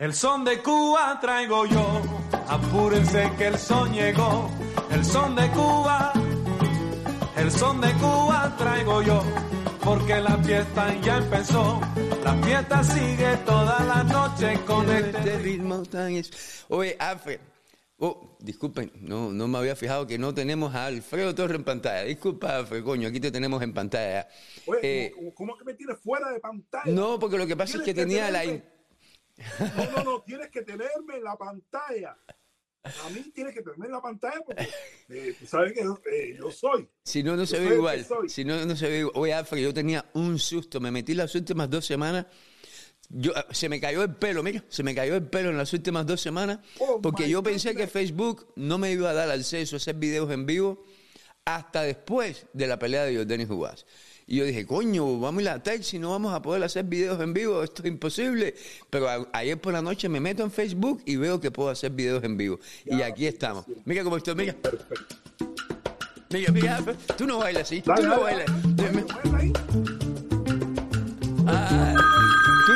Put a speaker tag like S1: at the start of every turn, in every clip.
S1: El son de Cuba traigo yo, apúrense que el son llegó. El son de Cuba, el son de Cuba traigo yo, porque la fiesta ya empezó. La fiesta sigue toda la noche con este
S2: ritmo tan es- Oye, Alfred. Oh, disculpen, no, no me había fijado que no tenemos a Alfredo Torre en pantalla. Disculpa, Alfred, coño, aquí te tenemos en pantalla.
S3: Oye,
S2: Eh,
S3: ¿cómo, cómo que me tienes fuera de pantalla?
S2: no, porque lo que pasa es que tenía la... in-
S3: No, no, no, tienes que tenerme en la pantalla. A mí tienes que tenerme en la pantalla porque eh, tú sabes que eh, yo soy.
S2: Si no, no se ve igual. Si no, no se ve igual. Oye, Alfred, yo tenía un susto. Me metí las últimas dos semanas. Yo, ah, se me cayó el pelo, mira, se me cayó el pelo en las últimas dos semanas
S3: Oh,
S2: porque yo pensé que. Facebook no me iba a dar acceso a hacer videos en vivo hasta después de la pelea de Jordani Jugás. Y yo dije, coño, vamos a ir a la taxi, no vamos a poder hacer videos en vivo, esto es imposible. Pero a- ayer por la noche me meto en Facebook y veo que puedo hacer videos en vivo. y aquí estamos. Mira cómo estoy, mira. Mira, mira, tú no bailas así, tú no bailas.
S3: ahí.
S2: Tú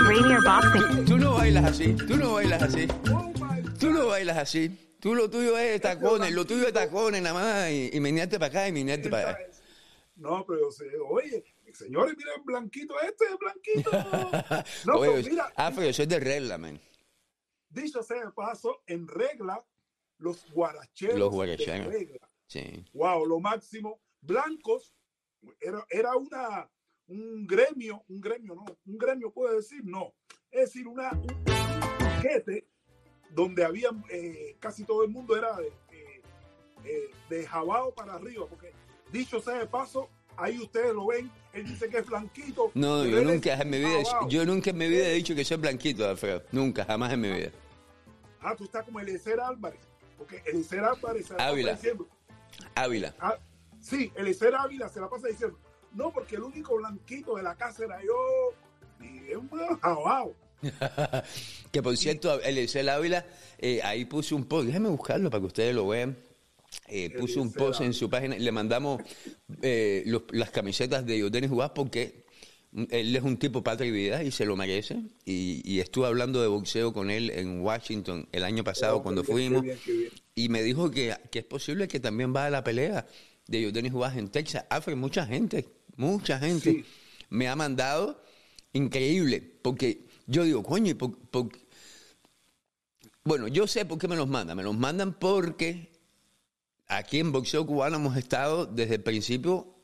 S2: no-
S4: Radio Box
S2: Tú, tú no bailas así, tú no bailas así,
S3: Oh,
S2: tú no bailas así. Tú lo tuyo es tacones, lo tuyo es tacones nada más y, y menearte para acá y menearte para allá.
S3: No, pero se- oye, señores, mira blanquito este, el blanquito. No,
S2: Oye,
S3: pero mira,
S2: ah, pero yo soy de regla, man.
S3: dicho sea de paso, en regla, los guaracheros.
S2: Los
S3: de
S2: guaracheros.
S3: regla.
S2: Sí.
S3: Wow, lo máximo. Blancos, era, era una, un gremio, un gremio, no, un gremio puede decir, no. Es decir, una, un paquete donde había eh, casi todo el mundo era de, eh, eh, de jabao para arriba, porque dicho sea de paso, ahí ustedes lo ven, él dice que es blanquito.
S2: No, yo nunca en mi vida, yo nunca en mi vida he dicho que soy blanquito, Alfredo. Nunca, jamás en mi vida.
S3: Ah, tú estás como Eliezer Álvarez, porque Eliezer Álvarez se la pasa
S2: Ávila.
S3: diciendo,
S2: Ávila.
S3: Ah, sí, Eliezer Ávila se la pasa diciendo, no, porque el único blanquito de la casa era yo. Y es un jabao.
S2: Que por cierto, Eliezer Ávila, eh, ahí puso un post, déjame buscarlo para que ustedes lo vean. Eh, puso un post en su página, le mandamos eh, los- las camisetas de Jordanis Jugás porque él es un tipo patria y y se lo merece. Y, y estuve hablando de boxeo con él en Washington el año pasado
S3: Oh,
S2: cuando
S3: bien,
S2: fuimos.
S3: qué bien, qué bien.
S2: Y me dijo que, que es posible que también va a la pelea de Jordanis Jugás en Texas. Alfred, mucha gente, mucha gente
S3: Sí.
S2: me ha mandado increíble. Porque yo digo, coño, ¿y por- por- bueno, yo sé por qué me los mandan. Me los mandan porque aquí en Boxeo Cubano hemos estado desde el principio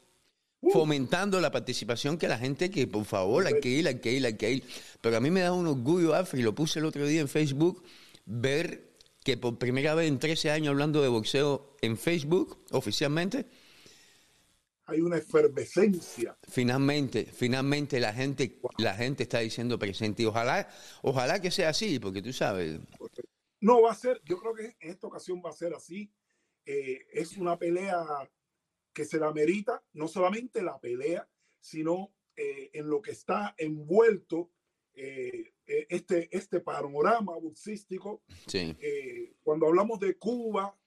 S2: fomentando la participación que la gente que por favor hay que ir, hay que ir, hay que ir. Pero a mí me da un orgullo, y lo puse el otro día en Facebook, ver que por primera vez en 13 años hablando de boxeo en Facebook, oficialmente,
S3: Hay una efervescencia.
S2: finalmente, finalmente la gente, la gente está diciendo presente. Y ojalá, ojalá que sea así, porque tú sabes,
S3: No va a ser, yo creo que en esta ocasión va a ser así. Eh, es una pelea que se la merita, no solamente la pelea, sino eh, en lo que está envuelto eh, eh, este, este panorama boxístico.
S2: sí.
S3: Eh, cuando hablamos de Cuba,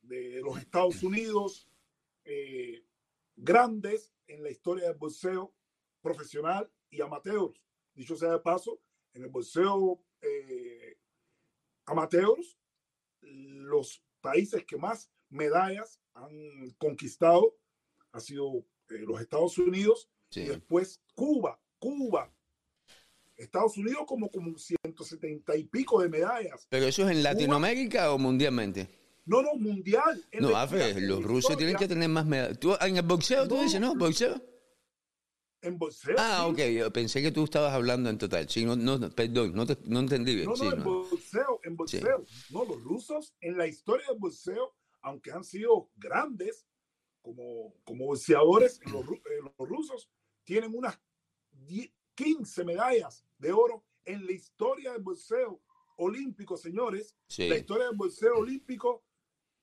S3: de los Estados Unidos, eh, grandes en la historia del boxeo profesional y amateurs. Dicho sea de paso, en el boxeo eh, amateurs, los países que más medallas han conquistado ha sido eh, los Estados Unidos
S2: Sí.
S3: y después Cuba, Cuba. Estados Unidos como, como 170 y pico de medallas.
S2: Pero eso es en Latinoamérica o mundialmente?
S3: No, no, mundial.
S2: No,
S3: la- en
S2: los rusos tienen que tener más medallas. ¿Tú, en el boxeo, tú dices, ¿no? ¿Boxeo?
S3: En boxeo.
S2: Ah,
S3: sí.
S2: ok, yo pensé que tú estabas hablando en total. Sí, no, no, perdón, no, te- no entendí bien.
S3: No,
S2: Sí,
S3: no, en boxeo, en boxeo. No, los rusos en la historia del boxeo, aunque han sido grandes como, como boxeadores, los, ru- eh, los rusos tienen unas 10 15 medallas de oro en la historia del boxeo olímpico, señores.
S2: Sí.
S3: La historia del boxeo olímpico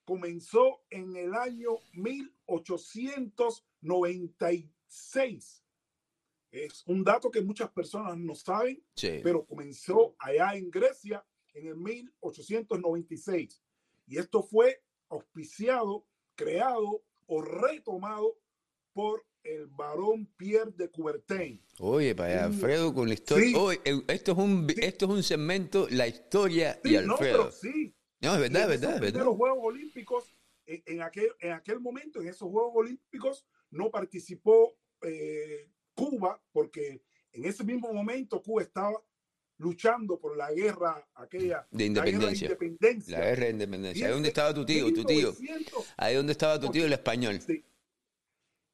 S3: comenzó en el año 1896. Es un dato que muchas personas no saben,
S2: Sí.
S3: pero comenzó allá en Grecia en el 1896. Y esto fue auspiciado, creado o retomado por el varón Pierre de Coubertin.
S2: Oye, para. Alfredo con la historia.
S3: Sí.
S2: Oye, esto es un
S3: Sí.
S2: esto es un segmento, la historia y
S3: Sí, no,
S2: Alfredo.
S3: pero sí.
S2: No, es
S3: Y
S2: verdad, es verdad, es verdad.
S3: primeros Juegos Olímpicos, en, en aquel, en aquel momento, en esos Juegos Olímpicos, no participó eh, Cuba, porque en ese mismo momento Cuba estaba luchando por la guerra aquella
S2: De
S3: la guerra
S2: independencia.
S3: independencia.
S2: La guerra de independencia. Ahí donde estaba tu tío, tu tío.
S3: 1900,
S2: Ahí donde estaba tu tío el español.
S3: sí.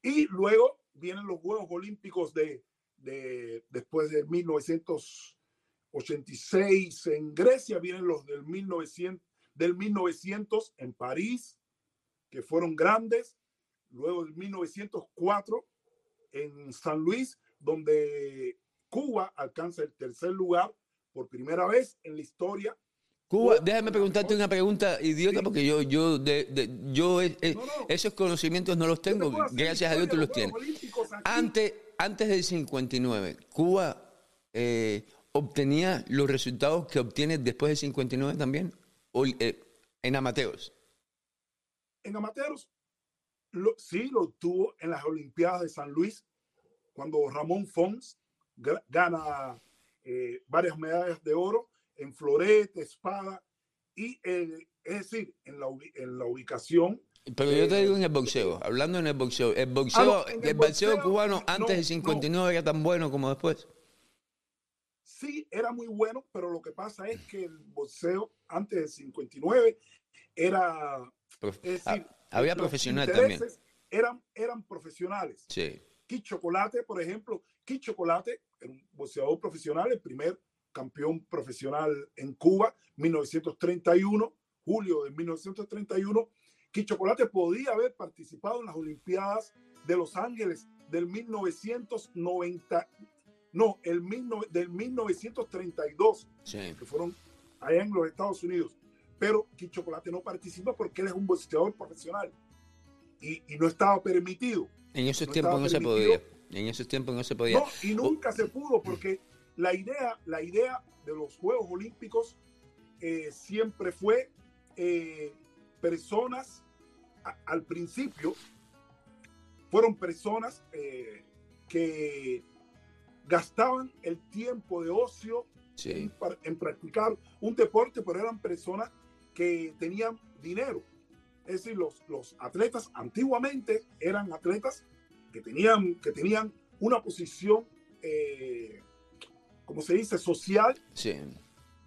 S3: Y luego vienen los Juegos Olímpicos de, de después de 1986 en Grecia, vienen los del 1900, del 1900 en París, que fueron grandes, luego del 1904 en San Luis, donde Cuba alcanza el tercer lugar por primera vez en la historia.
S2: Cuba,
S3: Cuba-
S2: déjame preguntarte una pregunta idiota
S3: Sí.
S2: porque yo yo de, de- yo eh, eh,
S3: No, no.
S2: esos conocimientos no los tengo, gracias a Dios tú los tienes. Antes antes del 59, Cuba eh, obtenía los resultados que obtiene después del 59 también o, eh, en amateos.
S3: en amateurs lo- sí lo tuvo en las Olimpiadas de San Luis, cuando Ramón Fons gana eh, varias medallas de oro en florete, espada, y eh, es decir, en la, en la ubicación.
S2: Pero yo te digo en el boxeo, hablando en el boxeo, el boxeo,
S3: Ah, no,
S2: el,
S3: el
S2: boxeo
S3: boxeo,
S2: cubano
S3: no,
S2: antes del 59 era tan bueno como después.
S3: Sí, era muy bueno, pero lo que pasa es que el boxeo antes del 59 era,
S2: Prof- ah,
S3: decir,
S2: había profesional también.
S3: Eran, eran profesionales.
S2: Sí.
S3: Kid Chocolate, por ejemplo, Kid Chocolate era un boxeador profesional, el primer campeón profesional en Cuba, 1931, julio de 1931. Kid Chocolate podía haber participado en las Olimpiadas de Los Ángeles del 1990, no, el mil del 1932,
S2: Sí.
S3: que fueron allá en los Estados Unidos. Pero Kid Chocolate no participa porque él es un boxeador profesional y, y no estaba permitido.
S2: En esos
S3: No
S2: tiempos no se podía. En esos tiempos no se podía.
S3: No, y nunca se pudo porque la idea, la idea de los Juegos Olímpicos eh, siempre fue eh, personas, a- al principio, fueron personas eh, que gastaban el tiempo de ocio
S2: Sí.
S3: en, en practicar un deporte, pero eran personas que tenían dinero. Es decir, los, los atletas antiguamente eran atletas que tenían, que tenían una posición, eh, como se dice, social
S2: Sí.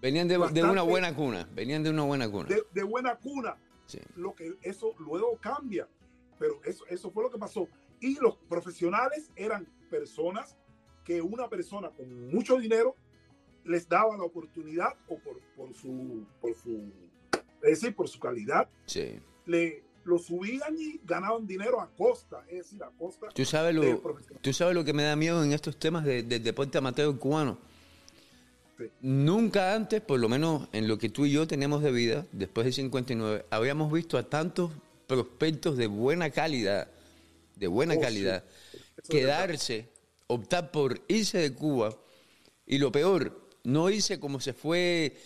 S2: Venían de, una buena cuna. Venían de una buena cuna.
S3: de, de buena cuna.
S2: Sí.
S3: Lo que eso luego cambia, pero eso, eso fue lo que pasó. Y los profesionales eran personas que una persona con mucho dinero les daba la oportunidad o por, por su, por su, es decir, por su calidad,
S2: Sí.
S3: le lo subían y ganaban dinero a costa, es decir, a costa
S2: Tú sabes
S3: de
S2: lo, tú sabes lo que me da miedo en estos temas de- del deporte amateur cubano.
S3: Sí.
S2: Nunca antes, por lo menos en lo que tú y yo tenemos de vida, después del 59, habíamos visto a tantos prospectos de buena calidad, de buena
S3: Oh,
S2: calidad, quedarse, optar por irse de Cuba y lo peor, no irse como se fue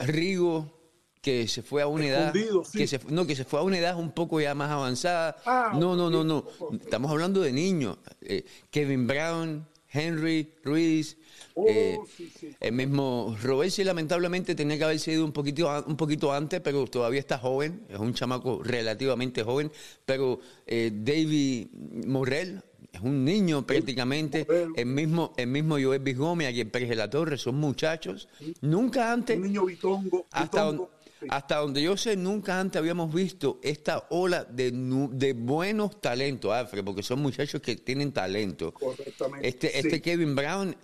S2: Rigo, que se fue a una edad,
S3: sí.
S2: que se, no, que se fue a una edad un poco ya más avanzada.
S3: Ah,
S2: no, no, no, no. Estamos hablando de niños. Eh, Kevin Brown, Henry, Ruiz,
S3: Oh,
S2: eh,
S3: sí, sí.
S2: el mismo Robesi lamentablemente tenía que haber sido un poquito, un poquito antes, pero todavía está joven, es un chamaco relativamente joven, pero eh, David Morrell es un niño prácticamente, el mismo, el mismo Joel Gómez, aquí en Pérez de la Torre, son muchachos, nunca antes,
S3: un niño bitongo,
S2: hasta,
S3: bitongo,
S2: don-
S3: sí.
S2: hasta donde yo sé, nunca antes habíamos visto esta ola de, de buenos talentos, Alfred, porque son muchachos que tienen talento.
S3: correctamente.
S2: Este,
S3: sí.
S2: este Kevin Brown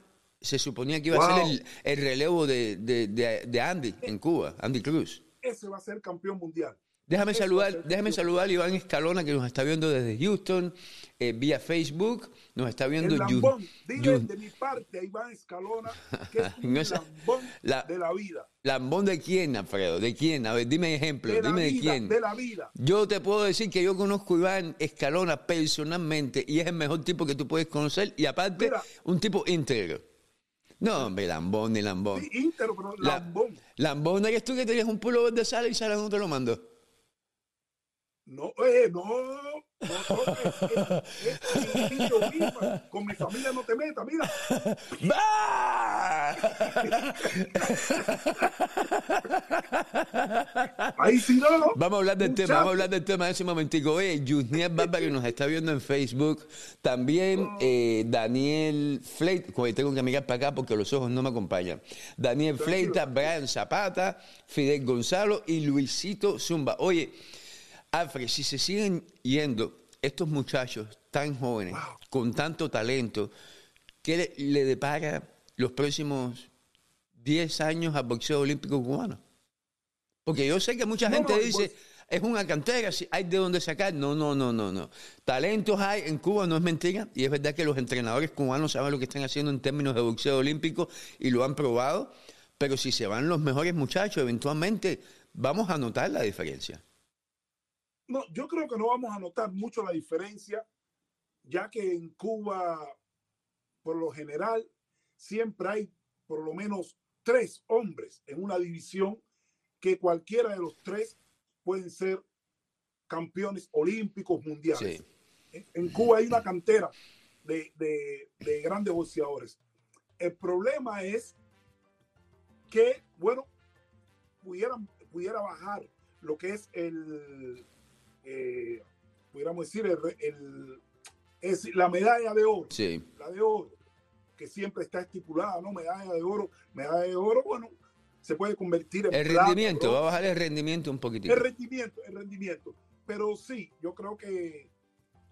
S2: se suponía que iba a ser el, el relevo de, de- de- de Andy en Cuba, Andy Cruz.
S3: ese va a ser campeón mundial.
S2: Déjame saludar, déjame saludar a Iván Escalona que nos está viendo desde Houston, eh, vía Facebook, nos está viendo
S3: El lambón, dile de mi parte a Iván Escalona que es un
S2: No es-
S3: lambón
S2: la-
S3: de la vida.
S2: ¿Lambón de quién, Alfredo? ¿De quién? A ver, dime ejemplo,
S3: De
S2: dime de quién.
S3: de la vida.
S2: Yo te puedo decir que yo conozco a Iván Escalona personalmente y es el mejor tipo que tú puedes conocer y aparte
S3: Mira.
S2: un tipo íntegro. No, hombre, lambón ni lambón.
S3: Sí, íntero, pero
S2: La-
S3: lambón.
S2: Lambón eres tú que tenías un pullover de sala y Sara no te lo mandó.
S3: No, eh, no, misma, con mi familia no te metas, mira. Ahí sí no.
S2: Vamos a hablar del tema, vamos a hablar del tema ese momentico. Oye, Yusniel Barba que nos está viendo en Facebook. También eh, Daniel Fleita, tengo que mirar para acá porque los ojos no me acompañan. Daniel Fleita, Brian Zapata, Fidel Gonzalo y Luisito Zumba. Oye, Alfred, si se siguen yendo estos muchachos tan jóvenes, con tanto talento, ¿qué le, le depara los próximos 10 años al boxeo olímpico cubano? Porque yo sé que mucha
S3: No,
S2: gente
S3: no,
S2: dice,
S3: pues-
S2: es una cantera, si hay de dónde sacar. No, no, no, no, no. Talentos hay en Cuba, no es mentira. Y es verdad que los entrenadores cubanos saben lo que están haciendo en términos de boxeo olímpico y lo han probado. Pero si se van los mejores muchachos, eventualmente vamos a notar la diferencia.
S3: No, yo creo que no vamos a notar mucho la diferencia, ya que en Cuba, por lo general, siempre hay por lo menos tres hombres en una división que cualquiera de los tres pueden ser campeones olímpicos mundiales.
S2: Sí.
S3: En- En Cuba hay una cantera de, de- de grandes boxeadores. El problema es que, bueno, pudieran, pudiera bajar lo que es el, eh, pudiéramos decir, el, el- es la medalla de oro,
S2: Sí.
S3: la de oro, que siempre está estipulada, ¿no? Medalla de oro, medalla de oro, bueno, se puede convertir en
S2: El
S3: plata,
S2: rendimiento, va a bajar el rendimiento un poquitito.
S3: El rendimiento, el rendimiento. Pero sí, yo creo que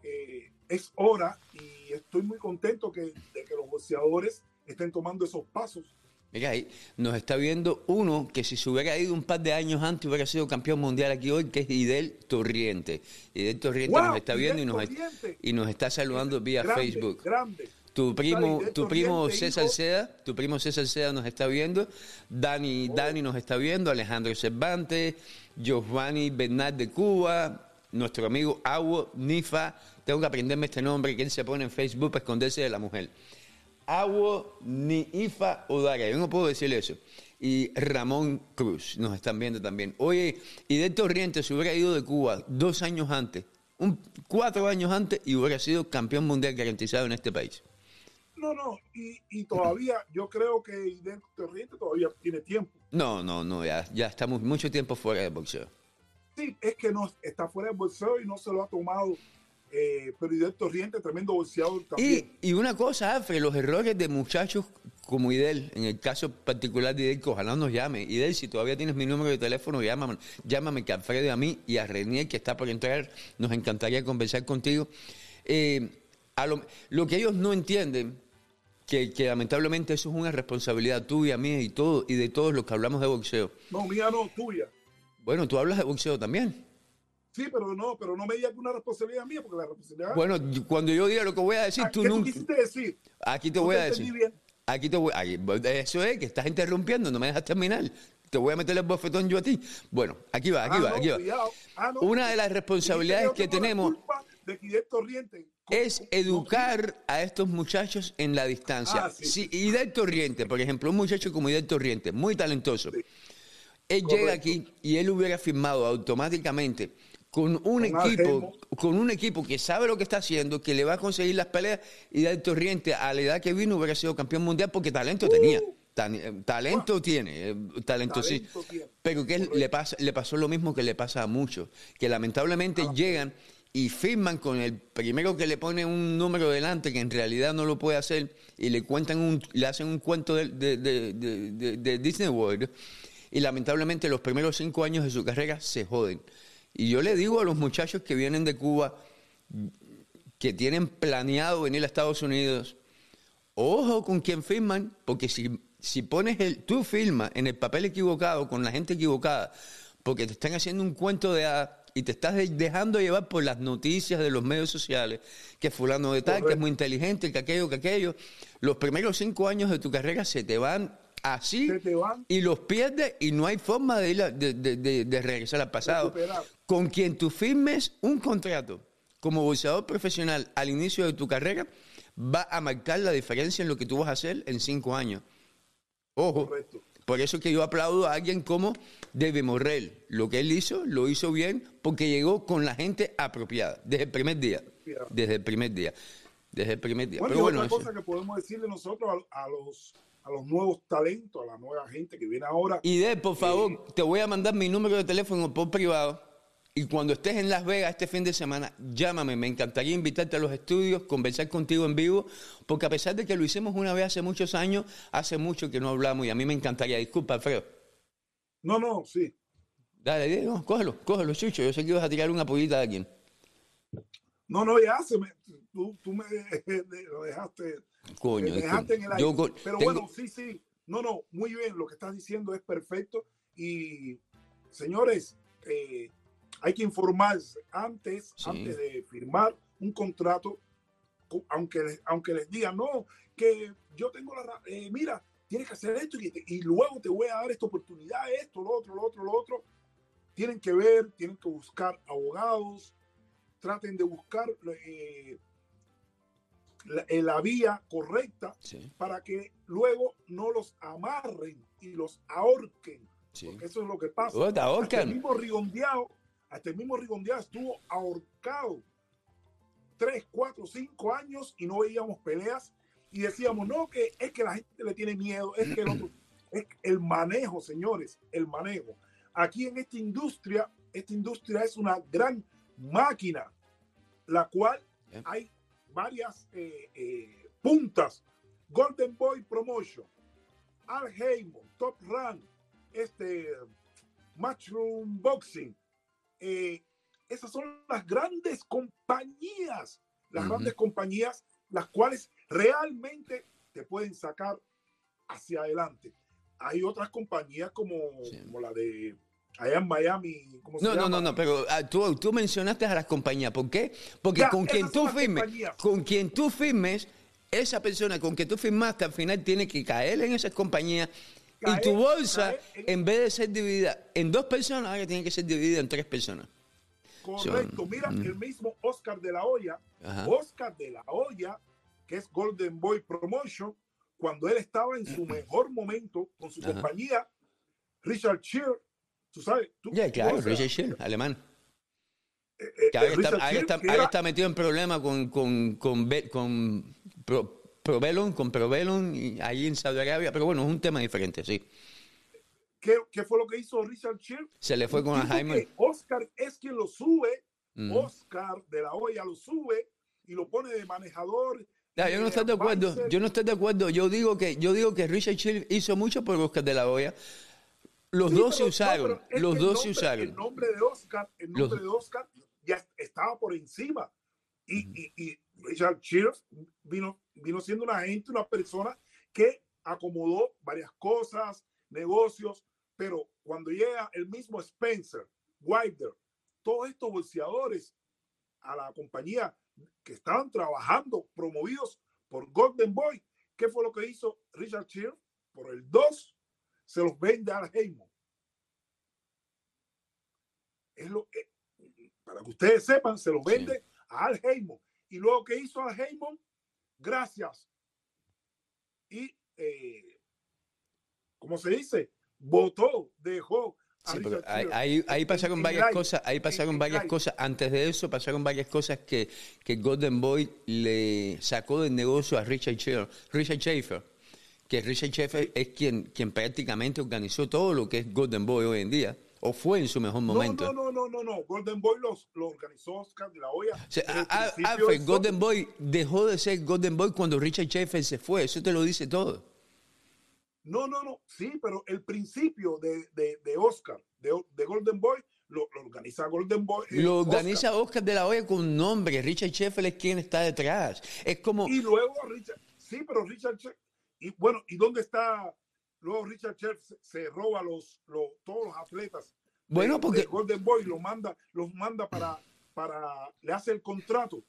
S3: eh, es hora y estoy muy contento que, de que los boxeadores estén tomando esos pasos.
S2: Mira ahí, nos está viendo uno que si se hubiera ido un par de años antes hubiera sido campeón mundial aquí hoy, que es Idel Torriente. Idel Torriente nos está viendo y nos,
S3: Torriente.
S2: y nos está saludando vía
S3: Grande,
S2: Facebook.
S3: Grande.
S2: Tu primo,
S3: Idel
S2: tu primo César
S3: hijo.
S2: Seda, tu primo César Seda nos está viendo, Dani,
S3: Oh.
S2: Dani nos está viendo, Alejandro Cervantes, Giovanni Bernal de Cuba, nuestro amigo Agua Nifa, tengo que aprenderme este nombre que él se pone en Facebook para esconderse de la mujer. Agua Nifa Odara, yo no puedo decirle eso. Y Ramón Cruz nos están viendo también. Oye, y de Torriente se hubiera ido de Cuba dos años antes, un, cuatro años antes, y hubiera sido campeón mundial garantizado en este país.
S3: No, no, y, y todavía yo creo que Idel Torriente todavía tiene tiempo.
S2: No, no, no, ya, ya estamos mucho tiempo fuera del boxeo.
S3: Sí, es que no está fuera del boxeo y no se lo ha tomado. Eh, pero Idel Torriente, tremendo boxeador también.
S2: Y, y una cosa, Alfred, los errores de muchachos como Idel, en el caso particular de Idel, que ojalá nos llame. Idel, si todavía tienes mi número de teléfono, llámame, llámame que Alfredo a mí y a Renier, que está por entrar, nos encantaría conversar contigo. Eh, a lo, lo que ellos no entienden, que, que lamentablemente eso es una responsabilidad tuya, mía y todo, y de todos los que hablamos de boxeo.
S3: No, mía no, tuya.
S2: Bueno, tú hablas de boxeo también.
S3: Sí, pero no, pero no me digas que una responsabilidad mía, porque la responsabilidad.
S2: Bueno, cuando yo diga lo que voy a decir,
S3: Ah,
S2: tú
S3: ¿Qué
S2: nunca...
S3: quisiste decir?
S2: Aquí te
S3: No
S2: voy
S3: te
S2: a decir.
S3: bien.
S2: Aquí te voy. ahí, eso es que estás interrumpiendo, no me dejas terminar. Te voy a meter el bofetón yo a ti. Bueno, aquí va, aquí
S3: Ah,
S2: va,
S3: no,
S2: aquí va.
S3: Ah, no.
S2: Una de las responsabilidades que tenemos
S3: de Torriente
S2: es educar a estos muchachos en la distancia.
S3: Ah, sí, sí.
S2: Torriente, por ejemplo, un muchacho como Idel Torriente, muy talentoso,
S3: Sí.
S2: él
S3: Correcto.
S2: llega aquí y él hubiera firmado automáticamente con un
S3: Con
S2: equipo, con un equipo que sabe lo que está haciendo, que le va a conseguir las peleas y Idel Torriente a la edad que vino hubiera sido campeón mundial porque talento tenía. Tan- eh, talento tiene, eh, talento, sí.
S3: Uh. Tiene.
S2: Pero que le, pasa, le pasó lo mismo que le pasa a muchos, que lamentablemente
S3: Ah.
S2: llegan y firman con el primero que le pone un número delante que en realidad no lo puede hacer y le cuentan un, le hacen un cuento de, de- de- de- de- de Disney World y lamentablemente los primeros cinco años de su carrera se joden. Y yo le digo a los muchachos que vienen de Cuba que tienen planeado venir a Estados Unidos, ojo con quién firman, porque si, si pones el, tú firmas en el papel equivocado, con la gente equivocada, porque te están haciendo un cuento de hadas y te estás de- dejando llevar por las noticias de los medios sociales, que fulano de tal, que es muy inteligente, que aquello, que aquello, los primeros cinco años de tu carrera se te van así y los pierdes y no hay forma de, ir a- de, de- de- regresar al pasado.
S3: Recuperar.
S2: Con quien tú firmes un contrato como boxeador profesional al inicio de tu carrera, va a marcar la diferencia en lo que tú vas a hacer en cinco años. Ojo,
S3: Correcto.
S2: Por eso que yo aplaudo a alguien como David Morrell. Lo que él hizo, lo hizo bien porque llegó con la gente apropiada desde el primer día. Desde el primer día. Desde el primer día.
S3: Bueno, Pero bueno, otra cosa que podemos decirle nosotros a, los a los nuevos talentos, a la nueva gente que viene ahora.
S2: Y de, por favor, eh, te voy a mandar mi número de teléfono por privado y cuando estés en Las Vegas este fin de semana, llámame. Me encantaría invitarte a los estudios, conversar contigo en vivo, porque a pesar de que lo hicimos una vez hace muchos años, hace mucho que no hablamos y a mí me encantaría. Disculpa, Alfredo.
S3: No, no, sí.
S2: Dale, Diego, cógelo, cógelo, Chucho. Yo sé que ibas a tirar una pollita de alguien.
S3: No, no, ya se me, tú, tú me lo dejaste.
S2: Coño,
S3: dejaste en el aire. Pero bueno, sí, sí. No, no, muy bien. Lo que estás diciendo es perfecto. Y, señores, eh, hay que informarse antes, antes de firmar un contrato, aunque, aunque les digan, no, que yo tengo la, eh, mira, tienes que hacer esto y, luego te voy a dar esta oportunidad, esto, lo otro, lo otro, lo otro. Tienen que ver, tienen que buscar abogados, traten de buscar eh, eh, la, vía correcta para que luego no los amarren y los ahorquen. Porque eso es lo que pasa.
S2: El
S3: mismo rigondeado hasta el mismo Rigondeado estuvo ahorcado tres, cuatro, cinco años y no veíamos peleas y decíamos, no, que es que la gente le tiene miedo, es que el otro, es el manejo, señores, el manejo. Aquí en esta industria, esta industria es una gran máquina, la cual hay varias eh, eh, puntas. Golden Boy Promotion, Al Heyman, Top Run, este, Matchroom Boxing, eh, esas son las grandes compañías, las grandes compañías, las cuales realmente te pueden sacar hacia adelante. Hay otras compañías como, la de allá en Miami.
S2: no, no, no, no, pero ah, tú, tú, mencionaste a las compañías. ¿Por qué? Porque con quien tú firmes, con quien tú firmes, esa persona con que tú firmaste al final tiene que caer en esas compañías y tu bolsa, en... vez de ser dividida en dos personas, ahora tiene que ser dividida en tres personas.
S3: Correcto. Mira, mm. el mismo Oscar de la Hoya, Oscar de la Hoya, que es Golden Boy Promotion, cuando él estaba en su mejor momento con su compañía, Richard Shear, tú sabes. Tú,
S2: ya, claro, Richard Shear, alemán. Eh, eh, que ahora, está, metido en problemas con, con, con, con Provelon, con Provelon ahí en Saudi Arabia, pero bueno, es un tema diferente, sí.
S3: ¿Qué, qué fue lo que hizo Richard Chip?
S2: Se le fue con Jaime.
S3: Oscar es quien lo sube, Oscar de la olla lo sube y lo pone de manejador.
S2: yo no estoy de acuerdo. Yo no estoy de acuerdo. Yo digo que yo digo que Richard Chill hizo mucho por Oscar de la Hoya. Los dos se usaron. los dos se usaron.
S3: El nombre de Oscar, el nombre de Oscar ya estaba por encima. Y, y, y Richard Chill vino vino siendo una gente, una persona que acomodó varias cosas, negocios, pero cuando llega el mismo Spencer, Wilder, todos estos bolseadores a la compañía que estaban trabajando, promovidos por Golden Boy, ¿qué fue lo que hizo Richard Cheer? Por el 2 se los vende al Heyman. Es lo que, para que ustedes sepan, se los vende a Al Heyman. Y luego que hizo Al Heyman, gracias. Y, eh, como se dice, votó, dejó.
S2: ahí, pasaron varias cosas, ahí pasaron varias cosas. Antes de eso pasaron varias cosas que, que Golden Boy le sacó del negocio a Richard Schaefer, Richard Schaefer que Richard Schaefer es quien, quien prácticamente organizó todo lo que es Golden Boy hoy en día o fue en su mejor momento.
S3: No, no, no, no, no. Golden Boy los, lo organizó Oscar de la Hoya.
S2: Golden Boy dejó de ser Golden Boy cuando Richard Sheffer se fue. Eso te lo dice todo.
S3: No, no, no. Sí, pero el principio de, de, de Oscar, de, de, Golden Boy, lo, lo, organiza Golden Boy.
S2: Eh, lo organiza Oscar. de la Hoya con nombre. Richard Sheffer es quien está detrás. Es como.
S3: Y luego Richard. Sí, pero Richard Y bueno, ¿y dónde está Luego Richard Chef se, roba los, los, todos los atletas.
S2: Bueno, porque
S3: Golden Boy los manda, los manda para, para, le hace el contrato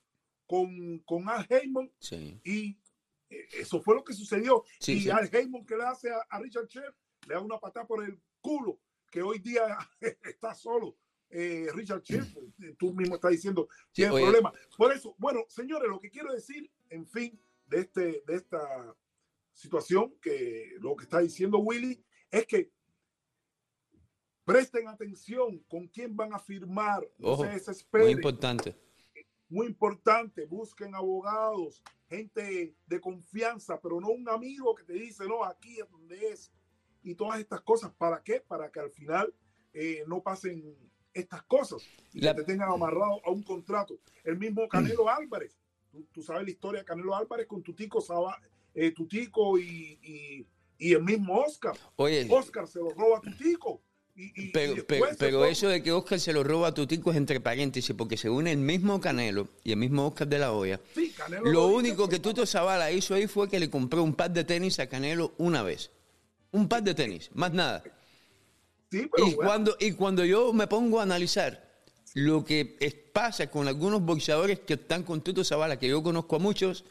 S3: con, con Al Heyman y eh, eso fue lo que sucedió. y Al Heyman que le hace a, Richard Chef le da una patada por el culo, que hoy día está solo. Eh, Richard Chef, eh, tú mismo estás diciendo, tiene problema. Por eso, bueno, señores, lo que quiero decir, en fin, de, este, de esta situación que lo que está diciendo Willy es que presten atención con quién van a firmar, no
S2: Ojo,
S3: se desesperen.
S2: Muy importante.
S3: muy importante, busquen abogados, gente de confianza, pero no un amigo que te dice, no, aquí es donde es. Y todas estas cosas, ¿para qué? Para que al final eh, no pasen estas cosas y
S2: La-
S3: que te tengan amarrado a un contrato. El mismo Canelo Álvarez, tú, tú sabes la historia de Canelo Álvarez con Tutico, Saba, eh, Tutico y, y, y el mismo Oscar.
S2: Oye,
S3: Oscar se lo roba a Tutico. Y,
S2: pero, eso de que Oscar se lo roba a Tutico es entre paréntesis, porque según el mismo Canelo y el mismo Oscar de la Hoya,
S3: Sí,
S2: lo
S3: dice
S2: único que Tuto Zavala hizo ahí fue que le compró un par de tenis a Canelo una vez. Un par de tenis, más nada.
S3: Sí, pero
S2: Y
S3: bueno,
S2: cuando, y cuando yo me pongo a analizar lo que es- pasa con algunos boxeadores que están con Tuto Zavala, que yo conozco a muchos,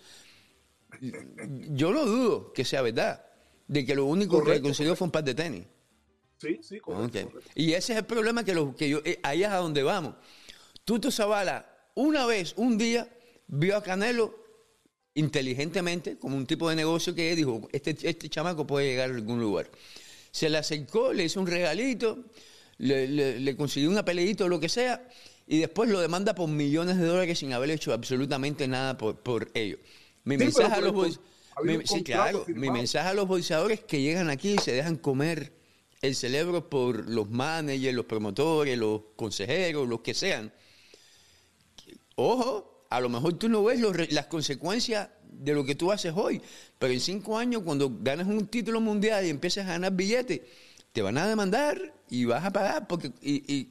S2: yo no dudo que sea verdad, de que lo único que consiguió fue un par de tenis.
S3: sí, sí, correcto,
S2: Ok.
S3: correcto.
S2: Y ese es el problema que, lo, que yo, eh, ahí es a donde vamos. Tuto Zavala, una vez, un día, vio a Canelo inteligentemente, como un tipo de negocio que dijo, este, este chamaco puede llegar a algún lugar. Se le acercó, le hizo un regalito, le, le- le consiguió una peleita o lo que sea, y después lo demanda por millones de dólares sin haber hecho absolutamente nada por, por ello. Mi
S3: Sí,
S2: mensaje a los
S3: había
S2: mi- sí, mensaje a los que llegan aquí y se dejan comer el cerebro por los managers, los promotores, los consejeros, los que sean. Ojo, a lo mejor tú no ves los las consecuencias de lo que tú haces hoy, pero en cinco años cuando ganas un título mundial y empiezas a ganar billetes, te van a demandar y vas a pagar porque y, y-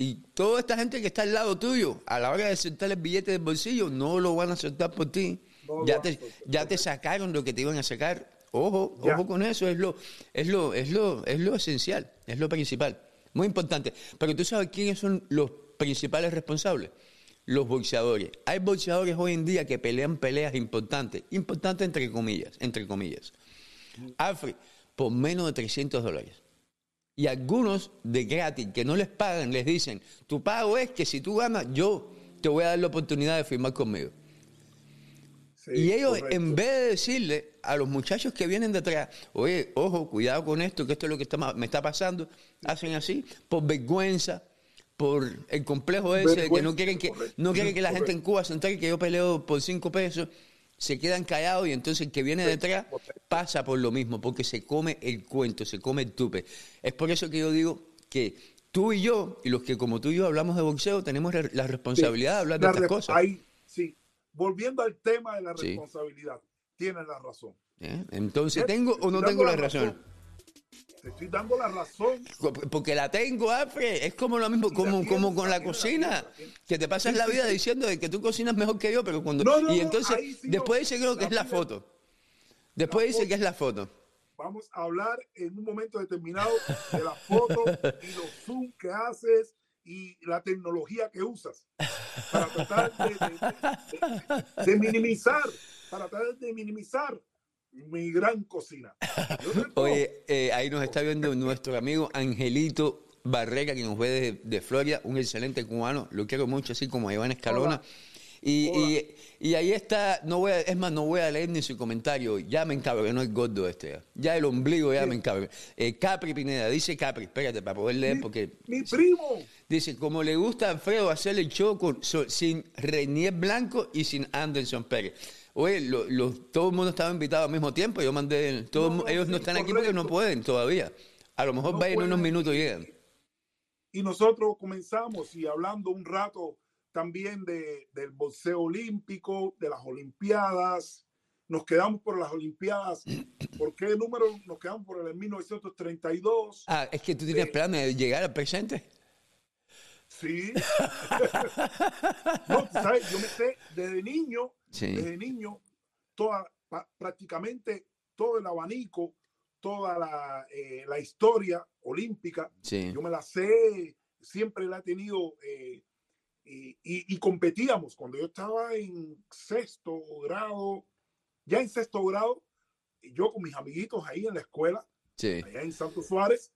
S2: y toda esta gente que está al lado tuyo, a la hora de soltar el billete del bolsillo, no lo van a soltar por ti.
S3: No
S2: ya, te, ya te sacaron lo que te iban a sacar. Ojo,
S3: Ya.
S2: ojo con eso, es lo, es lo, es lo, es lo esencial, es lo principal. Muy importante. Pero tú sabes quiénes son los principales responsables. Los boxeadores. Hay boxeadores hoy en día que pelean peleas importantes, importantes entre comillas, entre comillas. Alfred, por menos de 300 dólares. Y algunos de gratis, que no les pagan, les dicen, tu pago es que si tú ganas, yo te voy a dar la oportunidad de firmar conmigo.
S3: Sí,
S2: Y ellos,
S3: correcto.
S2: en vez de decirle a los muchachos que vienen detrás, oye, ojo, cuidado con esto, que esto es lo que está, me está pasando, hacen así, por vergüenza, por el complejo ese de que no quieren que,
S3: correcto,
S2: no quieren que la gente en Cuba se entere que yo peleo por cinco pesos, se quedan callados y entonces el que viene detrás pasa por lo mismo, porque se come el cuento, se come el tupe. Es por eso que yo digo que tú y yo, y los que como tú y yo hablamos de boxeo, tenemos la responsabilidad de hablar de estas cosas.
S3: Volviendo al tema de la
S2: Sí.
S3: responsabilidad, tienes la razón.
S2: ¿Eh? Entonces,
S3: Te
S2: ¿tengo o no tengo la razón?
S3: Te estoy dando la razón.
S2: Porque la tengo, Alfred. Es como lo mismo, como,
S3: tienes,
S2: como con
S3: la
S2: cocina.
S3: la.
S2: Que te pasas
S3: Sí,
S2: la vida
S3: sí.
S2: diciendo de que tú cocinas mejor que yo, pero cuando.
S3: No, no,
S2: y
S3: no,
S2: entonces,
S3: sí
S2: después
S3: no.
S2: dice creo que es la foto. Después dice
S3: foto.
S2: que es la foto.
S3: Vamos a hablar en un momento determinado de la foto y los zoom que haces y la tecnología que usas para tratar de, de- de- de minimizar, para tratar de minimizar mi gran cocina.
S2: Oye, eh, ahí nos está viendo nuestro amigo Angelito Barrera, que nos ve de, de Florida, un excelente cubano. Lo quiero mucho, así como a Iván Escalona.
S3: Hola.
S2: Y, y- y ahí está, no voy a- es más, no voy a leer ni su comentario. Ya me no el gordo este. Ya, el ombligo ya me encabronó. Eh, Capri Pineda, dice Capri, espérate para poder leer,
S3: mi,
S2: porque
S3: mi primo,
S2: Dice, como le gusta a Alfredo hacer el show con, so- sin Renier Blanco y sin Anderson Pérez. Oye, lo- lo- todo el mundo estaba invitado al mismo tiempo. Yo mandé, todo
S3: No,
S2: ellos no están aquí porque no pueden todavía. A lo mejor
S3: No
S2: vayan unos minutos llegan.
S3: y nosotros comenzamos y hablando un rato también de, del boxeo olímpico, de las Olimpiadas. Nos quedamos por las Olimpiadas. ¿Por qué número nos quedamos por el 1932?
S2: Ah, es que tú tienes
S3: Sí.
S2: planes de llegar al presente.
S3: Sí. no, sabes, yo me sé desde niño,
S2: Sí.
S3: desde niño, toda, prácticamente todo el abanico, toda la, eh, la historia olímpica,
S2: Sí.
S3: yo me la sé, siempre la he tenido eh, y, y- y competíamos. Cuando yo estaba en sexto grado, ya en sexto grado, yo con mis amiguitos ahí en la escuela,
S2: Sí.
S3: allá en Santo Suárez,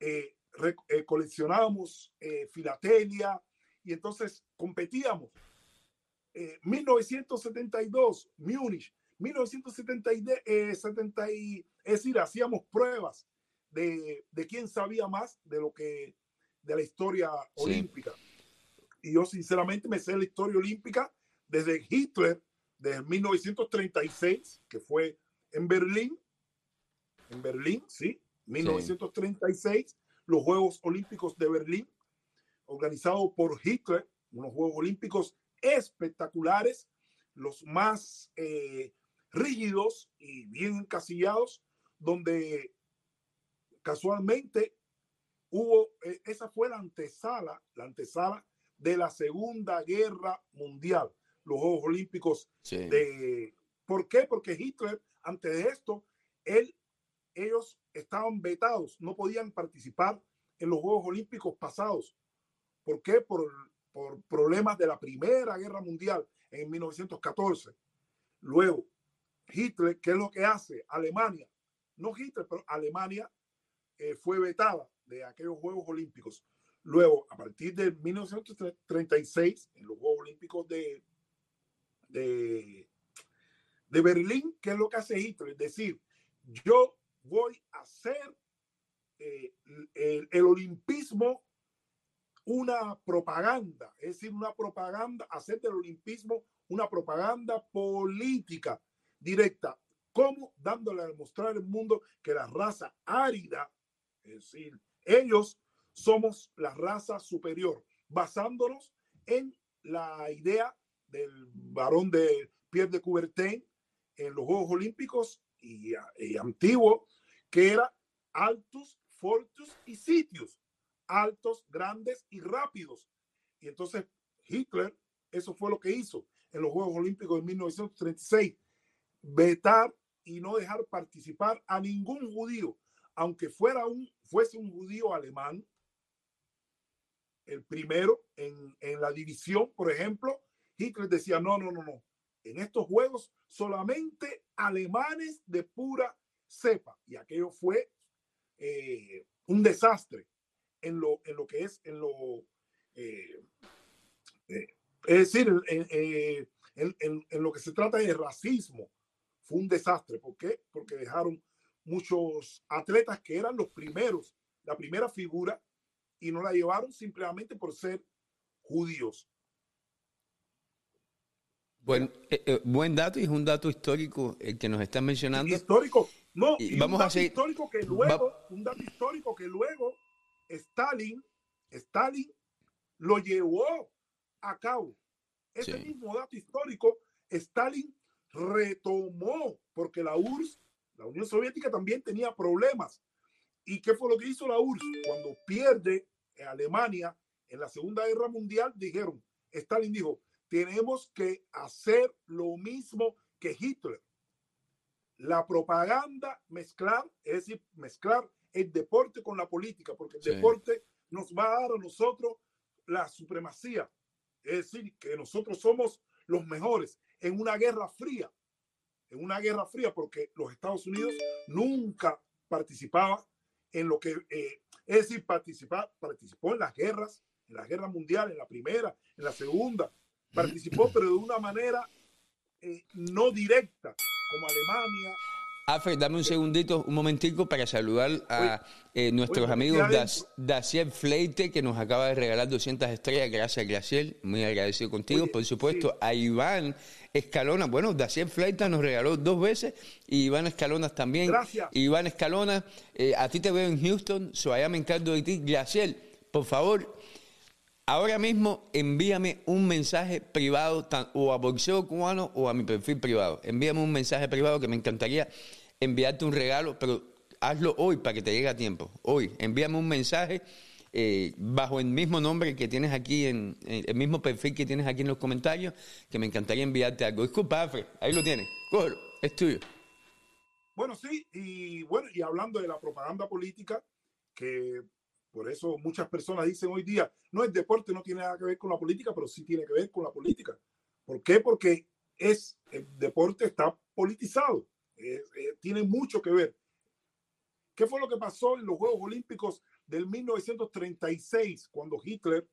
S3: eh, re- eh, coleccionábamos eh, filatelia y entonces competíamos. Eh, 1972, Múnich, 1970, y- eh, 70 y- es decir, hacíamos pruebas de, de quién sabía más de lo que de la historia olímpica. Y yo sinceramente me sé la historia olímpica desde Hitler, desde 1936, que fue en Berlín, en Berlín, sí, 1936, los Juegos Olímpicos de Berlín, organizados por Hitler, unos Juegos Olímpicos espectaculares, los más eh, rígidos y bien encasillados, donde casualmente hubo, eh, esa fue la antesala, la antesala de la Segunda Guerra Mundial, los Juegos Olímpicos de... ¿Por qué? Porque Hitler, antes de esto, él, ellos estaban vetados, no podían participar en los Juegos Olímpicos pasados. ¿Por qué? Por, por problemas de la Primera Guerra Mundial en 1914. Luego, Hitler, ¿qué es lo que hace? Alemania, no Hitler, pero Alemania eh, fue vetada de aquellos Juegos Olímpicos. Luego, a partir de 1936, en los Juegos Olímpicos de, de, de Berlín, ¿qué es lo que hace Hitler? Es decir, yo voy a hacer eh, el, el, olimpismo una propaganda, es decir, una propaganda, hacer del olimpismo una propaganda política directa. ¿Cómo? Dándole a demostrar al mundo que la raza árida, es decir, ellos somos la raza superior, basándonos en la idea del varón de Pierre de Coubertin en los Juegos Olímpicos y, y antiguo, que era altos, fortus y sitios, altos, grandes y rápidos. Y entonces Hitler, eso fue lo que hizo en los Juegos Olímpicos de 1936, vetar y no dejar participar a ningún judío, aunque fuera un, fuese un judío alemán, el primero en, en la división, por ejemplo, Hitler decía, no, no, no, no, en estos juegos solamente alemanes de pura cepa. Y aquello fue eh, un desastre en lo, en lo que es, en lo, eh, eh, es decir, en, en, en, lo que se trata de racismo, fue un desastre. ¿Por qué? Porque dejaron muchos atletas que eran los primeros, la primera figura, y no la llevaron simplemente por ser judíos.
S2: Bueno, eh, eh, buen dato y es un dato histórico el que nos están mencionando.
S3: Histórico, no, y vamos un dato a seguir. histórico que luego, Va... un dato histórico que luego Stalin, Stalin lo llevó a cabo. Ese sí. mismo dato histórico, Stalin retomó, porque la URSS, la Unión Soviética también tenía problemas. ¿Y qué fue lo que hizo la URSS? Cuando pierde Alemania en la Segunda Guerra Mundial, dijeron, Stalin dijo, tenemos que hacer lo mismo que Hitler. La propaganda, mezclar, es decir, mezclar el deporte con la política, porque el sí. deporte nos va a dar a nosotros la supremacía. Es decir, que nosotros somos los mejores en una guerra fría, en una guerra fría, porque los Estados Unidos nunca participaba en lo que, eh, es decir, participó en las guerras, en la guerra mundial, en la primera, en la segunda, participó, pero de una manera eh, no directa, como Alemania.
S2: Alfred, dame un segundito, un momentico para saludar a eh, nuestros amigos Daciel Fleite, que nos acaba de regalar 200 estrellas. Gracias, Graciel. Muy agradecido contigo. Oye, Por supuesto, sí. a Iván Escalona. Bueno, Daciel Fleita nos regaló dos veces y Iván Escalona también.
S3: Gracias.
S2: Iván Escalona, eh, a ti te veo en Houston, so allá me encargo de ti. Graciel, por favor, Ahora mismo envíame un mensaje privado o a Boxeo Cubano o a mi perfil privado. Envíame un mensaje privado que me encantaría enviarte un regalo, pero hazlo hoy para que te llegue a tiempo. Hoy, envíame un mensaje eh, bajo el mismo nombre que tienes aquí, en, el mismo perfil que tienes aquí en los comentarios, que me encantaría enviarte algo. Disculpa, Alfred, ahí lo tienes. Cógelo, es tuyo.
S3: Bueno, sí, y bueno, y hablando de la propaganda política, que por eso muchas personas dicen hoy día, no, el deporte no tiene nada que ver con la política, pero sí tiene que ver con la política. ¿Por qué? Porque es, el deporte está politizado, eh, tiene mucho que ver. ¿Qué fue lo que pasó en los Juegos Olímpicos del 1936, cuando Hitler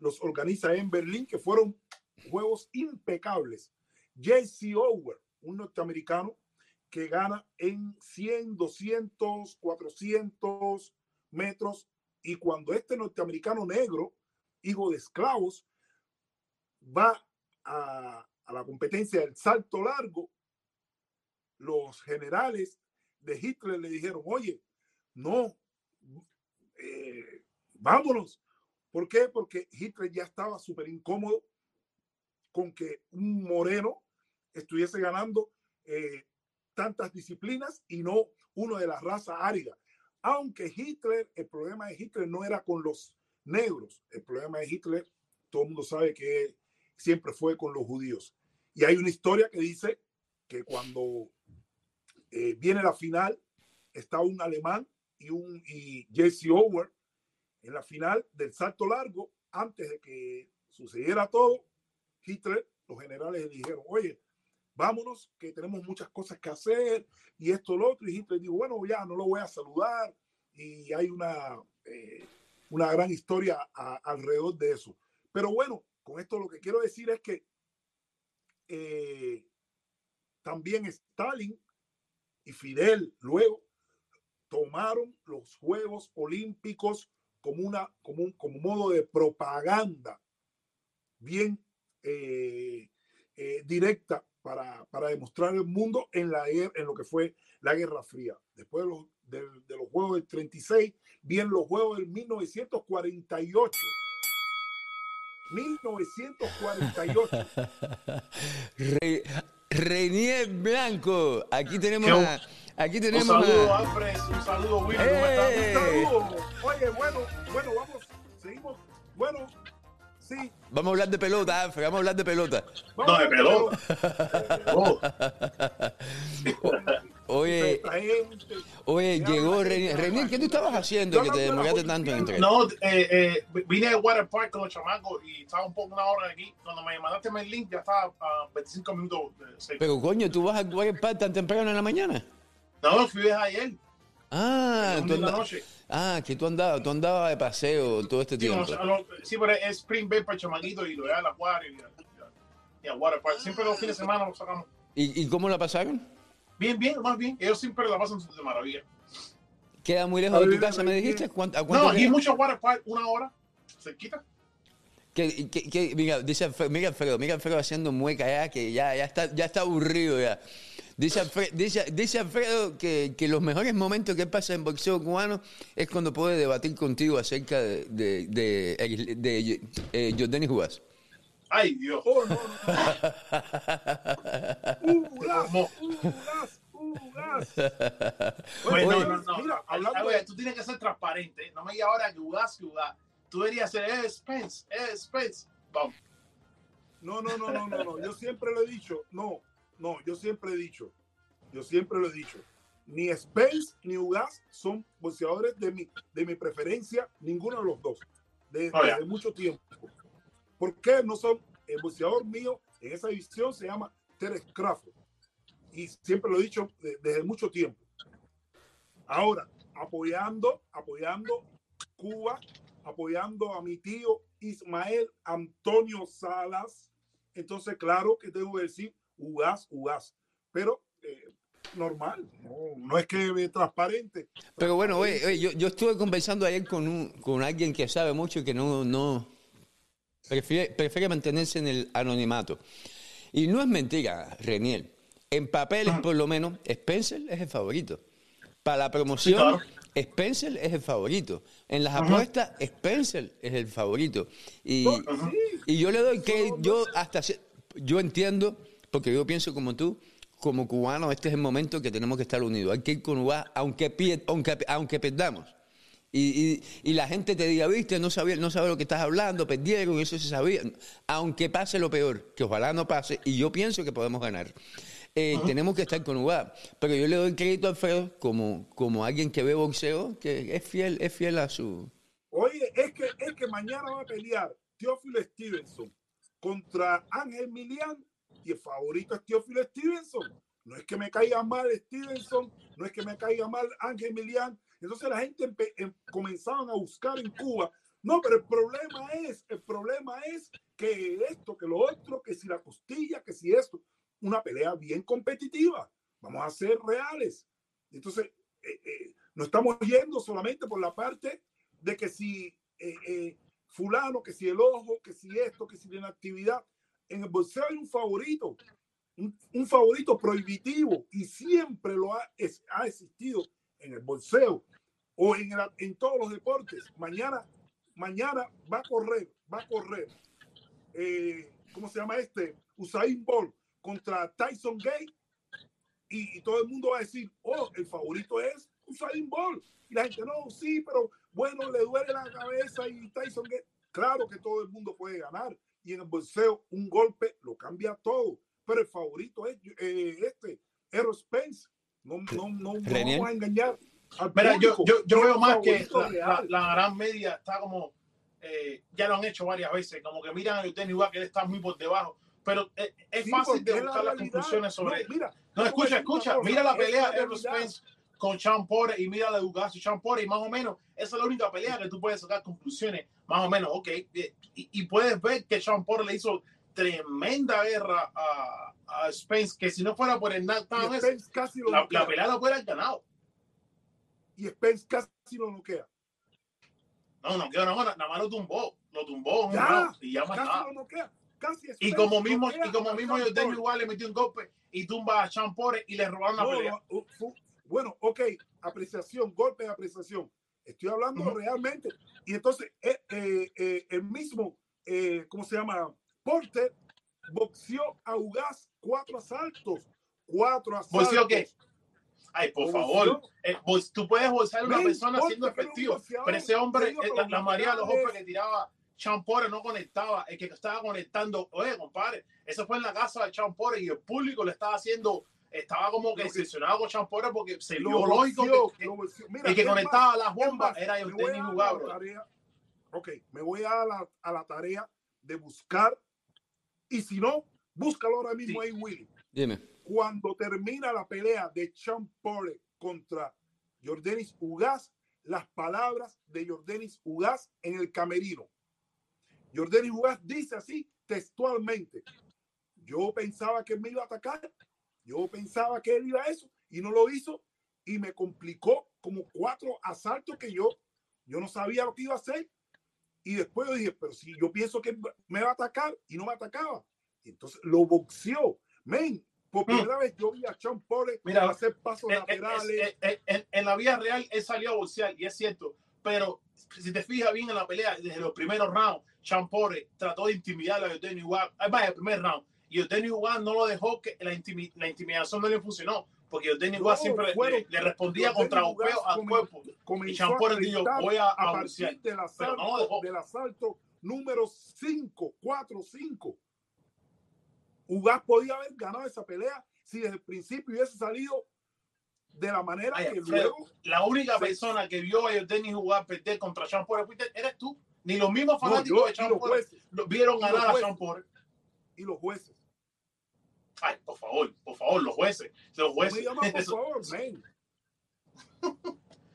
S3: los organiza en Berlín, que fueron juegos impecables? Jesse Ower, un norteamericano que gana en 100, 200, 400 metros. Y cuando este norteamericano negro, hijo de esclavos, va a, la competencia del salto largo, los generales de Hitler le dijeron, oye, no, eh, vámonos. ¿Por qué? Porque Hitler ya estaba súper incómodo con que un moreno estuviese ganando eh, tantas disciplinas y no uno de la raza árida. Aunque Hitler, el problema de Hitler no era con los negros, el problema de Hitler, todo el mundo sabe que siempre fue con los judíos. Y hay una historia que dice que cuando eh, viene la final, está un alemán y un Jesse Ower en la final del salto largo, antes de que sucediera todo, Hitler, los generales le dijeron, oye, vámonos, que tenemos muchas cosas que hacer y esto, lo otro. Y Hitler dijo, bueno, ya no lo voy a saludar. Y hay una, eh, una gran historia alrededor de eso. Pero bueno, con esto lo que quiero decir es que eh, también Stalin y Fidel luego tomaron los Juegos Olímpicos como, una, como, un, como modo de propaganda bien eh, directa para, para, demostrar el mundo en, la, en lo que fue la Guerra Fría. Después de los, de, de los Juegos del 36, vienen los Juegos del 1948. 1948.
S2: Re, Renier Blanco, aquí tenemos a, aquí tenemos
S4: un saludo,
S2: a,
S4: Alfred, un saludo, Willy,
S2: ¡Eh!
S4: ¿cómo estás?
S3: Un saludo. Oye, bueno, bueno, vamos, seguimos. Bueno, sí.
S2: vamos a hablar de pelota, Alfred, vamos a hablar de pelota.
S4: No, de pelota. Oh,
S2: Oye, oye, llegó Renier. Renier. ¿qué tú estabas haciendo que te demoraste tanto en entrar?
S4: No, eh, eh, vine de Water Park con los chamacos y estaba un poco una hora aquí. Cuando me mandaste el link ya estaba a 25 minutos de seis.
S2: Pero coño, tú vas a Water Park tan temprano en la mañana.
S4: No, fui desde ayer,
S2: Ah, tú anda- ah, que tú andabas, tú andabas de paseo todo este
S4: Sí,
S2: tiempo.
S4: no, no, sí, pero es Spring Break para el chamaquito y lo de a la Water y y a Water Park. Siempre los fines de semana los sacamos.
S2: ¿Y, y cómo la pasaron?
S4: Bien, bien, más bien. Ellos siempre la pasan de maravilla.
S2: ¿Queda muy lejos de tu casa, me dijiste? ¿Cuánto, a
S4: No,
S2: cuánto
S4: aquí mucho Water Park, una hora, cerquita.
S2: Que, que- que- mira, dice Alfredo, mira Alfredo, mira Alfredo haciendo mueca ya, que ya, ya, está, ya está aburrido ya. Dice Alfredo, dice, dice Alfredo que, que los mejores momentos que pasa en boxeo cubano es cuando puede debatir contigo acerca de, de, de, de, de, eh, Jordani Juárez.
S4: Ay, Dios.
S3: Oh, no, no.
S2: Oye,
S4: no, no, no.
S3: Mira, hablando
S4: Oye,
S3: de-
S4: tú tienes que ser transparente. No me digas ahora que jugás, que jugás. Tú deberías ser, eh, Spence, eh, Spence. Vamos.
S3: No, no, no, no, no, no. Yo siempre lo he dicho. No, no, yo siempre he dicho. Yo siempre lo he dicho. Ni Spence ni Ugas son boxeadores de mi, de mi preferencia, ninguno de los dos. De-
S4: Oh,
S3: Desde
S4: ya.
S3: mucho tiempo. ¿Por qué no son? El boxeador mío en esa división se llama Terence Crawford. Y siempre lo he dicho de- desde mucho tiempo. Ahora, apoyando, apoyando Cuba, apoyando a mi tío Ismael Antonio Salas. Entonces, claro que tengo que decir Ugas, Ugas. Pero eh, normal, no, no es que es transparente.
S2: Pero bueno, oye, oye, yo, yo estuve conversando ayer con, un, con alguien que sabe mucho y que no, no prefiere, prefiere mantenerse en el anonimato. Y no es mentira, Reniel. En papeles, por lo menos, Spencer es el favorito. Para la promoción,
S4: Sí,
S2: Spencer es el favorito. En las apuestas, Spencer es el favorito. Y, y yo le doy que yo hasta yo entiendo, porque yo pienso como tú, como cubano, este es el momento que tenemos que estar unidos. Hay que ir con UA, aunque, aunque, aunque perdamos. Y, y- y la gente te diga, viste, no sabía, no sabe lo que estás hablando, perdieron, eso se sabía. Aunque pase lo peor, que ojalá no pase, y yo pienso que podemos ganar. Eh, Tenemos que estar con UA. Pero yo le doy crédito a Alfredo como, como alguien que ve boxeo, que es fiel, es fiel a su.
S3: Oye, es que, es que mañana va a pelear Teófilo Stevenson contra Ángel Milian y el favorito es Teófilo Stevenson. No es que me caiga mal Stevenson, no es que me caiga mal Ángel Milian. Entonces la gente em- comenzaban a buscar en Cuba. No, pero el problema es, el problema es que esto, que lo otro, que si la costilla, que si esto. Una pelea bien competitiva. vamos a ser reales. Entonces, eh, eh, no estamos yendo solamente por la parte de que si eh, fulano, que si el ojo, que si esto, que si la inactividad. En el boxeo hay un favorito, un, favorito prohibitivo y siempre lo ha, es- ha existido en el boxeo o en, en todos los deportes. Mañana, mañana va a correr, va a correr. eh, ¿Cómo se llama este? Usain Bolt contra Tyson Gay y, y todo el mundo va a decir, oh, el favorito es Usain Bolt. Y la gente, no, sí, pero bueno, le duele la cabeza y Tyson Gay. Claro que todo el mundo puede ganar. Y en el boxeo, un golpe lo cambia todo. Pero el favorito es eh, este, Errol Spence. No, no, no, no vamos a engañar.
S4: Mira, yo, yo, yo
S3: Es
S4: veo más que la, la, la gran media está como, eh, ya lo han hecho varias veces, como que miran a Eugenio igual que él está muy por debajo, pero eh, es
S3: Sí,
S4: fácil de
S3: es la
S4: buscar las conclusiones sobre
S3: No, mira,
S4: No, escucha, escucha. Mira la
S3: es
S4: pelea de
S3: realidad.
S4: Spence con Sean Porter y mira la de Ugas y más o menos esa es la única pelea que tú puedes sacar conclusiones. Más o menos, ok. eh, Y, y puedes ver que Sean Porter le hizo tremenda guerra a, a Spence, que si no fuera por el knockdown, ese,
S3: Spence casi lo
S4: la, la pelea la hubiera ganado.
S3: Y Spence casi lo noquea.
S4: No, no, quedó nada más, nada más lo tumbó. Lo tumbó
S3: Ya,
S4: y ya más
S3: Casi
S4: nada.
S3: lo noquea. Casi
S4: Y como mismo, y como mismo Jordan igual le metió un golpe y tumba a Sean Porter y le robaron la
S3: No,
S4: pelea.
S3: uh, fu- bueno, ok, apreciación, golpe de apreciación. Estoy hablando
S4: Ujú.
S3: realmente. Y entonces, eh, eh, eh, el mismo, eh, ¿cómo se llama? Porter boxeó a Ugas cuatro asaltos. Cuatro asaltos.
S4: ¿Boxeó qué? Ay, por favor. Eh, bol- tú puedes bolsar a una persona siendo efectivo. Pero ese hombre,
S3: digo,
S4: eh, la, la mayoría de los golpes que tiraba Champore no conectaba. El que estaba conectando, oye, compadre, eso fue en la casa de Champore y el público le estaba haciendo, estaba como que
S3: que-
S4: decepcionado con Champore porque se
S3: Lo
S4: vio lógico que, que
S3: lo boxeó. Mira,
S4: el que conectaba
S3: más,
S4: las bombas era
S3: la
S4: bro.
S3: tarea- Ok, me voy a la, a la tarea de buscar. Y si no, búscalo ahora mismo
S4: Sí.
S3: ahí, Willy.
S2: Dime.
S3: cuando termina la pelea de Sean Porter contra Jordanis Ugas, las palabras de Jordanis Ugas en el camerino. Jordanis Ugas dice así textualmente, yo pensaba que me iba a atacar, yo pensaba que él iba a eso y no lo hizo y me complicó como cuatro asaltos que yo, yo no sabía lo que iba a hacer. Y después yo dije, pero si yo pienso que me va a atacar y no me atacaba. Y entonces lo boxeó. Men, por primera vez yo vi a Sean
S4: Mm. Mira,
S3: hacer pasos
S4: Eh, eh,
S3: laterales.
S4: eh, en, en la vida real él salió a bolsear y es cierto, pero si te fijas bien en la pelea, desde los primeros rounds, Champore trató de intimidar a ah, vaya, el primer round, y Eugenio Ugas no lo dejó que la, intimi- la intimidación no le funcionó, porque Eugenio Ugas
S3: No,
S4: siempre le, le respondía
S3: Ugas
S4: golpeo al cuerpo. Y
S3: a
S4: dijo, voy a,
S3: a partir del
S4: pero no
S3: asalto,
S4: dejó.
S3: del asalto número 5, 4, 5. Ugas podía haber ganado esa pelea si desde el principio hubiese salido de la manera
S4: Ay,
S3: que luego.
S4: La única
S3: Sí.
S4: persona que vio a Eugenio jugar perder contra Champore eres tú. Ni los mismos
S3: No,
S4: fanáticos
S3: yo
S4: de Champore
S3: jueces.
S4: vieron ganar a
S3: jueces.
S4: Champore.
S3: Y los jueces.
S4: Ay, por favor, por favor, los jueces. Los
S3: No me
S4: jueces.
S3: llaman, por favor, men.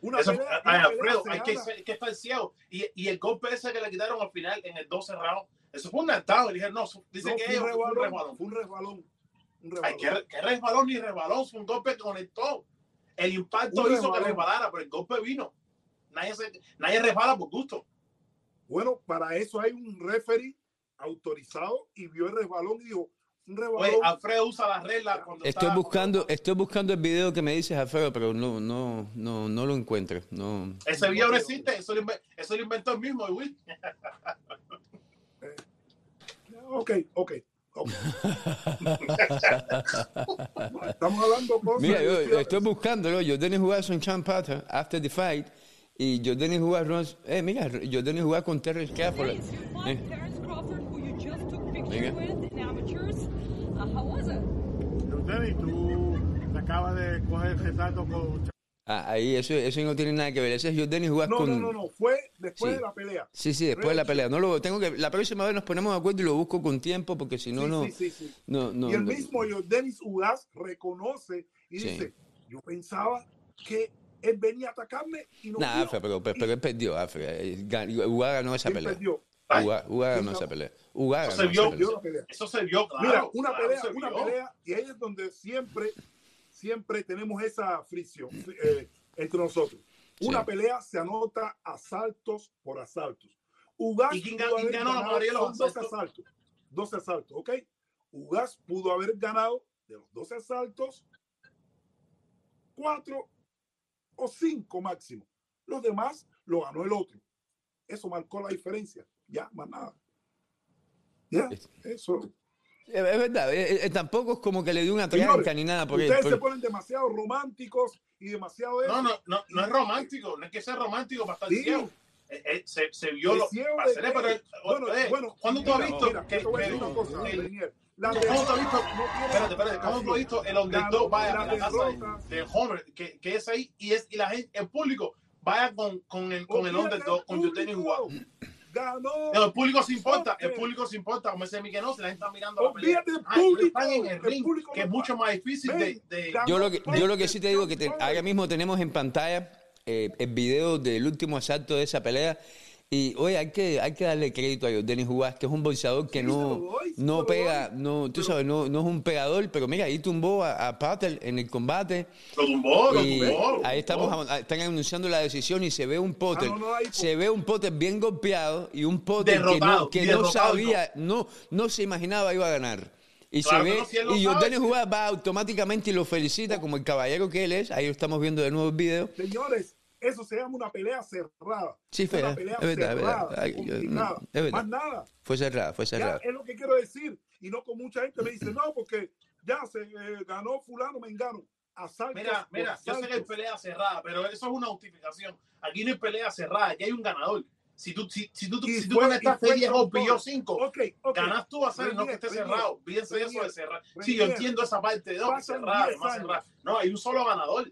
S3: Una
S4: Eso,
S3: pelea,
S4: ay,
S3: una
S4: Alfredo, hay que, que estar ciego. Y, y el golpe ese que le quitaron al final en el 12 round, eso fue un atado. Y dijeron, no, dice
S3: No,
S4: que
S3: fue un
S4: un
S3: resbalón,
S4: resbalón.
S3: fue un resbalón. Un
S4: Ay,
S3: resbalón.
S4: ¿qué, qué resbalón ni resbalón, fue un golpe que conectó. El impacto
S3: Un
S4: hizo que
S3: resbalón.
S4: resbalara, pero el golpe vino. Nadie, se, nadie resbala por gusto.
S3: Bueno, para eso hay un referee autorizado y vio el resbalón y dijo, un
S4: Oye. Alfredo usa las reglas cuando
S2: Estoy
S4: está-
S2: buscando, estoy buscando el video que me dices, Alfredo, pero no, no, no, no lo encuentro. No.
S4: Ese video no existe, eso lo, inve- eso lo inventó el mismo Will.
S3: Ok, ok. ok. Estamos hablando cosas.
S2: Mira, yo
S3: estoy-
S2: estoy buscándolo. Jordan jugaba con Champ Pata after the fight. Y Jordan jugaba, eh, mira, Jordan jugaba con Terry Crawford.
S5: Dennis, you fought
S2: Eh.
S5: Uh,
S6: tú acabas de coger con
S2: Ah, ahí eso, eso no tiene nada que ver. Ese es Jordan jugaba
S3: No,
S2: con.
S3: no, no, no. Fue después
S2: Sí.
S3: de la pelea.
S2: Sí, sí, después de la pelea. No lo tengo que. La próxima vez nos ponemos de acuerdo y lo busco con tiempo porque si no,
S3: Sí,
S2: no.
S3: sí, sí, sí.
S2: No, no.
S3: y el
S2: no.
S3: mismo Dennis Ugas reconoce y
S2: Sí.
S3: dice, yo pensaba que él venía a atacarme y no
S2: Nah,
S3: vino".
S2: Afra, pero, pero, pero él perdió, Afra. Eh, gan- Uga ganó esa
S3: ¿Quién
S2: pelea.
S3: perdió?
S2: Uga, Uga ganó
S3: ¿quién
S2: esa
S3: ganó?
S2: pelea. Uga
S4: Eso se vio. Eso se vio, claro.
S3: Mira, una
S4: claro,
S3: pelea,
S4: se
S3: una
S4: vio.
S3: pelea, y ahí es donde siempre, siempre tenemos esa fricción eh, entre nosotros. Una
S2: Sí.
S3: pelea se anota asaltos por asaltos. Ugas
S4: ¿Y quién quién
S3: haber
S4: ganó la
S3: ganado-
S4: mayoría de los
S3: son 12
S4: asaltos?
S3: asaltos. 12 asaltos, ¿ok? Ugas pudo haber ganado de los 12 asaltos cuatro o cinco máximo. Los demás lo ganó el otro. Eso marcó la diferencia. Ya, más nada. Ya, eso.
S2: Es verdad, eh, eh, tampoco es como que le dio una
S3: Señores,
S2: tranca ni nada. Porque,
S3: Ustedes se ponen demasiado románticos y demasiado.
S4: No, no, no, no es romántico, no es que sea romántico para estar
S3: Sí.
S4: ciego. Eh, eh, se, se vio
S3: ¿El
S4: lo pero
S3: Bueno,
S4: eh,
S3: bueno,
S4: ¿cuándo tú has visto
S3: mira,
S4: que, ¿Cómo tú has visto? Espérate, espérate, ¿cómo tú has visto el underdog vaya a la casa de, Homer, que, que es ahí, y es y la gente, el público vaya con, con el, con el underdog, con Yuteni jugado.
S3: Ganó.
S4: No, el público se importa, el público se importa, como ese Miguel no, si la gente está mirando.
S3: Olvídate del
S4: Ah,
S3: público.
S4: están en el
S3: El
S4: ring,
S3: público
S4: que es mucho más difícil de, de-
S2: yo, lo que, yo lo que sí te digo que te- ahora mismo tenemos en pantalla eh, el video del último asalto de esa pelea. Y oye, hay que, hay que darle crédito a Denis Juárez, que es un boxeador que
S3: Sí,
S2: no, no pega, no, tú
S3: Pero-
S2: sabes, no, no es un pegador, pero mira, ahí tumbó a, a Patel en el combate.
S4: lo tumbó, lo tumbó.
S2: ahí estamos, están anunciando la decisión y se ve un Potter,
S3: Ah, no, no, ahí-
S2: se ve un Potter bien golpeado y un Potter que no,
S4: Derrotado,
S2: que no sabía, no, no se imaginaba iba a ganar. Y
S4: Claro
S2: se ve, y Jordan. Juárez va automáticamente y lo felicita como el caballero que él es. Ahí lo estamos viendo de nuevo el video.
S3: Señores, eso se llama una pelea cerrada.
S2: Sí, fue,
S3: una
S2: es
S3: pelea
S2: verdad, es verdad.
S3: cerrada,
S2: Ay, yo-
S3: complicada.
S2: es verdad.
S3: Más nada.
S2: Fue cerrada, fue
S3: Ya
S2: cerrada.
S3: es lo que quiero decir. Y no con mucha gente me dice, no, porque ya se eh, ganó fulano, me engano. Asaltos
S4: Mira, mira, yo sé que hay pelea cerrada, pero eso es una justificación. Aquí no hay pelea cerrada, aquí hay un ganador. Si tú, si, si tú, si tú
S3: fue-
S4: conectaste
S3: y fue
S4: 10 o
S3: todo.
S4: 5,
S3: Ok, ok.
S4: ganas tú a saber no que esté cerrado. Fíjense eso de cerrar. Sí, yo entiendo esa parte de
S3: Pasan
S4: cerrada,
S3: 10
S4: más cerrada. No, hay un solo ganador.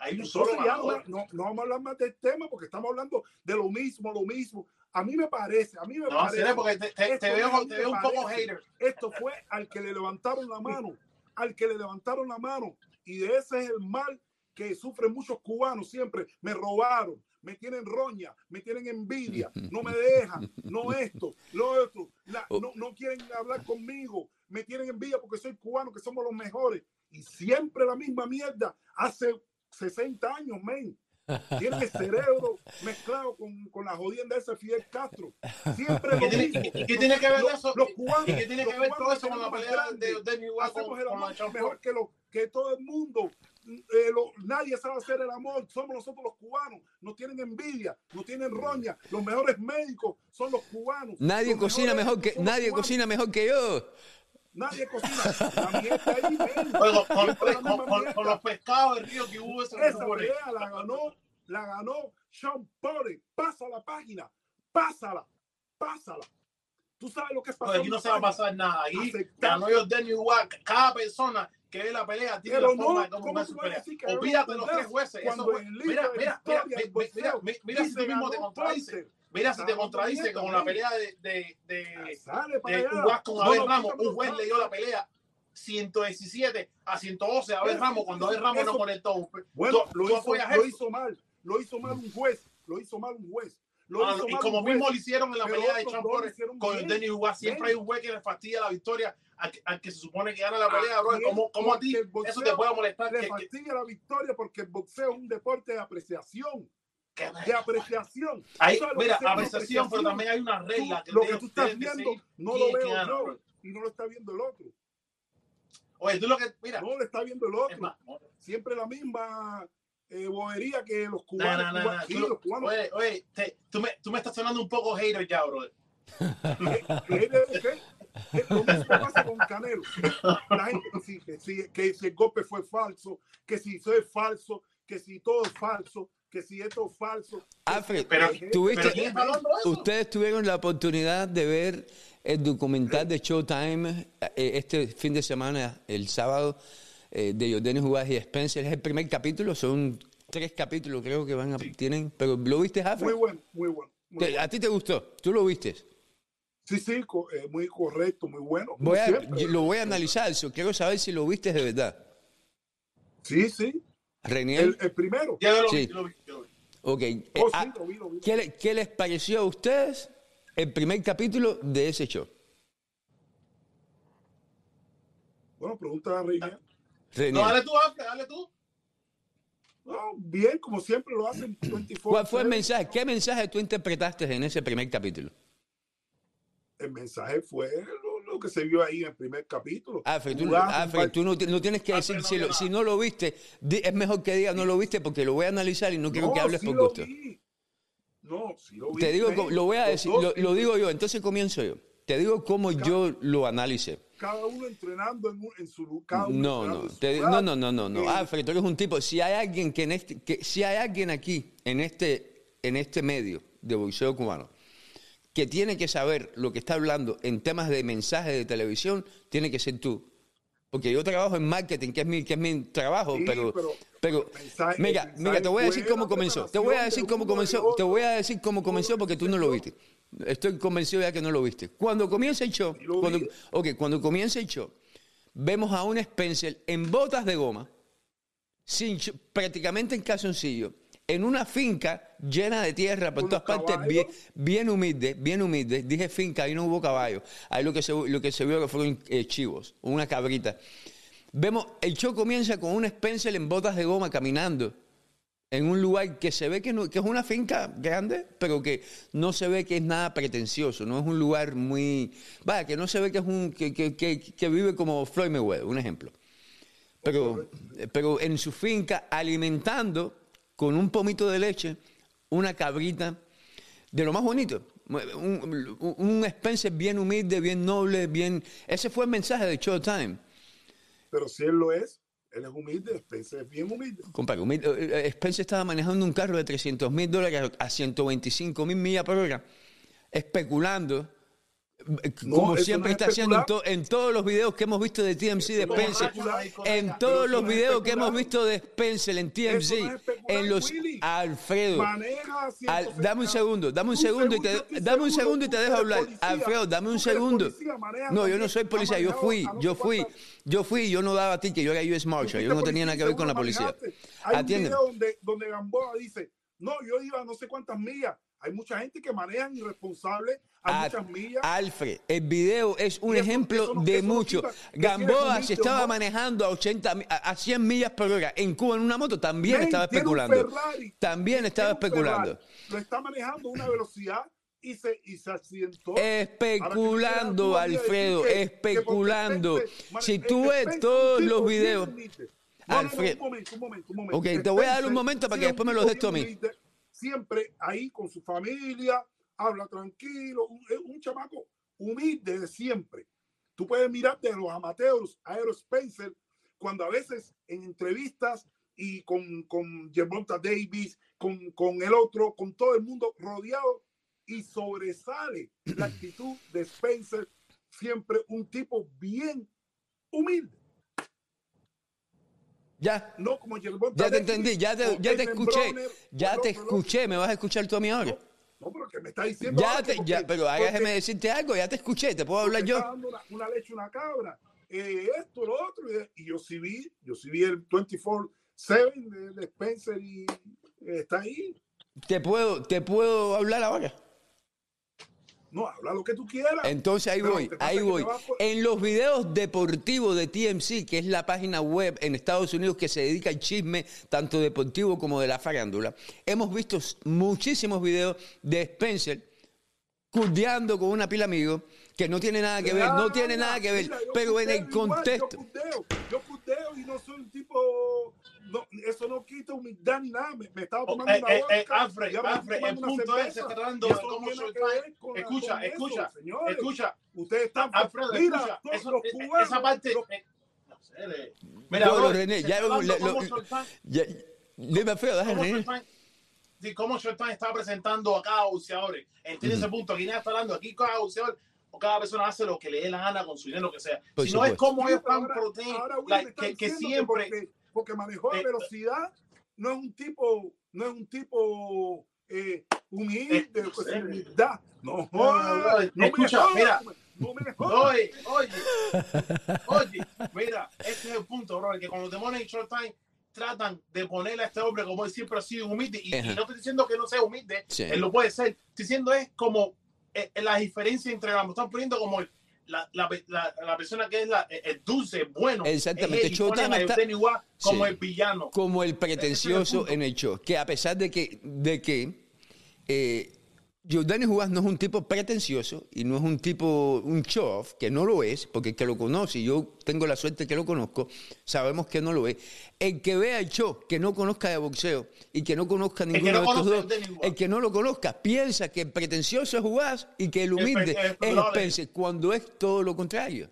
S4: Hay un solo
S3: no,
S4: ganador.
S3: no, no vamos a hablar más del tema porque estamos hablando de lo mismo, lo mismo. A mí me parece, a mí me
S4: No,
S3: parece.
S4: seré porque te, te-
S3: Esto
S4: te veo,
S3: no
S4: te veo un poco hater.
S3: Esto fue al que le levantaron la mano, al que le levantaron la mano. Y de ese es el mal que sufren muchos cubanos siempre. Me robaron, me tienen roña, me tienen envidia, no me dejan, no esto, lo otro. La- no, no quieren hablar conmigo, me tienen envidia porque soy cubano, que somos los mejores. Y siempre la misma mierda. Hace 60 años, men. Tienen el cerebro mezclado con, con la jodienda de ese Fidel Castro. Siempre
S4: ¿Qué
S3: lo
S4: tiene,
S3: mismo.
S4: qué- qué tiene que ver
S3: Los-
S4: eso?
S3: los cubanos-
S4: ¿Y qué tiene que ver todo eso con la pelea de con,
S3: hacemos el amor mejor que, lo, que todo el mundo. Eh, lo- nadie sabe hacer el amor, somos nosotros los cubanos. Nos tienen envidia, nos tienen roña. Los mejores médicos son los cubanos.
S2: Nadie
S3: Los
S2: cocina mejor que, nadie
S3: cubanos.
S2: cocina mejor que yo.
S3: Nadie cocina. La ahí,
S4: con, los pescados del río que hubo
S3: Esa pelea la ganó, la ganó Sean Porter. Pasa la página, pásala, pásala. Tú sabes lo que es pasar.
S4: Aquí no se va a pasar nada. Aquí
S3: Aceptar.
S4: ganó White. Cada persona que ve la pelea tiene
S3: Pero
S4: la forma
S3: no,
S4: de cómo
S3: ¿cómo
S4: ver
S3: tú
S4: su pelea. Olvídate los tres jueces. Eso Mira, mira, mira, mira Mira si te
S3: mierda,
S4: con la pelea de, de, de,
S3: para
S4: de. Ugas con Abel Ramos. Un juez le dio la pelea 117 a 112 a Abel Ramos cuando Abel Ramos no conectó.
S3: Bueno,
S4: ¿Tú-
S3: lo lo hizo mal. Lo hizo mal un juez. Lo hizo mal un juez.
S4: Ah, y como mismo lo hicieron en la pelea de Champ con
S3: bien.
S4: Denny Ugas, siempre hay un juez que le fastidia la victoria al que, al que se supone que gana la pelea,
S3: ¿A
S4: bro. ¿Cómo, cómo a ti
S3: el
S4: eso te puede molestar?
S3: Le
S4: que-
S3: fastidia la victoria porque el boxeo es un deporte de apreciación. De apreciación.
S4: Hay-
S3: ¿Tú
S4: mira, apreciación, pero también hay una
S3: Tú-
S4: regla que
S3: lo que tú estás viendo no lo veo yo
S4: bro.
S3: y no lo está viendo el otro.
S4: Oye, tú lo que, mira,
S3: No lo está viendo el
S4: es
S3: otro.
S4: más,
S3: Siempre la misma eh, bobería que los
S4: no,
S3: cubanos.
S4: no, no,
S3: cubanos-
S4: no,
S3: sí,
S4: tú lo-
S3: los cubanos.
S4: oye, oye, te- tú, me, tú me estás sonando un poco hater ya, bro.
S3: ¿Qué- qué lo mismo pasa con Canelo. La gente que si, que, que si el golpe fue falso, que si eso es falso, que si todo es falso, que si esto es falso.
S2: Alfred,
S4: Pero-
S2: tuviste-
S4: pero ¿quién está hablando de eso?
S2: ustedes tuvieron la oportunidad de ver el documental de Showtime eh, este fin de semana, el sábado, eh, de Jordan Juárez y Spencer. Es el primer capítulo, son tres capítulos creo que van a, tienen, pero ¿lo viste, Alfred?
S3: Muy bueno, muy bueno. muy
S2: Te-
S3: bueno.
S2: ¿A ti te gustó? ¿Tú lo viste?
S3: Sí, sí, co- eh, muy correcto, muy bueno.
S2: Voy a- lo voy a analizar, so, quiero saber si lo viste de verdad.
S3: Sí, sí.
S2: Renier,
S3: El, el primero.
S4: Ya lo
S2: Sí.
S4: lo vi.
S2: Ok. eh,
S3: Oh, sí,
S2: ah,
S3: lo vi, lo vi.
S2: ¿qué, le- qué les pareció a ustedes el primer capítulo de ese show?
S3: Bueno, pregunta a Reina.
S2: Renier.
S4: No, dale tú, Alfred, dale tú.
S3: No, bien, como siempre lo hacen 24.
S2: ¿Cuál fue el mensaje? ¿Qué mensaje tú interpretaste en ese primer capítulo?
S3: El mensaje fue lo, que se vio ahí en el primer capítulo.
S2: Alfred, tú,
S3: Jugar,
S2: Alfred, tú no, no tienes que
S4: Alfred
S2: decir,
S4: no
S2: si, lo- si no lo viste, es mejor que digas no lo viste porque lo voy a analizar y no quiero
S3: No,
S2: que hables
S3: sí
S2: por gusto.
S3: vi. No, sí lo vi.
S2: Te digo, lo voy a decir, lo, lo digo yo, entonces comienzo yo. Te digo cómo yo lo analicé.
S3: Cada uno entrenando en, su lugar.
S2: No, no, te-
S3: lugar.
S2: no, no, no, no, no.
S3: Eh,
S2: Alfred, tú eres un tipo. Si hay alguien que en este, que, si hay alguien aquí en este, en este medio de boxeo cubano que tiene que saber lo que está hablando en temas de mensajes de televisión, tiene que ser tú. Porque yo trabajo en marketing, que es mi, que es mi trabajo,
S3: Sí,
S2: pero,
S3: pero mensaje-
S2: mira,
S3: mensaje
S2: mira, te voy a decir cómo comenzó. Te voy a decir
S3: de
S2: cómo comenzó. Te voy a decir cómo comenzó porque tú no lo viste. Estoy convencido ya que no lo viste. Cuando comienza el show, cuando, ok, cuando comienza el show, vemos a un Spencer en botas de goma, sin prácticamente en calzoncillo, en una finca llena de tierra por todas partes, bien, bien humilde, bien humilde. Dije finca, ahí no hubo caballo. Ahí lo que se, lo que se vio que fueron eh, chivos, una cabrita. Vemos, el show comienza con un Spencer en botas de goma caminando en un lugar que se ve que, no- que es una finca grande, pero que no se ve que es nada pretencioso, no es un lugar muy... Vaya, que no se ve que es un... que, que- que- que vive como Floyd Mayweather, un ejemplo. Pero, pero en su finca alimentando con un pomito de leche una cabrita de lo más bonito. Un, un- un Spencer bien humilde, bien noble, bien... Ese fue el mensaje de Showtime.
S3: Pero si él lo es, él es humilde, Spencer es bien humilde.
S2: Compadre, humilde, eh, eh, Spencer estaba manejando un carro de 300 mil dólares a 125 mil millas por hora, especulando,
S3: No,
S2: como
S3: eso
S2: siempre
S3: no es
S2: está haciendo en, to- en todos los videos que hemos visto de TMC de
S3: no
S2: Spencer, en todos los
S3: no
S2: videos que hemos visto de Spencer en TMC,
S3: no
S2: en los. Alfredo, al-
S3: 160.
S2: dame un segundo, dame un
S3: Un
S2: segundo y te, dame un segundo y te dejo hablar. Alfredo, dame un segundo. No, yo no soy policía, yo fui,
S3: no
S2: yo fui, yo fui, yo no daba a ti que yo era US Marshal, yo no tenía nada que ver con la policía.
S3: Video donde, Gamboa dice, no, yo iba no sé cuántas millas. Hay mucha gente que manejan irresponsables a
S2: A-
S3: muchas millas.
S2: Alfred, el video es un
S3: eso-
S2: ejemplo
S3: eso no-
S2: de mucho. Gamboa se estaba
S3: no.
S2: manejando a 80, mi- a a 100 millas por hora en Cuba en una moto, también
S3: Men,
S2: estaba especulando.
S3: Ferrari,
S2: También estaba especulando.
S3: Ferrari, Lo está manejando a una velocidad y se, y se accidentó.
S2: Especulando, Alfredo,
S3: que-
S2: especulando.
S3: Spencer-
S2: Si tú ves todos los videos-.
S3: No,
S2: Alfred.
S3: un momento, un momento, un momento.
S2: Ok, te voy a dar un momento para que
S3: es
S2: después me lo des tú a mí.
S3: Siempre ahí con su familia, habla tranquilo, un, un chamaco humilde de siempre. Tú puedes mirar de los amateurs a Aero Spencer cuando a veces en entrevistas y con, con Gervonta Davis, con, con el otro, con todo el mundo rodeado y sobresale la actitud de Spencer, siempre un tipo bien humilde,
S2: Ya,
S3: no como Gervonta
S2: ya te entendí, ya te, ya te escuché. Ya te escuché, me vas a escuchar tú a mí ahora.
S3: No, pero que me está diciendo.
S2: Ya te, ya,
S3: porque-
S2: pero
S3: porque-
S2: déjame decirte algo, ya te escuché, te puedo hablar yo.
S3: dando una, una leche, una cabra, eh, esto, lo otro, y, yo sí vi, yo sí vi el 24-7 de, de Spencer y eh, está ahí.
S2: Te puedo, te puedo hablar ahora.
S3: No, habla lo que tú quieras.
S2: Entonces ahí voy, ahí voy.
S3: por-
S2: En los videos deportivos de TMC, que es la página web en Estados Unidos que se dedica al chisme tanto deportivo como de la farándula, hemos visto muchísimos videos de Spencer curdeando con una pila de amigos que no tiene nada que ver, no tiene nada que ver,
S3: mira,
S2: pero en el
S3: igual,
S2: contexto.
S3: Yo puteo, yo y no soy un tipo. No, eso no quita humildad ni nada. Me, me estaba
S4: Oh,
S3: tomando
S4: eh,
S3: una
S4: eh,
S3: vodka
S4: eh, Alfred, Alfred, el punto es,
S3: cerveza,
S4: está
S3: no
S4: cómo
S3: con-
S4: Escucha,
S3: con eso,
S4: escucha,
S3: señores.
S4: escucha.
S3: Ustedes están.
S4: Alfredo,
S3: mira,
S4: escucha,
S3: todos
S4: eso-
S3: los
S4: eh,
S3: cubanos,
S4: esa parte.
S3: los-
S4: eh, no sé, mira,
S2: No,
S4: bro,
S2: René,
S4: se
S2: ya lo- lo- Ya- dime, Alfredo, déjame
S4: sí, cómo Sultán está presentando a cada boxeadores. Entiende ese punto. Aquí nadie está hablando. Aquí cada boxeador o cada persona hace lo que le dé la gana con su dinero, lo que sea.
S2: Por
S4: si no es como ellos
S3: me está
S4: que, que siempre.
S3: Porque, manejó la
S4: Eh,
S3: velocidad no es un tipo no es un tipo eh, humilde
S4: Eh,
S3: pues,
S4: no
S3: humildad no me
S4: mira.
S3: no me jodas.
S4: Oye, oye, oye, mira, este es el punto, bro, que cuando te ponen en Showtime tratan de ponerle a este hombre como él siempre ha sido humilde y, no estoy diciendo que no sea humilde,
S2: Sí.
S4: él lo puede ser, estoy diciendo es como eh, la diferencia entre ambos, están poniendo como el, la, la, la, la persona que es la, el dulce, bueno.
S2: Exactamente,
S4: es
S2: Showtime
S4: a
S2: está-
S4: como
S2: Sí.
S4: el villano.
S2: como el pretencioso
S4: el
S2: en el show. Que a pesar de que, de que eh, Giordani Juárez no es un tipo pretencioso y no es un tipo, un show-off, que no lo es, porque el que lo conoce, y yo tengo la suerte que lo conozco, sabemos que no lo es. El que vea el show, que no conozca de boxeo y que no conozca ninguno
S4: no
S2: de estos dos, el que no lo conozca, piensa que el pretencioso es Juárez y que el humilde
S4: el
S2: es. Spencer, cuando es todo lo contrario.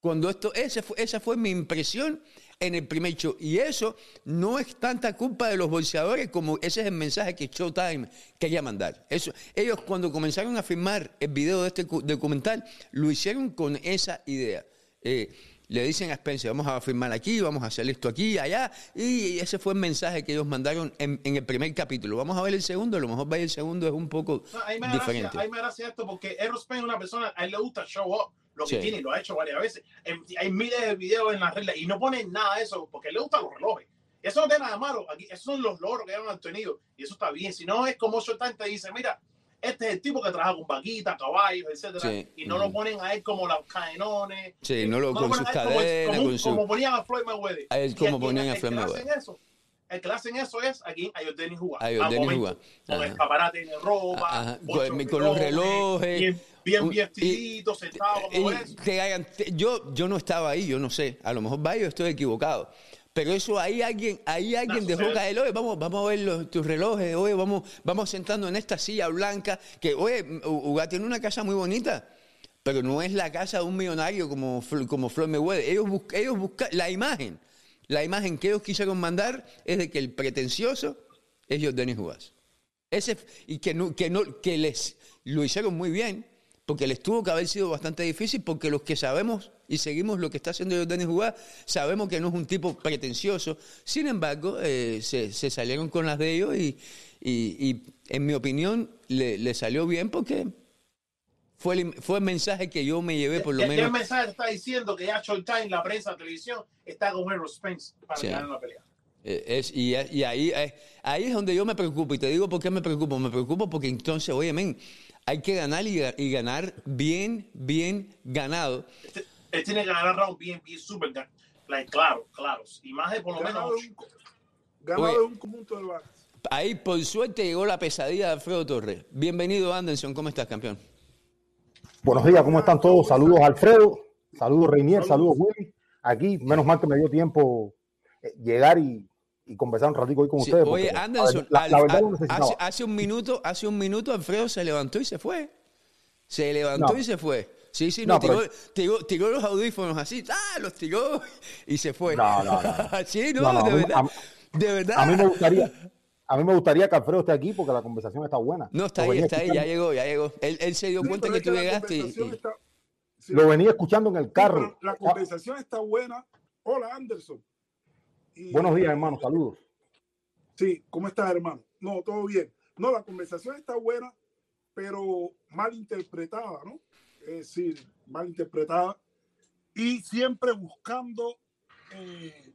S2: Cuando esto, ese fue- esa fue mi impresión en el primer show. Y eso no es tanta culpa de los bolseadores como ese es el mensaje que Showtime quería mandar. Eso, ellos cuando comenzaron a filmar el video de este cu- documental, lo hicieron con esa idea. Eh, le dicen a Spencer, vamos a filmar aquí, vamos a hacer esto aquí, allá. Y ese fue el mensaje que ellos mandaron en, en el primer capítulo. Vamos a ver el segundo, a lo mejor ver el segundo es un poco
S4: No,
S2: diferente.
S4: gracia, me da gracia esto porque Errol Spence es una persona, a él le gusta show up lo que
S2: Sí.
S4: tiene y lo ha hecho varias veces. Hay miles de videos en las reglas y no ponen nada de eso porque le gustan los relojes. Eso no tiene nada malo. Aquí, esos son los logros que han tenido y eso está bien. Si no es como Showtime te dice, mira, este es el tipo que trabaja con vaquitas, caballos, etcétera,
S2: Sí.
S4: y no lo
S2: Ujú.
S4: ponen a él como los caenones.
S2: Sí, no lo- con
S4: ponen
S2: sus
S4: como-
S2: cadenas,
S4: como,
S2: con su-
S4: como ponían a Floyd Mayweather.
S2: A él como ponían a Floyd Mayweather.
S4: el que le hacen eso es aquí a Jordan Juga.
S2: A Jordan Juga.
S4: Con el paparate en ropa,
S2: Ajá, con- con los relojes.
S4: Bien, vestiditos, sentados como eso.
S2: que hagan- te- yo, yo no estaba ahí, yo no sé. A lo mejor vaya, yo estoy equivocado. Pero eso ahí alguien, ahí alguien dejó caer, oye, vamos, vamos a ver los- tus relojes, oye, vamos, vamos sentando en esta silla blanca, que, oye, Uga tiene una casa muy bonita, pero no es la casa de un millonario como, como Floyd Mayweather. Ellos buscan, ellos buscan, la imagen, la imagen que ellos quisieron mandar es de que el pretencioso es Jordan Juárez. Ese, y que, no, que, no, que les lo hicieron muy bien, porque les tuvo que haber sido bastante difícil, porque los que sabemos y seguimos lo que está haciendo Jordan Jugar, sabemos que no es un tipo pretencioso. Sin embargo, eh, se, se salieron con las de ellos y, y- y, en mi opinión le, le salió bien porque fue el, fue el mensaje que yo me llevé por lo
S4: el
S2: menos.
S4: mensaje está diciendo que ya Showtime, la prensa, la televisión, está con Errol Spence para
S2: Sí.
S4: ganar la pelea.
S2: Eh, es, y y ahí, eh, ahí es donde yo me preocupo. Y te digo por qué me preocupo. Me preocupo porque entonces, oye, men, hay que ganar y, ga- y ganar bien, bien ganado.
S4: Este- Él tiene que ganar round bien, bien, súper, like, claro, claros. Y más de por lo menos
S3: Ganado, un, ganado
S2: Oye.
S3: de un conjunto de balas.
S2: Ahí, por suerte, llegó la pesadilla de Alfredo Torres. Bienvenido, Anderson. ¿Cómo estás, campeón?
S7: Buenos días, ¿cómo están todos? Saludos Alfredo, saludos Reinier, saludos Willy. Aquí, menos mal que me dio tiempo eh, llegar y, y conversar un ratito hoy con
S2: Sí,
S7: ustedes.
S2: oye, Anderson,
S7: la, la
S2: al-
S7: verdad
S2: a-
S7: lo necesitaba.
S2: hace, hace un minuto, hace un minuto Alfredo se levantó y se fue. Se levantó
S7: No.
S2: y se fue. Sí, sí, no,
S7: No,
S2: tiró,
S7: pero-
S2: tiró, tiró los audífonos así, ¡ah! Los tiró y se fue.
S7: No, no, no.
S2: sí, no,
S7: No, no,
S2: de
S7: a mí-
S2: verdad.
S7: a-
S2: de verdad.
S7: A mí me gustaría, a mí me gustaría que Alfredo esté aquí porque la conversación está buena.
S2: No, está
S7: Lo
S2: ahí, está ahí, ya llegó, ya llegó. Él, él se dio
S3: Sí,
S2: cuenta que tú llegaste y,
S3: conversación
S2: y-
S3: está- sí,
S7: Lo venía escuchando en el carro.
S3: la conversación está buena. Hola, Anderson. Y-
S7: Buenos días, hermano, saludos.
S3: Sí, ¿cómo estás, hermano? No, todo bien. No, la conversación está buena, pero mal interpretada, ¿no? Es decir, mal interpretada. Y siempre buscando, eh,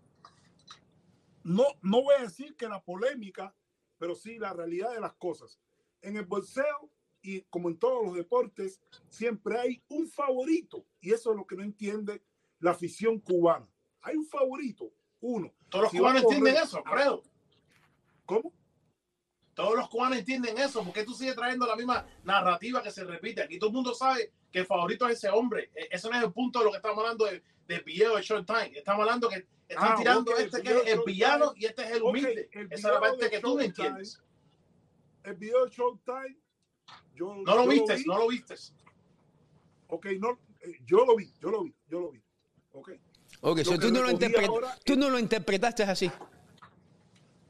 S3: no, no voy a decir que la polémica, pero sí la realidad de las cosas. En el boxeo y como en todos los deportes, siempre hay un favorito. Y eso es lo que no entiende la afición cubana. Hay un favorito, uno.
S4: Todos los
S3: Si
S4: cubanos entienden
S3: correr-
S4: eso, Alfredo.
S3: ¿Cómo?
S4: Todos los cubanos entienden eso. porque tú sigues trayendo la misma narrativa que se repite? Aquí todo el mundo sabe que el favorito es ese hombre. E- Ese no es el punto de lo que estamos hablando de- del video de Showtime. Estamos hablando que están
S3: Ah,
S4: tirando este que es
S3: de
S4: el villano y este es el humilde.
S3: el
S4: Esa es la parte
S3: de
S4: que tú no entiendes.
S3: El video de Showtime, yo
S4: No lo
S3: yo
S4: viste,
S3: vi.
S4: no lo viste.
S3: Ok, no, eh, yo lo vi, yo lo vi, yo lo vi. Ok.
S2: Ok, so tú, no lo tú no lo interpretaste así.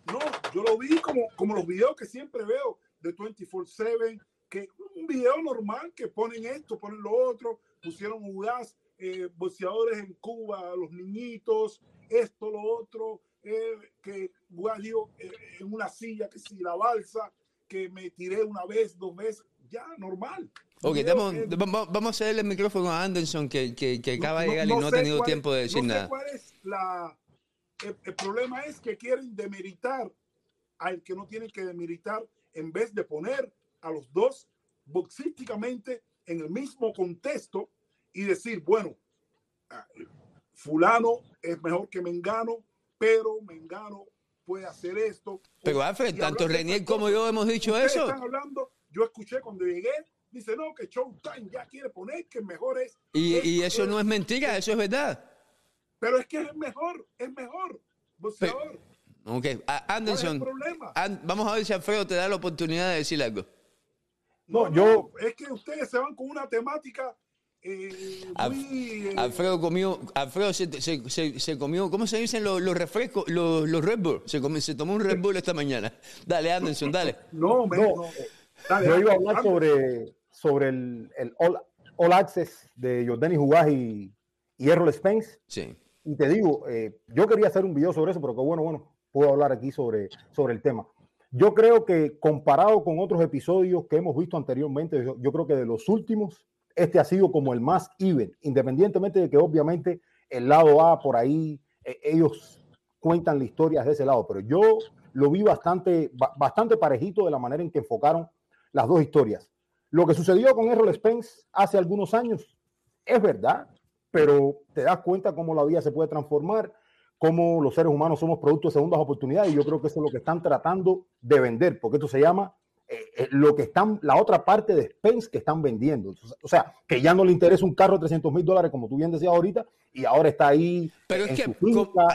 S3: No, yo lo vi como, como los videos que siempre veo de 24-7, que un video normal que ponen esto, ponen lo otro, pusieron jugás, eh, boxeadores en Cuba, los niñitos, esto, lo otro, eh, que digo, eh, en una silla, que si la balsa, que me tiré una vez, dos veces, ya, normal.
S2: Ok, damos-
S3: eh,
S2: vamos, a cederle el micrófono a Anderson, que, que- que acaba de
S3: No-
S2: llegar
S3: no
S2: y no ha tenido
S3: cuál-
S2: tiempo de decir
S3: no sé
S2: nada.
S3: cuál es la, el, el problema es que quieren demeritar al que no tiene que demeritar en vez de poner a los dos boxísticamente en el mismo contexto y decir, bueno, ah, fulano es mejor que Mengano, pero Mengano puede hacer esto.
S2: Pero Alfred, tanto Renier como yo hemos dicho eso.
S3: Están hablando, yo escuché cuando llegué, dice, no, que Showtime ya quiere poner que el mejor es.
S2: Y, y eso no es mentira, eso es verdad.
S3: Pero es que es el mejor, es mejor. boxeador.
S2: Ok, A-
S3: ¿Cuál es el
S2: Anderson, vamos a ver si Alfredo te da la oportunidad de decir algo.
S3: No,
S7: No, yo-
S3: no, es que ustedes se van con una temática eh,
S2: Al-
S3: muy. eh,
S2: Alfredo comió, Alfredo se, se- se- se comió, ¿cómo se dicen los, los refrescos? Los, los Red Bull. Se, comió- se tomó un Red Bull esta mañana. Dale, Anderson, dale.
S3: no,
S7: No,
S3: no. Dale,
S7: Yo iba a hablar sobre, sobre el, el all, All Access de Jordani Jugás y, y Errol Spence.
S2: Sí.
S7: Y te digo, eh, yo quería hacer un video sobre eso, pero que bueno, bueno, puedo hablar aquí sobre, sobre el tema. Yo creo que comparado con otros episodios que hemos visto anteriormente, yo, yo creo que de los últimos, este ha sido como el más even, independientemente de que obviamente el lado A por ahí, eh, ellos cuentan la historia de ese lado, pero yo lo vi bastante, ba- bastante parejito de la manera en que enfocaron las dos historias. Lo que sucedió con Errol Spence hace algunos años es verdad, pero te das cuenta cómo la vida se puede transformar, cómo los seres humanos somos producto de segundas oportunidades y yo creo que eso es lo que están tratando de vender, porque esto se llama eh, eh, lo que están, la otra parte de Spence que están vendiendo. O sea, que ya no le interesa un carro de 300 mil dólares, como tú bien decías ahorita, y ahora está ahí.
S2: Pero es que,
S7: su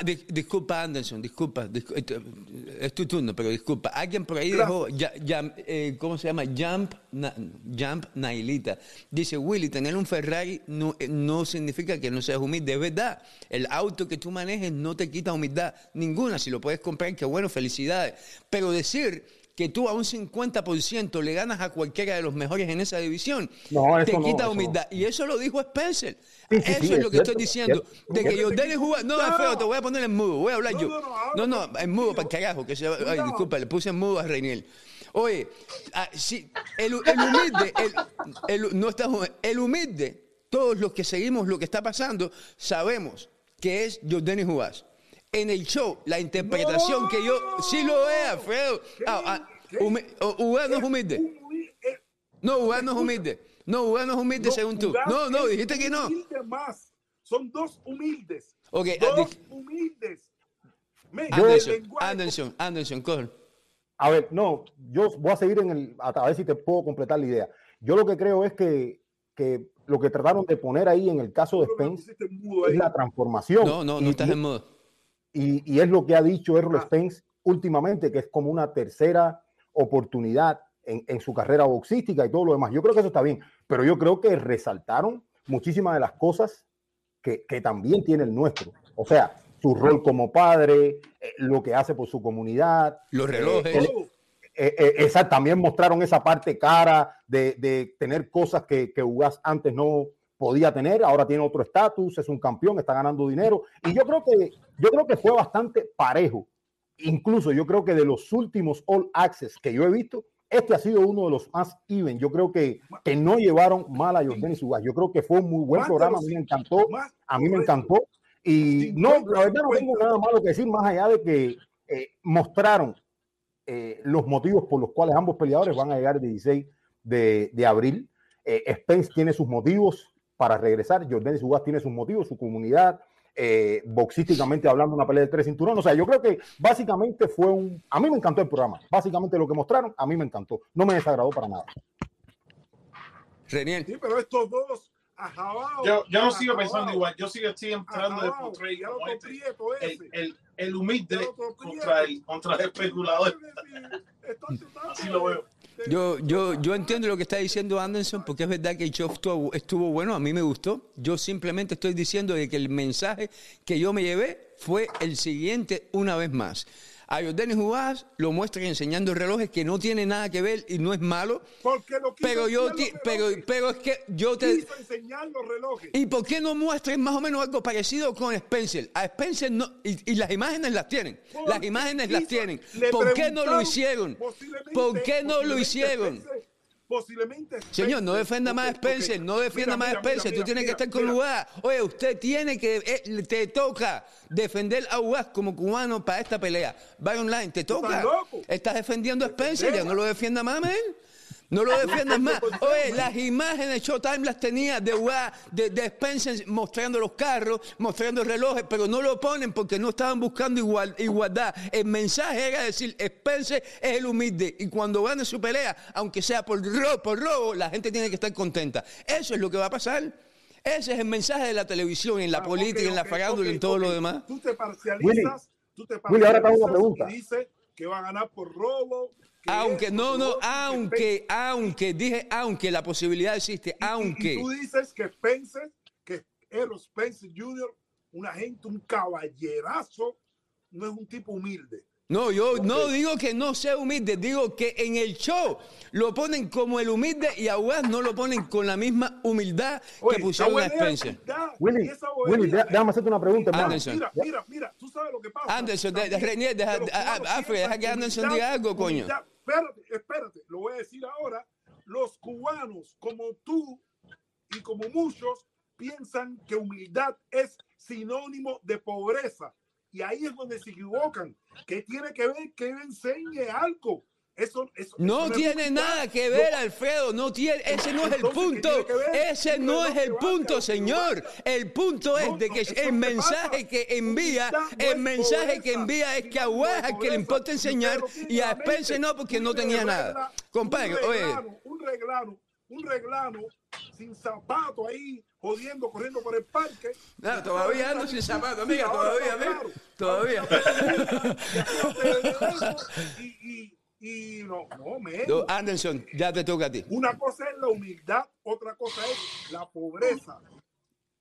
S2: dis- disculpa Anderson, disculpa, discu- eh, es tu turno, pero disculpa. Alguien por ahí dejó, ya, ya, eh, ¿cómo se llama? Jump, Na- Jump Nailita. Dice, Willy, tener un Ferrari no, no significa que no seas humilde. Es verdad, el auto que tú manejes no te quita humildad ninguna. Si lo puedes comprar, qué bueno, felicidades. Pero decir que tú a un 50% le ganas a cualquiera de los mejores en esa división,
S7: No,
S2: te quita
S7: no.
S2: humildad. Y eso lo dijo Spencer.
S7: Sí, sí,
S2: eso
S7: sí,
S2: es
S7: es
S2: lo que estoy diciendo.
S7: es
S2: De que
S7: cierto.
S2: Jordan jugaba. No,
S3: No.
S2: Alfredo, te voy a poner en mudo. Voy a hablar yo.
S3: no, no,
S2: en mudo para el carajo. Que se, ay, disculpa, le puse en mudo a Reiniel. Oye, ah, sí, el, el humilde, el, el- no está, el humilde, todos los que seguimos lo que está pasando, sabemos que es Jordan Jugás. En el show, la interpretación
S3: No.
S2: que yo. Sí lo es, Alfredo. Ah, ah, no es humilde.
S3: Humi-
S2: No, Jugás no es humilde. No, Jugás no es humilde
S3: no,
S2: según tú. No, no, dijiste que no.
S3: más. Son dos humildes.
S2: Ok, ah,
S3: dos humildes. El
S2: Anderson, Anderson, Anderson, coge.
S7: A ver, no, yo voy a seguir en el, a a ver si te puedo completar la idea. Yo lo que creo es que, que lo que trataron de poner ahí en el caso de Spence es la transformación.
S2: No, no,
S7: Y-
S2: no estás
S7: y-
S2: en modo.
S7: Y, y es lo que ha dicho Errol
S3: Ah.
S7: Spence últimamente, que es como una tercera oportunidad en, en su carrera boxística y todo lo demás. Yo creo que eso está bien, pero yo creo que resaltaron muchísimas de las cosas que, que también tiene el nuestro. O sea, su rol como padre, eh, lo que hace por su comunidad.
S2: Los
S7: eh,
S2: relojes.
S7: eh, eh, esa, también mostraron esa parte cara de, de tener cosas que, que Ugas antes no podía tener, ahora tiene otro estatus, es un campeón, está ganando dinero. Y yo creo que, yo creo que fue bastante parejo. Incluso yo creo que de los últimos All Access que yo he visto, este ha sido uno de los más even. Yo creo que, que no llevaron mal a Jordan y Ugas. Yo creo que fue un muy buen programa, a mí me encantó. A mí me encantó. Y no, la verdad no tengo nada malo que decir, más allá de que eh, mostraron eh, los motivos por los cuales ambos peleadores van a llegar el 16 de, de abril. Eh, Spence tiene sus motivos para regresar, Jordan Subas tiene sus motivos, su comunidad, eh, boxísticamente hablando, una pelea de tres cinturones. O sea, yo creo que básicamente fue un. A mí me encantó el programa. Básicamente lo que mostraron, a mí me encantó. No me desagradó para nada.
S2: Reniel.
S3: Sí, pero estos dos.
S4: Yo, yo no sigo pensando igual. Yo sigo, sigo entrando de portray este. El, el, el humilde contra el, contra el especulador. Así lo veo.
S2: Yo, yo, yo entiendo lo que está diciendo Anderson porque es verdad que el show estuvo, estuvo bueno, a mí me gustó. Yo simplemente estoy diciendo de que el mensaje que yo me llevé fue el siguiente una vez más. A Jordan Jugás lo muestran enseñando relojes que no tiene nada que ver y no es malo.
S3: Porque lo quiso
S2: Pero yo, ti- pero, pero es que yo te...
S3: Quiso enseñar los relojes.
S2: ¿Y por qué no muestran más o menos algo parecido con Spencer? A Spencer no, y, y las imágenes las tienen. Las imágenes las tienen. ¿Por qué no lo hicieron? ¿Por qué no lo hicieron?
S3: Spencer- Posiblemente.
S2: Señor, no defienda más a Spencer, no defienda
S3: Mira,
S2: más a Spencer,
S3: mira,
S2: tú tienes que estar con. Ugas. Oye, usted tiene que, eh, te toca defender a Ugas como cubano para esta pelea. Byron Line, te toca.
S3: estás loco.
S2: Estás defendiendo a Spencer, ya no lo defienda más, man. No lo defiendas más. Oye, las imágenes Showtime las tenía de, Wa- de, de Spencer mostrando los carros, mostrando relojes, pero no lo ponen porque no estaban buscando igual, igualdad. El mensaje era decir, Spencer es el humilde y cuando gane su pelea, aunque sea por robo, por robo, la gente tiene que estar contenta. Eso es lo que va a pasar. Ese es el mensaje de la televisión, en la
S3: Ah,
S2: política, en la
S3: ok,
S2: farándula,
S3: ok,
S2: en todo lo demás.
S3: Tú te parcializas, tú te
S7: Willy, ahora te hago una
S3: parcializas
S7: pregunta.
S3: y dices que va a ganar por robo. Que
S2: Aunque, no, no, aunque, aunque, dije aunque, la posibilidad existe,
S3: Y- y- Y,
S2: aunque.
S3: tú dices que Spencer, que Errol Spencer Jr., una gente, un caballerazo, no es un tipo humilde.
S2: No, yo no digo que no sea humilde, digo que en el show lo ponen como el humilde y a West no lo ponen con la misma humildad
S3: Oye,
S2: que pusieron a Spencer.
S7: Willy, Willy, dé- déjame hacerte una pregunta, hermano.
S2: Anderson.
S3: Mira, mira, mira, tú sabes lo que pasa.
S2: Anderson, de- de-
S3: También,
S2: Renier, deja- a- a- que Anderson
S3: humildad-
S2: diga algo, coño.
S3: humildad- Espérate, espérate, lo voy a decir ahora. Los cubanos, como tú y como muchos, piensan que humildad es sinónimo de pobreza. Y ahí es donde se equivocan. Que tiene que ver que él enseñe algo. Eso, eso
S2: No
S3: eso
S2: tiene nada que ver,
S3: No,
S2: Alfredo, no tiene, ese no es el
S3: Entonces, ¿qué
S2: punto, ese no es el punto, señor. El punto es de que el mensaje que envía, el mensaje que envía es que a al que le importa enseñar y a. Spencer no porque no tenía nada. Compadre,
S3: un
S2: oye,
S3: reglano, un reglano, un reglano sin zapato ahí, jodiendo, corriendo por el parque.
S2: No, todavía ando sin zapato, amiga, todavía, amiga, todavía.
S3: Y, y, no, no, men.
S2: No, Anderson, ya te toca a ti.
S3: Una cosa es la humildad, otra cosa es la pobreza.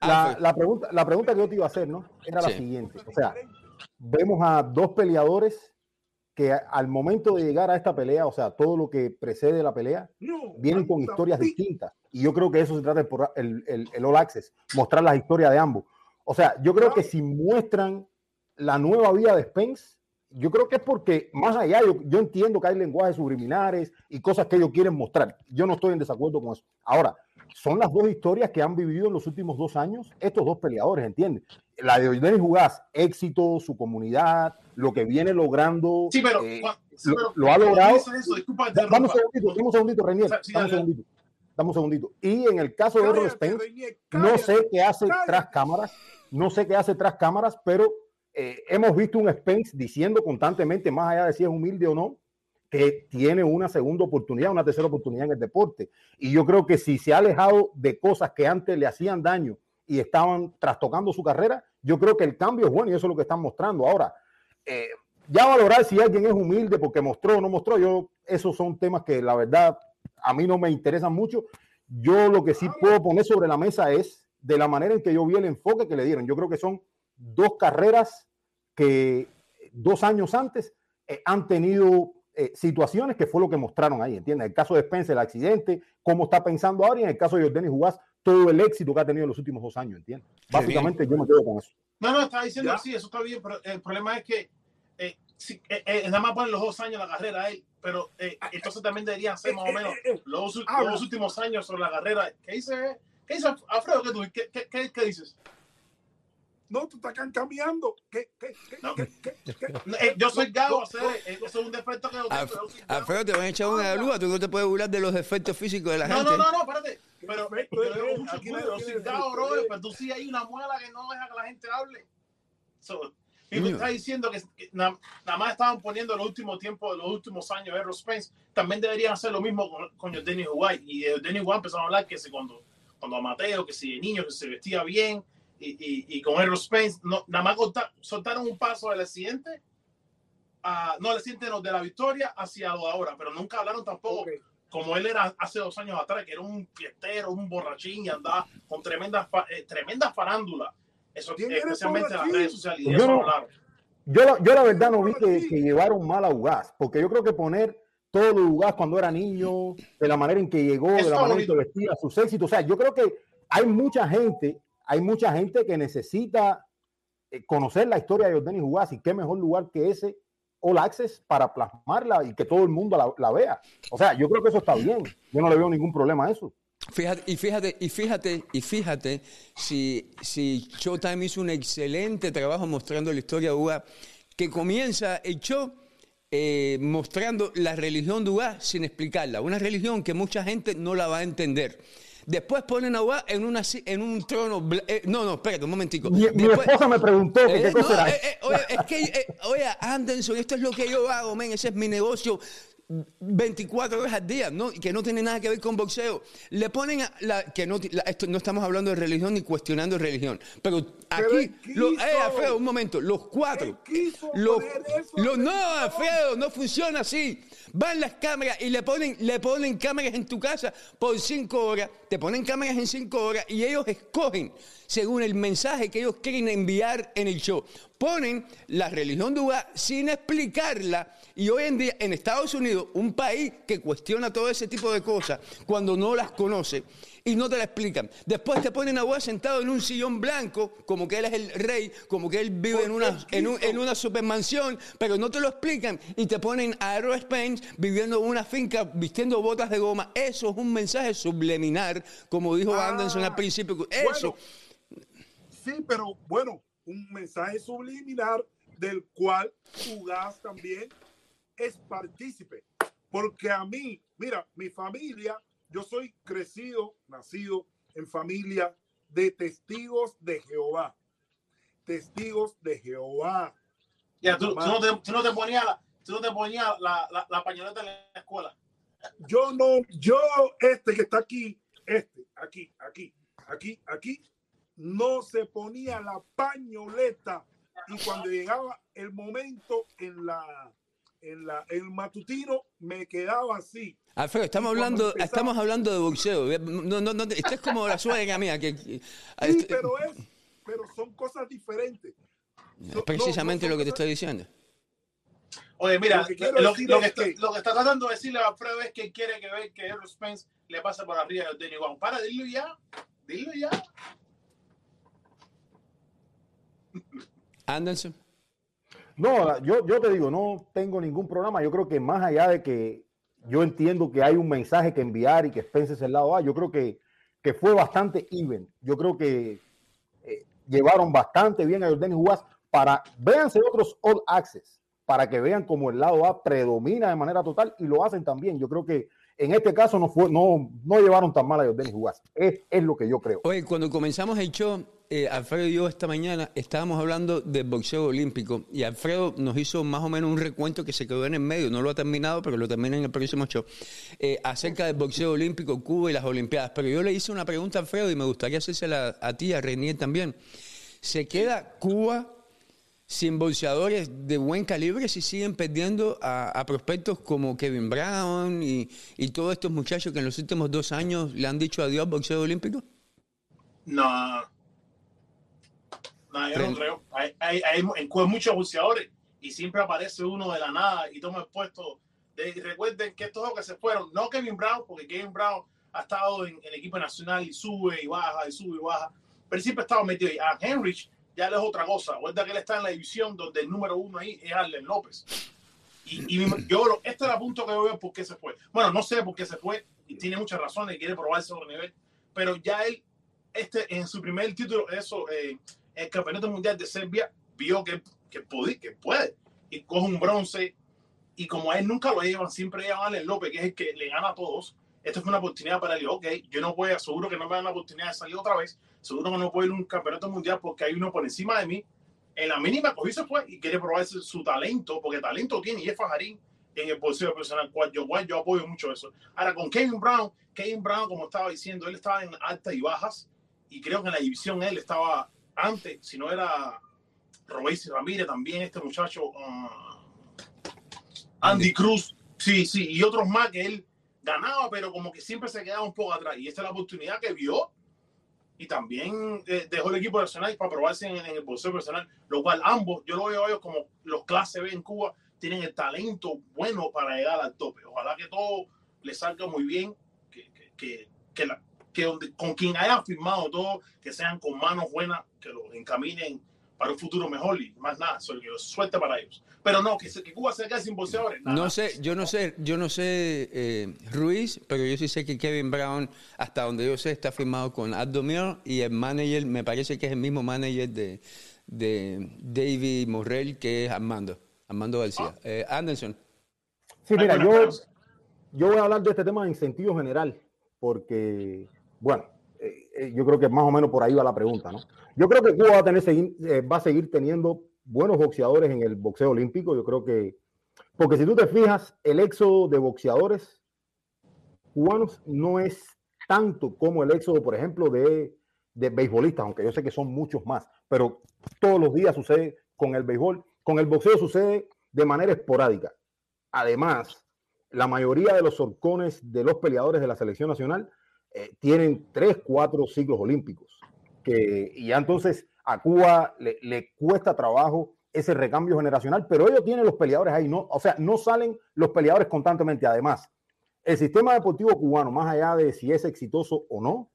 S7: La,
S2: Alfred.
S7: la pregunta, la pregunta que yo te iba a hacer, ¿no? Era la siguiente. O sea, vemos a dos peleadores que al momento de llegar a esta pelea, o sea, todo lo que precede la pelea,
S3: No,
S7: vienen con historias distintas. Y yo creo que eso se trata el, el, el All Access, mostrar las historias de ambos. O sea, yo creo que si muestran la nueva vida de Spence, yo creo que es porque más allá, yo, yo entiendo que hay lenguajes subliminares y cosas que ellos quieren mostrar. Yo no estoy en desacuerdo con eso. Ahora, son las dos historias que han vivido en los últimos dos años estos dos peleadores, ¿entiendes? La de Denis Jugás, éxito, su comunidad, lo que viene logrando.
S4: Sí, pero,
S7: eh,
S4: sí,
S7: lo-
S4: pero
S7: lo ha
S4: cuando
S7: logrado.
S4: eso, disculpa
S7: Da- Dame un segundito, dame un segundito, Renier.
S4: Sí, sí,
S7: Dame un segundito. Dame un segundito. Y en el caso de Errol
S3: Cállate,
S7: Spence, no
S3: cállate.
S7: sé qué hace
S3: cállate.
S7: tras cámaras, no sé qué hace tras cámaras, pero eh, hemos visto un Spence diciendo constantemente, más allá de si es humilde o no, que tiene una segunda oportunidad, una tercera oportunidad en el deporte. Y yo creo que si se ha alejado de cosas que antes le hacían daño y estaban trastocando su carrera, yo creo que el cambio es bueno y eso es lo que están mostrando. Ahora, eh, ya valorar si alguien es humilde porque mostró o no mostró, yo, esos son temas que la verdad a mí no me interesan mucho. Yo lo que sí puedo poner sobre la mesa es de la manera en que yo vi el enfoque que le dieron. Yo creo que son dos carreras que dos años antes eh, han tenido eh, situaciones que fue lo que mostraron ahí, ¿entiendes? El caso de Spencer, el accidente, cómo está pensando ahora, y en el caso de Jordanis Jugás, todo el éxito que ha tenido en los últimos dos años, ¿entiendes? Básicamente yo me quedo con eso.
S4: No, no, estaba diciendo
S3: Ya.
S4: así, eso está bien, pero el problema es que eh, sí, eh, eh, nada más ponen los dos años la carrera a él, pero eh, entonces también deberían ser más o menos los, los últimos años sobre la carrera. ¿Qué dice, qué dice Alfredo? ¿Qué, tú, qué, qué, qué, qué dices?
S3: No, tú estás cambiando. ¿Qué, qué, qué,
S4: No.
S3: qué, qué, qué?
S4: Eh, yo soy gago,
S3: No,
S4: hacer,
S3: no,
S4: eh, eso es un defecto que yo tengo.
S2: Alfredo, te van a echar una luz, tú no te puedes burlar de los efectos físicos de la
S4: No,
S2: gente.
S4: no, no, no, espérate. Pero yo llevo mucho
S3: aquí
S4: cuidado, soy gago, bro,
S3: eh.
S4: pero tú sí hay una muela que no deja que la gente hable. So, y tú estás diciendo que, que na- nada más estaban poniendo los últimos tiempos, los últimos años de Errol Spence. También deberían hacer lo mismo con, con Dennis White. Y Dennis White empezaron a hablar que si cuando, cuando a Mateo, que si de niño, que se vestía bien. Y, y, y con Errol Spence, no, nada más soltaron un paso del accidente. a- no, el accidente no, de la victoria hacia ahora. Pero nunca hablaron tampoco
S3: Ok.
S4: como él era hace dos años atrás, que era un fiestero, un borrachín y andaba con tremendas, eh, tremendas farándulas. Eso,
S3: ¿Quién
S4: eh,
S3: era el
S4: especialmente en las redes sociales.
S7: Yo
S4: eso
S7: no-
S4: hablaron.
S7: Yo, la- yo la verdad no vi que, que llevaron mal a Ugaz, porque yo creo que poner todo lo de Ugaz cuando era niño, de la manera en que llegó, de la manera en que vestía, sus éxitos, o sea, yo creo que hay mucha gente, hay mucha gente que necesita eh, conocer la historia de Jordanis Ugaz y qué mejor lugar que ese All Access para plasmarla y que todo el mundo la, vea. O sea, yo creo que eso está bien. Yo no le veo ningún problema a eso.
S2: Fíjate, y fíjate, y fíjate, y fíjate si, si Showtime hizo un excelente trabajo mostrando la historia de Uga, que comienza el show eh, mostrando la religión de Ugá sin explicarla. Una religión que mucha gente no la va a entender. Después ponen a Ugá en, una, en un trono. eh, no, no, espérate un momentico.
S7: Mi, mi
S2: Después-
S7: esposa me preguntó que
S2: eh,
S7: qué
S2: no,
S7: cosa era.
S2: eh, eh, oye, es que, eh, oye, Anderson, esto es lo que yo hago, men, ese es mi negocio. 24 horas al día, ¿no? que no tiene nada que ver con boxeo. Le ponen a la, que no, la- esto, no estamos hablando de religión ni cuestionando religión, pero aquí, lo-
S3: quiso.
S2: eh, Alfredo, un momento, los cuatro, los, los- no. Alfredo, no funciona así. Van las cámaras y le ponen, le ponen cámaras en tu casa por cinco horas, te ponen cámaras en cinco horas y ellos escogen según el mensaje que ellos quieren enviar en el show. Ponen la religión de sin explicarla y hoy en día en Estados Unidos, un país que cuestiona todo ese tipo de cosas cuando no las conoce y no te la explican. Después te ponen a Ugá sentado en un sillón blanco, como que él es el rey, como que él vive en una, en, un-
S3: quiso.
S2: en una supermansión, pero no te lo explican y te ponen a Aero Spence viviendo en una finca, vistiendo botas de goma. Eso es un mensaje subliminar, como dijo
S3: Ah,
S2: Anderson al principio. Eso.
S3: bueno, sí, pero bueno, un mensaje subliminar del cual Ugaz también es partícipe. Porque a mí, mira, mi familia, yo soy crecido, nacido en familia de testigos de Jehová. Testigos de Jehová.
S4: Ya, tú, tú no te, tú no te ponías, la, tú no te ponías la, la, la pañoleta en la escuela.
S3: Yo no, yo, este que está aquí, este, aquí, aquí, aquí, aquí, no se ponía la pañoleta. Y cuando llegaba el momento en la, en la, el matutino, me quedaba así.
S2: Alfredo, estamos hablando,
S3: empezaba-
S2: estamos hablando de boxeo. No, no, no, esto es como la suegra mía, que, que-
S3: Sí, pero es, pero son cosas diferentes.
S2: es
S3: no,
S2: precisamente
S3: no
S2: lo que te estoy diciendo.
S4: Oye, mira,
S3: Lo que
S4: lo, que
S3: es
S4: está,
S3: que-
S4: lo que está tratando de decirle a Alfredo es que quiere que ve que Errol Spence le pase por arriba a Danny Wang. Para, dilo ya. Dilo ya.
S2: Anderson.
S7: No, yo, yo te digo, no tengo ningún problema. Yo creo que más allá de que yo entiendo que hay un mensaje que enviar y que Spence es el lado A, yo creo que, que fue bastante even. Yo creo que eh, llevaron bastante bien a Jordan Jugas para, véanse otros All Access, para que vean como el lado A predomina de manera total y lo hacen también. Yo creo que en este caso no, fue, no, no llevaron tan mal a Jordan Jugas. Es, es lo que yo creo.
S2: Oye, cuando comenzamos el show, eh, Alfredo y yo esta mañana estábamos hablando del boxeo olímpico y Alfredo nos hizo más o menos un recuento que se quedó en el medio, no lo ha terminado, pero lo termina en el próximo show, eh, acerca del boxeo olímpico, Cuba y las Olimpiadas. Pero yo le hice una pregunta a Alfredo y me gustaría hacérsela a ti, a Renier también. ¿Se queda Cuba sin boxeadores de buen calibre si siguen perdiendo a, prospectos como Kevin Brown y, y todos estos muchachos que en los últimos dos años le han dicho adiós al boxeo olímpico?
S4: No. No, yo no creo. Hay, hay, hay, muchos boxeadores y siempre aparece uno de la nada y toma el puesto. De, recuerden que estos dos que se fueron, no Kevin Brown, porque Kevin Brown ha estado en, el equipo nacional y sube y baja y sube y baja, pero siempre ha estado metido ahí. A Henrich ya le es otra cosa. Recuerda que él está en la división donde el número uno ahí es Arlen López. Y, y yo, este es el punto que yo veo por qué se fue. Bueno, no sé por qué se fue y tiene muchas razones y quiere probarse otro nivel, pero ya él, este, en su primer título, eso, eh, el campeonato mundial de Serbia, vio que, que, puede, que puede y coge un bronce. Y como a él nunca lo llevan, siempre llevan a Allen López, que es el que le gana a todos. Esto fue una oportunidad para él. Ok, yo no voy seguro que no me dan la oportunidad de salir otra vez. Seguro que no puedo ir a un campeonato mundial porque hay uno por encima de mí. En la mínima cogió se fue y quiere probarse su talento, porque talento tiene y es Fajarín en el bolsillo personal, cual yo, cual yo apoyo mucho eso. Ahora, con Kevin Brown, Kevin Brown, como estaba diciendo, él estaba en altas y bajas y creo que en la división él estaba antes, si no era Robéis Ramírez, también este muchacho ah, Andy Cruz, sí, sí, y otros más que él ganaba, pero como que siempre se quedaba un poco atrás. Y esta es la oportunidad que vio y también eh, dejó el equipo nacional para probarse en, el boxeo personal, lo cual ambos, yo lo veo a ellos como los clase B en Cuba, tienen el talento bueno para llegar al tope. Ojalá que todo le salga muy bien, que, que, que, que la- que donde, con quien hayan firmado todo, que sean con manos buenas, que los encaminen para un futuro mejor y más nada, solo que suerte para ellos. Pero no, que, se- que Cuba se quede sin boxeadores. nada.
S2: No sé, yo no sé, yo no sé eh, Ruiz, pero yo sí sé que Kevin Brown, hasta donde yo sé, está firmado con Abdomir y el manager, me parece que es el mismo manager de, de David Morrell, que es Armando, Armando García. Eh, Anderson.
S7: Sí, mira, yo, yo voy a hablar de este tema en sentido general, porque, bueno, eh, eh, yo creo que más o menos por ahí va la pregunta, ¿no? Yo creo que Cuba va a, tener, eh, va a seguir teniendo buenos boxeadores en el boxeo olímpico. Yo creo que, porque si tú te fijas, el éxodo de boxeadores cubanos no es tanto como el éxodo, por ejemplo, de, de beisbolistas, aunque yo sé que son muchos más, pero todos los días sucede con el béisbol, con el boxeo sucede de manera esporádica. Además, la mayoría de los horcones de los peleadores de la selección nacional eh, tienen tres, cuatro ciclos olímpicos. Que, y ya entonces a Cuba le, le cuesta trabajo ese recambio generacional, pero ellos tienen los peleadores ahí, no, o sea, no salen los peleadores constantemente. Además, el sistema deportivo cubano, más allá de si es exitoso o no,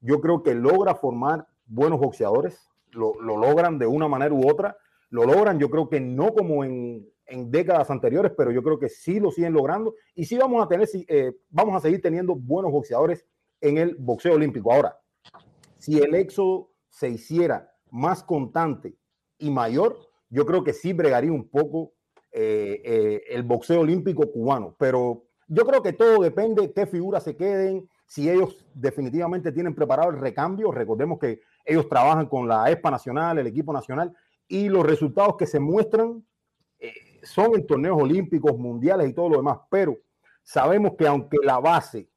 S7: yo creo que logra formar buenos boxeadores, lo, lo logran de una manera u otra, lo logran, yo creo que no como en, en décadas anteriores, pero yo creo que sí lo siguen logrando y sí vamos a tener, eh, vamos a seguir teniendo buenos boxeadores en el boxeo olímpico. Ahora, si el éxodo se hiciera más constante y mayor, yo creo que sí bregaría un poco eh, eh, el boxeo olímpico cubano, pero yo creo que todo depende de qué figuras se queden, si ellos definitivamente tienen preparado el recambio. Recordemos que ellos trabajan con la ESPA nacional, el equipo nacional, y los resultados que se muestran eh, son en torneos olímpicos, mundiales y todo lo demás, pero sabemos que aunque la base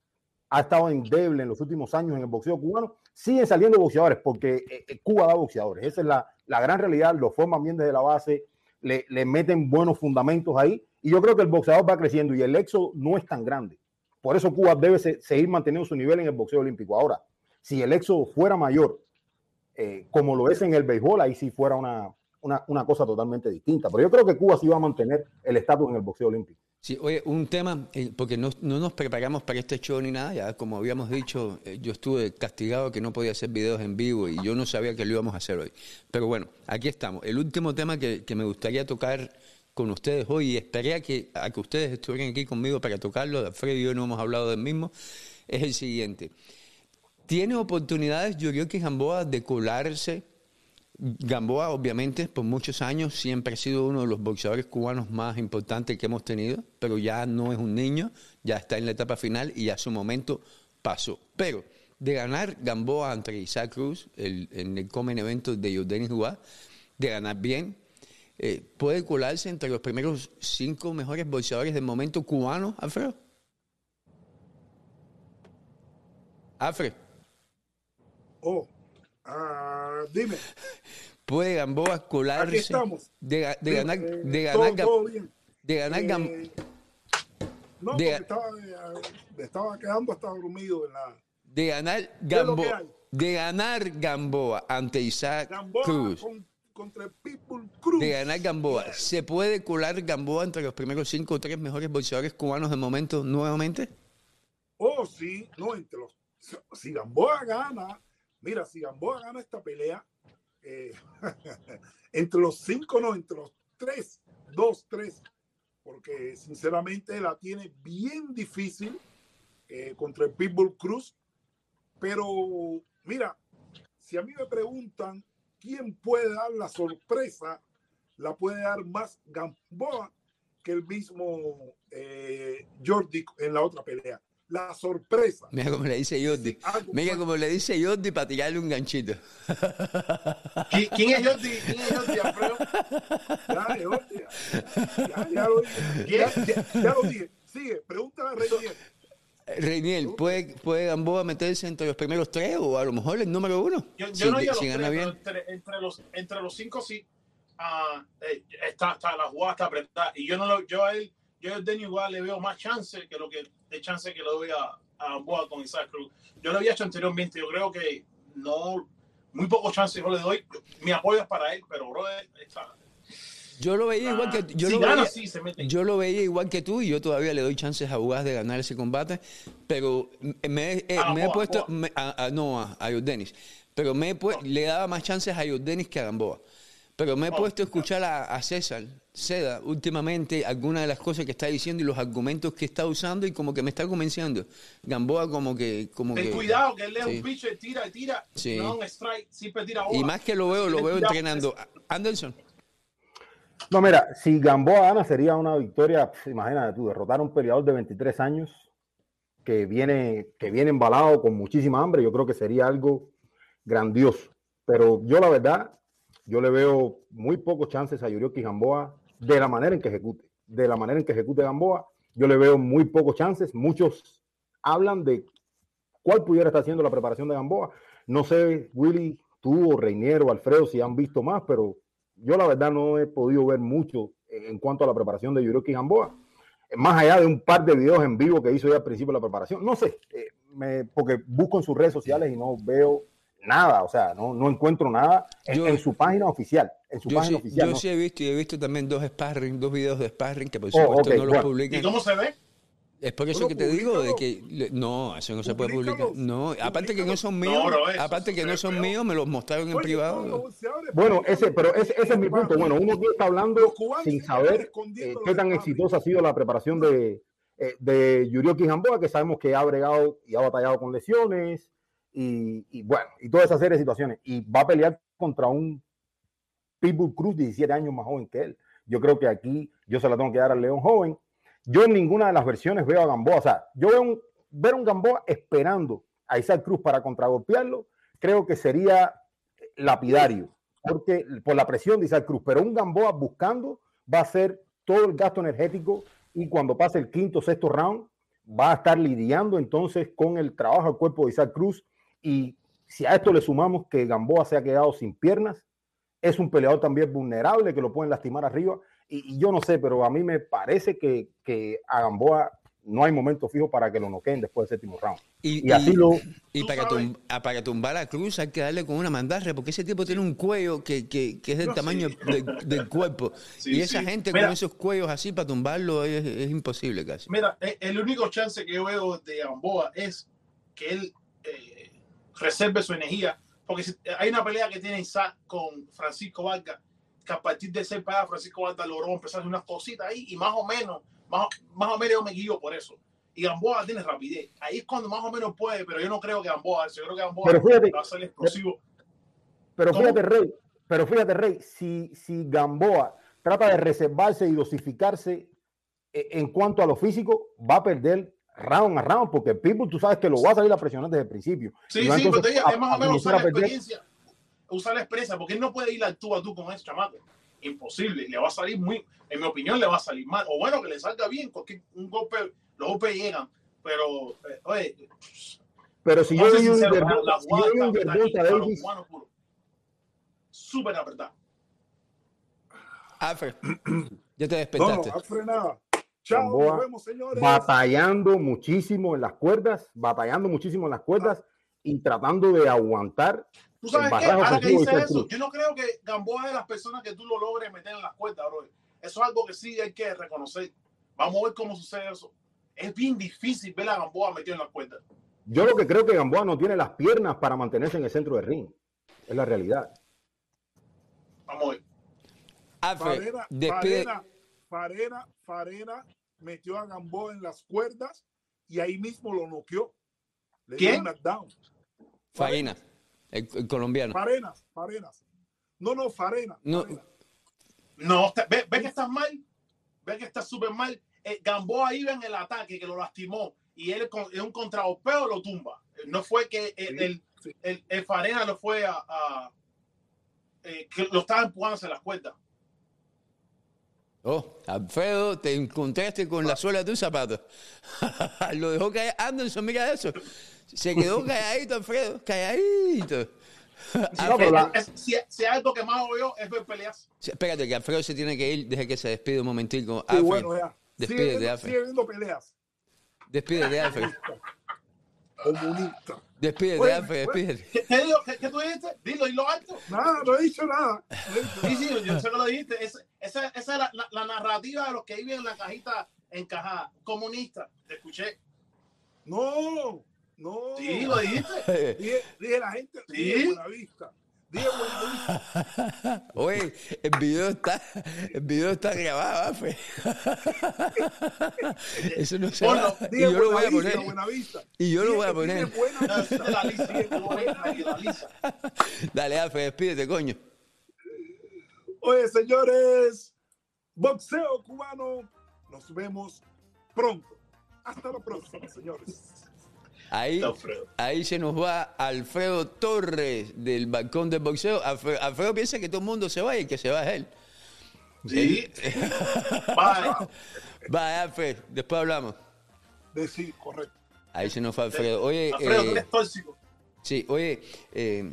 S7: ha estado endeble en los últimos años en el boxeo cubano, siguen saliendo boxeadores porque eh, Cuba da boxeadores. Esa es la, la, gran realidad, lo forman bien desde la base, le, le, meten buenos fundamentos ahí y yo creo que el boxeador va creciendo y el éxodo no es tan grande. Por eso Cuba debe se, seguir manteniendo su nivel en el boxeo olímpico. Ahora, si el éxodo fuera mayor, eh, como lo es en el béisbol, ahí sí fuera una, una, una, cosa totalmente distinta. Pero yo creo que Cuba sí va a mantener el estatus en el boxeo olímpico.
S2: Sí, oye, un tema, eh, porque no, no, nos preparamos para este show ni nada, ya como habíamos dicho, eh, yo estuve castigado que no podía hacer videos en vivo y yo no sabía que lo íbamos a hacer hoy. Pero bueno, aquí estamos. El último tema que, que me gustaría tocar con ustedes hoy y esperé a que, a que ustedes estuvieran aquí conmigo para tocarlo, Alfredo y yo no hemos hablado del mismo, es el siguiente. ¿Tiene oportunidades Yurioki Gamboa de colarse? Gamboa, obviamente, por muchos años siempre ha sido uno de los boxeadores cubanos más importantes que hemos tenido, pero ya no es un niño, ya está en la etapa final y ya su momento pasó. Pero de ganar Gamboa ante Isaac Cruz en el Comen Evento de Jordanis Juá, de ganar bien, eh, ¿puede colarse entre los primeros cinco mejores boxeadores del momento cubanos, Alfredo? Alfred.
S3: Oh, uh, dime.
S2: ¿Puede Gamboa colarse?
S3: Aquí estamos.
S2: De, de ganar,
S3: Eh,
S2: de ganar,
S3: todo bien.
S2: de ganar
S3: Eh, no,
S2: de-
S3: porque estaba, eh, estaba quedando hasta dormido en la
S2: de ganar Gamboa, de ganar Gamboa ante Isaac
S3: Gamboa
S2: Cruz,
S3: con- contra el Pitbull Cruz.
S2: de ganar Gamboa, ¿se puede colar Gamboa entre los primeros cinco o tres mejores boxeadores cubanos del momento nuevamente?
S3: Oh, sí, no, entre los. Si Gamboa gana, mira, si Gamboa gana esta pelea, eh, entre los cinco, no, entre los tres, dos, tres, porque sinceramente la tiene bien difícil eh, contra el Pitbull Cruz. Pero mira, si a mí me preguntan quién puede dar la sorpresa, la puede dar más Gamboa que el mismo eh, Jordi en la otra pelea. La sorpresa.
S2: Mira como le dice Jordi. Mira como le dice Jordi para tirarle un ganchito.
S4: ¿Qui- ¿Quién es Jordi? ¿Quién es Jordi, Alfredo?
S3: Ya, Jordi, ya, ya, ya lo dije. Ya, ya- lo dije. Sigue, pregúntale a Reyes.
S2: Reiniel, ¿puede, ¿puede Gamboa meterse entre los primeros tres o a lo mejor el número uno?
S4: Yo, yo
S2: Si-
S4: no digo
S2: si
S4: los tres, entre, entre los, entre los cinco sí. eh, está, está, la jugada está apretada. Y yo no lo, yo a él, yo a Denny igual le veo más chance que lo que de chance que le doy a, a Boa con Isaac Cruz. Yo lo había hecho anteriormente, yo creo que no, muy pocos chances yo le doy. Mi apoyo es para él, pero bro, está,
S2: Yo lo veía igual que yo
S4: si
S2: lo
S4: gana,
S2: veía,
S4: sí se mete.
S2: yo lo veía igual que tú y yo todavía le doy chances a Ugas de ganar ese combate, pero me, eh,
S4: A
S2: me he puesto me- a, a- no a, a pero me he pu- le daba más chances a Yordenis que a Gamboa. Pero me he
S4: Oh,
S2: puesto a escuchar a, a César Seda últimamente algunas de las cosas que está diciendo y los argumentos que está usando y como que me está convenciendo. Gamboa como que como
S4: Ten
S2: que
S4: cuidado que él es
S2: sí.
S4: un pitcher, tira y tira,
S2: Sí.
S4: no un strike, siempre tira
S2: y
S4: bola.
S2: más que lo veo, lo veo entrenando. Anderson.
S7: No, mira, si Gamboa gana sería una victoria, pf, imagínate tú, derrotar a un peleador de 23 años que viene, que viene embalado con muchísima hambre, yo creo que sería algo grandioso. Pero yo la verdad, yo le veo muy pocos chances a Yurioki Gamboa de la manera en que ejecute. De la manera en que ejecute Gamboa, yo le veo muy pocos chances. Muchos hablan de cuál pudiera estar haciendo la preparación de Gamboa. No sé, Willy, tú o Reiniero o Alfredo si han visto más, pero yo la verdad no he podido ver mucho en cuanto a la preparación de Yurioki Gamboa. Más allá de un par de videos en vivo que hizo ya al principio de la preparación. No sé, eh, porque busco en sus redes sociales y no veo nada, o sea, no, no encuentro nada en,
S2: Yo-
S7: en su página oficial. En su
S2: Yo,
S7: página
S2: sí,
S7: oficial.
S2: yo
S7: no.
S2: sí he visto y he visto también dos sparring, dos videos de sparring que por
S7: Oh,
S2: supuesto no los
S7: bueno.
S2: publican.
S4: ¿Y cómo se ve?
S2: Es por eso que te digo de que le- no, eso no se puede publicar. No, aparte que no son míos, aparte que no son míos, me los mostraron en privado.
S7: Bueno, ese, pero ese, ese es mi punto. Bueno, uno aquí está hablando
S3: Los cubanos
S7: sin saber eh, qué tan exitosa ha sido la preparación de, eh, de Yurioki Gamboa, que sabemos que ha bregado y ha batallado con lesiones y, bueno, y toda esa serie situaciones. Y va a pelear contra un Pitbull Cruz, 17 años más joven que él. Yo creo que aquí yo se la tengo que dar al León joven. Yo en ninguna de las versiones veo a Gamboa. O sea, yo veo un, ver un Gamboa esperando a Isaac Cruz para contragolpearlo, creo que sería lapidario, porque por la presión de Isaac Cruz, pero un Gamboa buscando va a ser todo el gasto energético y cuando pase el quinto, sexto round, va a estar lidiando entonces con el trabajo al cuerpo de Isaac Cruz y si a esto le sumamos que Gamboa se ha quedado sin piernas, es un peleador también vulnerable que lo pueden lastimar arriba y, y yo no sé, pero a mí me parece que, que a Gamboa no hay momento fijo para que lo noqueen después del séptimo round.
S2: Y,
S7: Y así
S2: y-
S7: lo,
S2: y para, tum- a- para tumbar a Cruz hay que darle con una mandarre, porque ese tipo tiene un cuello que, que- que es del
S4: No,
S2: tamaño
S4: sí.
S2: de- del cuerpo.
S4: Sí,
S2: y esa
S4: sí.
S2: gente
S4: Mira.
S2: con esos cuellos así para tumbarlo es, es imposible casi.
S4: Mira, eh, el único chance que yo veo de Gamboa es que él eh, reserve su energía. Porque si- hay una pelea que tiene Isaac con Francisco Vargas, que a partir de ser para Francisco Vargas logró empezar unas cositas ahí y más o menos, más, más o menos yo me guío por eso. Y Gamboa tiene rapidez. Ahí es cuando más o menos puede, pero yo no creo que Gamboa, yo creo que Gamboa
S7: Pero fíjate-
S4: va a ser explosivo.
S7: Pero
S4: ¿Cómo?
S7: fíjate, Rey, pero fíjate, Rey, si, si Gamboa trata de reservarse y dosificarse eh, en cuanto a lo físico, va a perder round a round, porque Pitbull tú sabes que lo va a salir a presionar desde el principio.
S4: Sí, sí, pero es más o menos usar la experiencia, usar la experiencia, porque él no puede ir al tú a tú con ese chamaco. Imposible, le va a salir muy, en mi opinión, le va a salir mal. O bueno, que le salga bien, porque un golpe, los golpes llegan, pero, eh, oye,
S7: Pero si yo
S4: ser
S7: un
S4: los
S7: Davis.
S4: Súper apretada.
S2: Alfred, ya te
S3: No,
S2: despertaste.
S3: no, Alfred, nada. Chao,
S7: Gamboa
S3: nos vemos, señores.
S7: batallando muchísimo en las cuerdas, batallando muchísimo en las cuerdas y tratando de aguantar.
S4: ¿Tú sabes qué? Ahora que dice eso,
S7: Cruz.
S4: yo no creo que Gamboa es de las personas que tú lo logres meter en las cuerdas, bro. Eso es algo que sí hay que reconocer. Vamos a ver cómo sucede eso. Es bien difícil ver a Gamboa metido en las cuerdas.
S7: Yo lo que creo que Gamboa no tiene las piernas para mantenerse en el centro del ring. Es la realidad.
S4: Vamos a ver.
S2: Alfred,
S3: Farena,
S2: despide.
S3: Farena, Farena, metió a Gamboa en las cuerdas y ahí mismo lo noqueó. Le dio
S4: ¿Quién?
S3: un knockdown.
S2: El, el colombiano.
S3: Farenas, Farenas. No, no, Farena.
S2: No.
S3: Farena.
S4: No, ve, ve que estás mal. Ve que estás súper mal. Eh, Gamboa iba en el ataque que lo lastimó y él en un contragolpeo lo tumba. Eh, No fue que el,
S3: Sí,
S4: el,
S3: sí.
S4: el- el Farena lo fue a. a- eh, que lo estaba empujando hacia las cuerdas.
S2: Oh, Alfredo, te encontraste con la suela de tus zapatos. Lo dejó caer. Anderson, mira eso. Se quedó calladito, Alfredo, calladito.
S7: No, pero la-
S4: Es- si, si hay algo que más odio es ver peleas.
S2: Espérate, que Alfredo se tiene que ir. Deja que se despide un momentico.
S3: Sí, bueno, ya. Sigue
S2: despídete,
S3: sigue viendo peleas.
S2: Despídete, Alfred.
S3: Comunista.
S2: Despídete,
S3: Bueno,
S2: Alfred, despídete.
S4: ¿Qué, qué digo? ¿Qué, qué tú dijiste? Dilo, dilo alto.
S3: Nada, no he dicho nada. No he dicho
S4: Sí,
S3: nada.
S4: sí, yo sé que lo dijiste. Es- esa, esa es la, la- la narrativa de los que viven en la cajita encajada. Comunista. Te escuché.
S3: No, no.
S4: Sí, lo dijiste.
S3: Dije, dije la gente,
S4: Sí.
S3: dije Buenavista. Dije Buenavista.
S2: Oye, el video está, el video está grabado, Alfred. Eso no se va. Y yo lo voy a
S3: Buenavista,
S2: poner.
S3: Buenavista.
S2: Y yo lo voy a poner. Dale, Alfred, despídete, coño.
S3: Oye, señores, boxeo cubano. Nos vemos pronto. Hasta la próxima, señores.
S2: Ahí, ahí se nos va Alfredo Torres del balcón del boxeo. Alfredo, Alfredo piensa que todo el mundo se va y que se va él.
S4: Sí. Bye.
S2: Va, Alfred, después hablamos.
S3: De sí, correcto.
S2: Ahí se nos fue Alfredo. Oye,
S4: Alfredo,
S2: eh,
S4: eres tóxico.
S2: sí, oye, eh,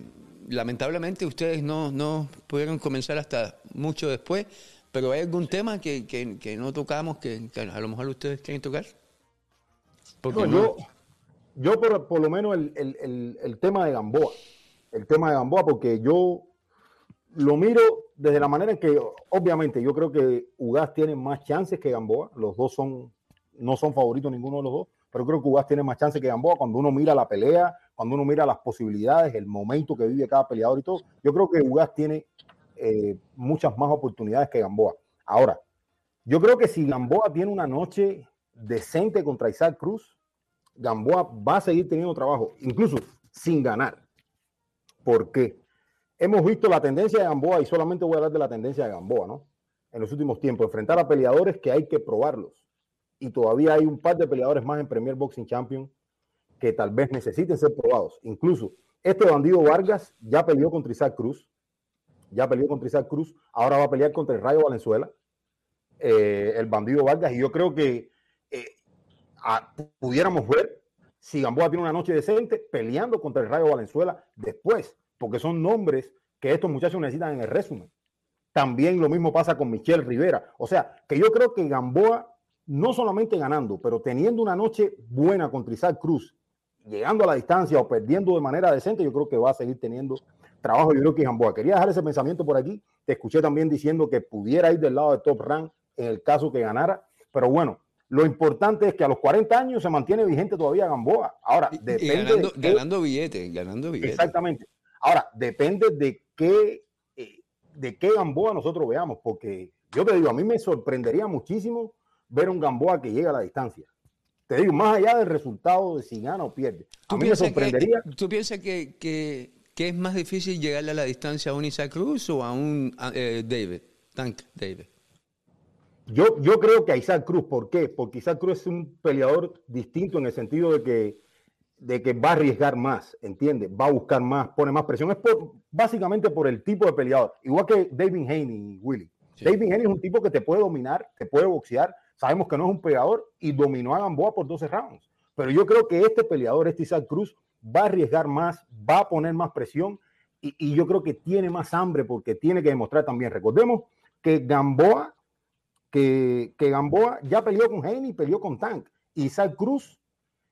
S2: lamentablemente ustedes no, no pudieron comenzar hasta mucho después, pero ¿hay algún tema que, que- que no tocamos que, que a lo mejor ustedes quieren tocar? Porque
S7: No,
S2: no-
S7: yo, por, por lo menos el, el- el- el tema de Gamboa, el tema de Gamboa, porque yo lo miro desde la manera en que, obviamente, yo creo que Ugas tiene más chances que Gamboa. Los dos son, no son favoritos ninguno de los dos, pero creo que Ugas tiene más chances que Gamboa cuando uno mira la pelea, cuando uno mira las posibilidades, el momento que vive cada peleador y todo. Yo creo que Ugas tiene eh, muchas más oportunidades que Gamboa. Ahora, yo creo que si Gamboa tiene una noche decente contra Isaac Cruz, Gamboa va a seguir teniendo trabajo, incluso sin ganar. ¿Por qué? Hemos visto la tendencia de Gamboa, y solamente voy a hablar de la tendencia de Gamboa, ¿no? En los últimos tiempos, enfrentar a peleadores que hay que probarlos. Y todavía hay un par de peleadores más en Premier Boxing Champion que tal vez necesiten ser probados. Incluso este bandido Vargas ya peleó contra Isaac Cruz, ya peleó contra Isaac Cruz, ahora va a pelear contra el Rayo Valenzuela, eh, el bandido Vargas, y yo creo que pudiéramos ver si Gamboa tiene una noche decente peleando contra el Rayo Valenzuela después, porque son nombres que estos muchachos necesitan en el resumen. También lo mismo pasa con Michelle Rivera. O sea, que yo creo que Gamboa, no solamente ganando, pero teniendo una noche buena contra Isaac Cruz, llegando a la distancia o perdiendo de manera decente, yo creo que va a seguir teniendo trabajo. Yo creo que Gamboa. Quería dejar ese pensamiento por aquí. Te escuché también diciendo que pudiera ir del lado de Top Rank en el caso que ganara. Pero bueno, lo importante es que a los 40 años se mantiene vigente todavía Gamboa. Ahora,
S2: y- y
S7: depende
S2: ganando,
S7: de
S2: ganando billetes, ganando billetes.
S7: Exactamente. Ahora, depende de qué, eh, de qué Gamboa nosotros veamos, porque yo te digo, a mí me sorprendería muchísimo ver un Gamboa que llegue a la distancia. Te digo, más allá del resultado de si gana o pierde. A
S2: ¿Tú
S7: mí me sorprendería.
S2: que, ¿tú piensas que, que- que es más difícil llegarle a la distancia a un Isaac Cruz o a un a, eh, David? Tank David.
S7: Yo, yo creo que a Isaac Cruz, ¿por qué? Porque Isaac Cruz es un peleador distinto en el sentido de que, de que va a arriesgar más, ¿entiendes? Va a buscar más, pone más presión. Es por, básicamente por el tipo de peleador. Igual que David Haney, Willy.
S2: Sí.
S7: David Haney es un tipo que te puede dominar, te puede boxear. Sabemos que no es un peleador y dominó a Gamboa por 12 rounds. Pero yo creo que este peleador, este Isaac Cruz, va a arriesgar más, va a poner más presión y, y yo creo que tiene más hambre porque tiene que demostrar también. Recordemos que Gamboa que, que Gamboa ya peleó con Haney, peleó con Tank. Isaac Cruz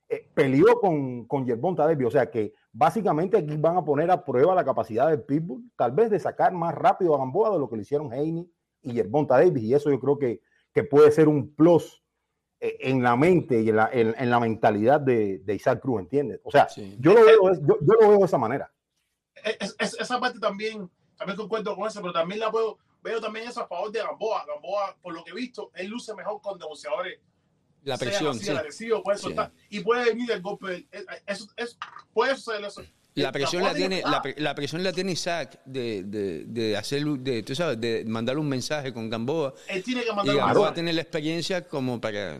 S7: eh, peleó con, con Yerbonta Davis. O sea que básicamente aquí van a poner a prueba la capacidad del Pitbull, tal vez de sacar más rápido a Gamboa de lo que le hicieron Haney y Yerbonta Davis. Y eso yo creo que, que puede ser un plus eh, en la mente y en la, en- en la mentalidad de, de Isaac Cruz, ¿entiendes? O sea,
S2: Sí.
S7: yo, lo veo, es- yo, yo lo veo de esa manera.
S4: Es- es- esa parte también, también concuerdo con eso, pero también la veo, veo también eso a favor de Gamboa. Gamboa, por lo que he visto, él luce mejor con negociadores.
S2: La presión, sí.
S4: agresivos, puede
S2: Sí.
S4: soltar y puede venir el golpe. Es- Eso, es, puede suceder eso.
S2: La presión la
S4: Gamboa
S2: tiene,
S4: ah,
S2: la, la presión la tiene Isaac de, de, de hacer, de, tú sabes, de mandarle un mensaje con Gamboa.
S4: Él tiene que
S2: Y
S4: mandar un
S2: Gamboa tiene la experiencia como para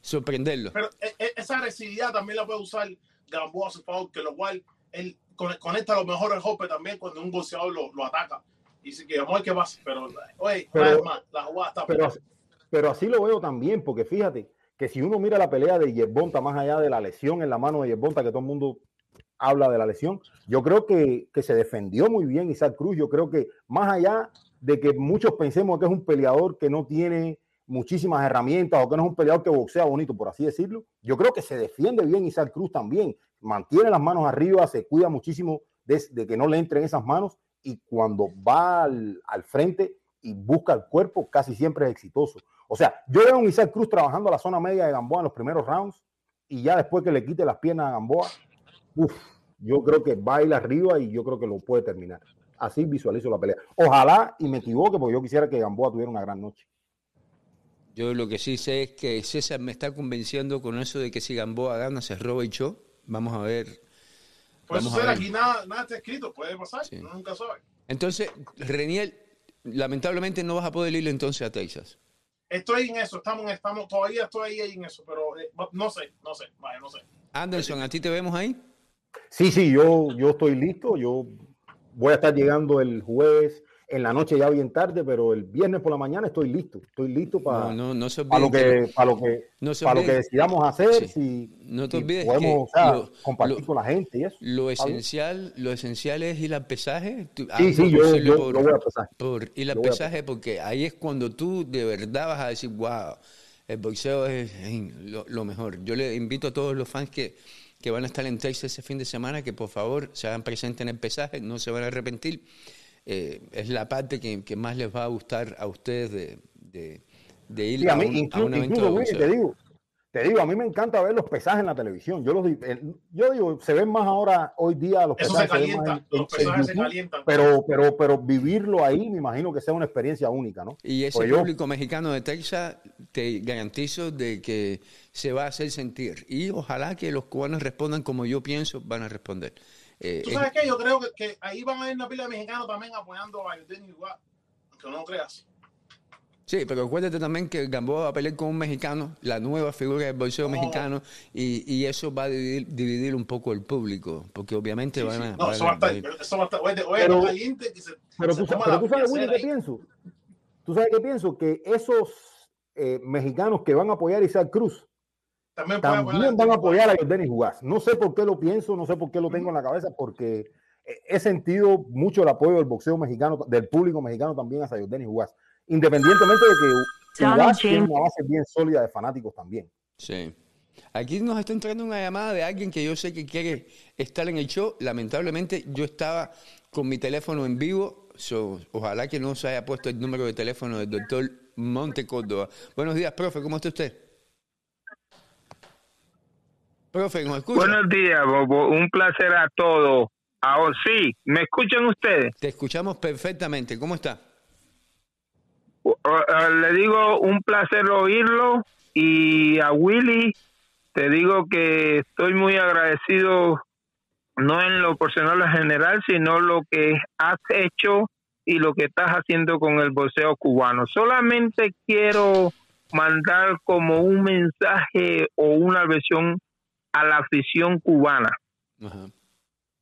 S2: sorprenderlo.
S4: Pero e- e- esa agresividad también la puede usar Gamboa a su favor, que lo cual él con- conecta a lo mejor el golpe también cuando un boxeador lo, lo ataca. Y que vamos a qué pasa. Pero, oye,
S7: Pero-
S4: más, la jugada está
S7: Pero, así- pero así lo veo también, porque fíjate que si uno mira la pelea de Yerbonta, más allá de la lesión en la mano de Yerbonta, que todo el mundo habla de la lesión, yo creo que, que se defendió muy bien Isaac Cruz. Yo creo que más allá de que muchos pensemos que es un peleador que no tiene muchísimas herramientas o que no es un peleador que boxea bonito, por así decirlo, yo creo que se defiende bien Isaac Cruz también. Mantiene las manos arriba, se cuida muchísimo de, de que no le entren esas manos y cuando va al, al frente y busca el cuerpo, casi siempre es exitoso. O sea, yo veo a un Isaac Cruz trabajando a la zona media de Gamboa en los primeros rounds y ya después que le quite las piernas a Gamboa, uf, yo creo que baila arriba y yo creo que lo puede terminar. Así visualizo la pelea. Ojalá y me equivoque porque yo quisiera que Gamboa tuviera una gran noche.
S2: Yo lo que sí sé es que César me está convenciendo con eso de que si Gamboa gana se roba el show. Vamos a ver.
S4: Eso
S2: Vamos a
S4: ser
S2: ver.
S4: aquí nada, nada está escrito, puede pasar,
S2: Sí.
S4: uno nunca sabe.
S2: Entonces, Reniel, lamentablemente no vas a poder ir entonces a Texas.
S4: Estoy en eso, estamos, estamos todavía estoy ahí en eso, pero eh, no sé, no sé, vaya, no sé.
S2: Anderson, ¿a ti te vemos ahí?
S7: Sí, sí, yo, yo estoy listo. Yo voy a estar llegando el jueves en la noche ya bien tarde, pero el viernes por la mañana estoy listo. Estoy listo para,
S2: No, no, no se
S7: para lo que, para lo que, para lo que decidamos hacer.
S2: Sí.
S7: Si,
S2: No te
S7: si
S2: olvides
S7: podemos
S2: que
S7: o sea,
S2: lo-
S7: compartir
S2: lo-
S7: con la gente y eso.
S2: Lo esencial, lo esencial es ir al pesaje. Tú-
S7: Sí,
S2: lo
S7: sí, yo, yo,
S2: por-
S7: yo voy a empezar.
S2: por ir al pesaje porque ahí es cuando tú de verdad vas a decir, wow, el boxeo es, es lo, lo mejor. Yo le invito a todos los fans que, que van a estar en Texas ese fin de semana que por favor se hagan presentes en el pesaje, no se van a arrepentir. Eh, es la parte que, que más les va a gustar a ustedes de, de- de ir
S7: Sí,
S2: a,
S7: a mí,
S2: un, a
S7: inclu-
S2: un evento
S7: incluso,
S2: de
S7: te digo, te digo, a mí me encanta ver los pesajes en la televisión. Yo los el- yo digo, se ven más ahora, hoy día los
S4: Eso se
S7: pesajes se ven más
S4: calienta,
S7: en-
S4: los
S7: en
S4: personajes se calientan.
S7: pero, pero, pero vivirlo ahí, me imagino que sea una experiencia única, ¿no?
S2: Y ese
S7: Pues yo-
S2: público mexicano de Texas, te garantizo de que se va a hacer sentir. Y ojalá que los cubanos respondan como yo pienso, van a responder. Eh,
S4: ¿Tú
S2: es-
S4: sabes qué? Yo creo que, que ahí van a haber una pila de mexicanos también apoyando a Denny igual, aunque no lo creas.
S2: sí, pero acuérdate también que Gamboa va a pelear con un mexicano, la nueva figura del boxeo
S4: Oh.
S2: mexicano, y, y eso va a dividir, dividir un poco el público, porque obviamente
S4: Sí,
S2: van
S4: sí.
S2: a...
S4: No,
S2: van
S4: eso
S2: a-
S4: va a estar, eso va a estar, oye, oye,
S7: Pero-
S4: caliente que se,
S7: Pero
S4: se
S7: tú, pero tú sabes, Willy, qué pienso. Tú sabes qué pienso, que esos eh, mexicanos que van a apoyar a Isaac Cruz
S4: También puede
S7: van a apoyar a Jordanis Jugás. No sé por qué lo pienso, no sé por qué lo tengo en la cabeza, porque he sentido mucho el apoyo del boxeo mexicano, del público mexicano también hacia Jordanis Jugás, independientemente de que Jugás tiene una base bien sólida de fanáticos también.
S2: Sí. Aquí nos está entrando una llamada de alguien que yo sé que quiere estar en el show. Lamentablemente yo estaba con mi teléfono en vivo. so, ojalá que no se haya puesto el número de teléfono del doctor Monte Córdoba. Buenos días, profe. ¿Cómo está usted? Profe, ¿nos escucha?
S8: Buenos días, Bobo. Un placer a todos. Ahora sí, ¿me escuchan ustedes?
S2: Te escuchamos perfectamente. ¿Cómo está?
S8: Le digo un placer oírlo y a Willy te digo que estoy muy agradecido, no en lo personal en general, sino lo que has hecho y lo que estás haciendo con el boxeo cubano. Solamente quiero mandar como un mensaje o una versión a la afición cubana.
S2: Ajá.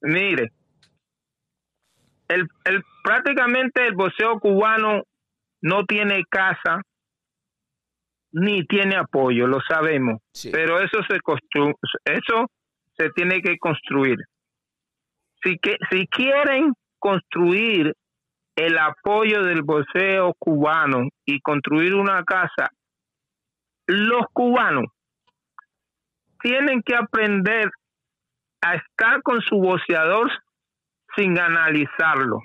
S8: Mire, el, el, prácticamente el boxeo cubano no tiene casa ni tiene apoyo, lo sabemos,
S2: Sí.
S8: pero eso se constru eso se tiene que construir. Si que si quieren construir el apoyo del boxeo cubano y construir una casa, los cubanos tienen que aprender a estar con su boxeador sin analizarlo,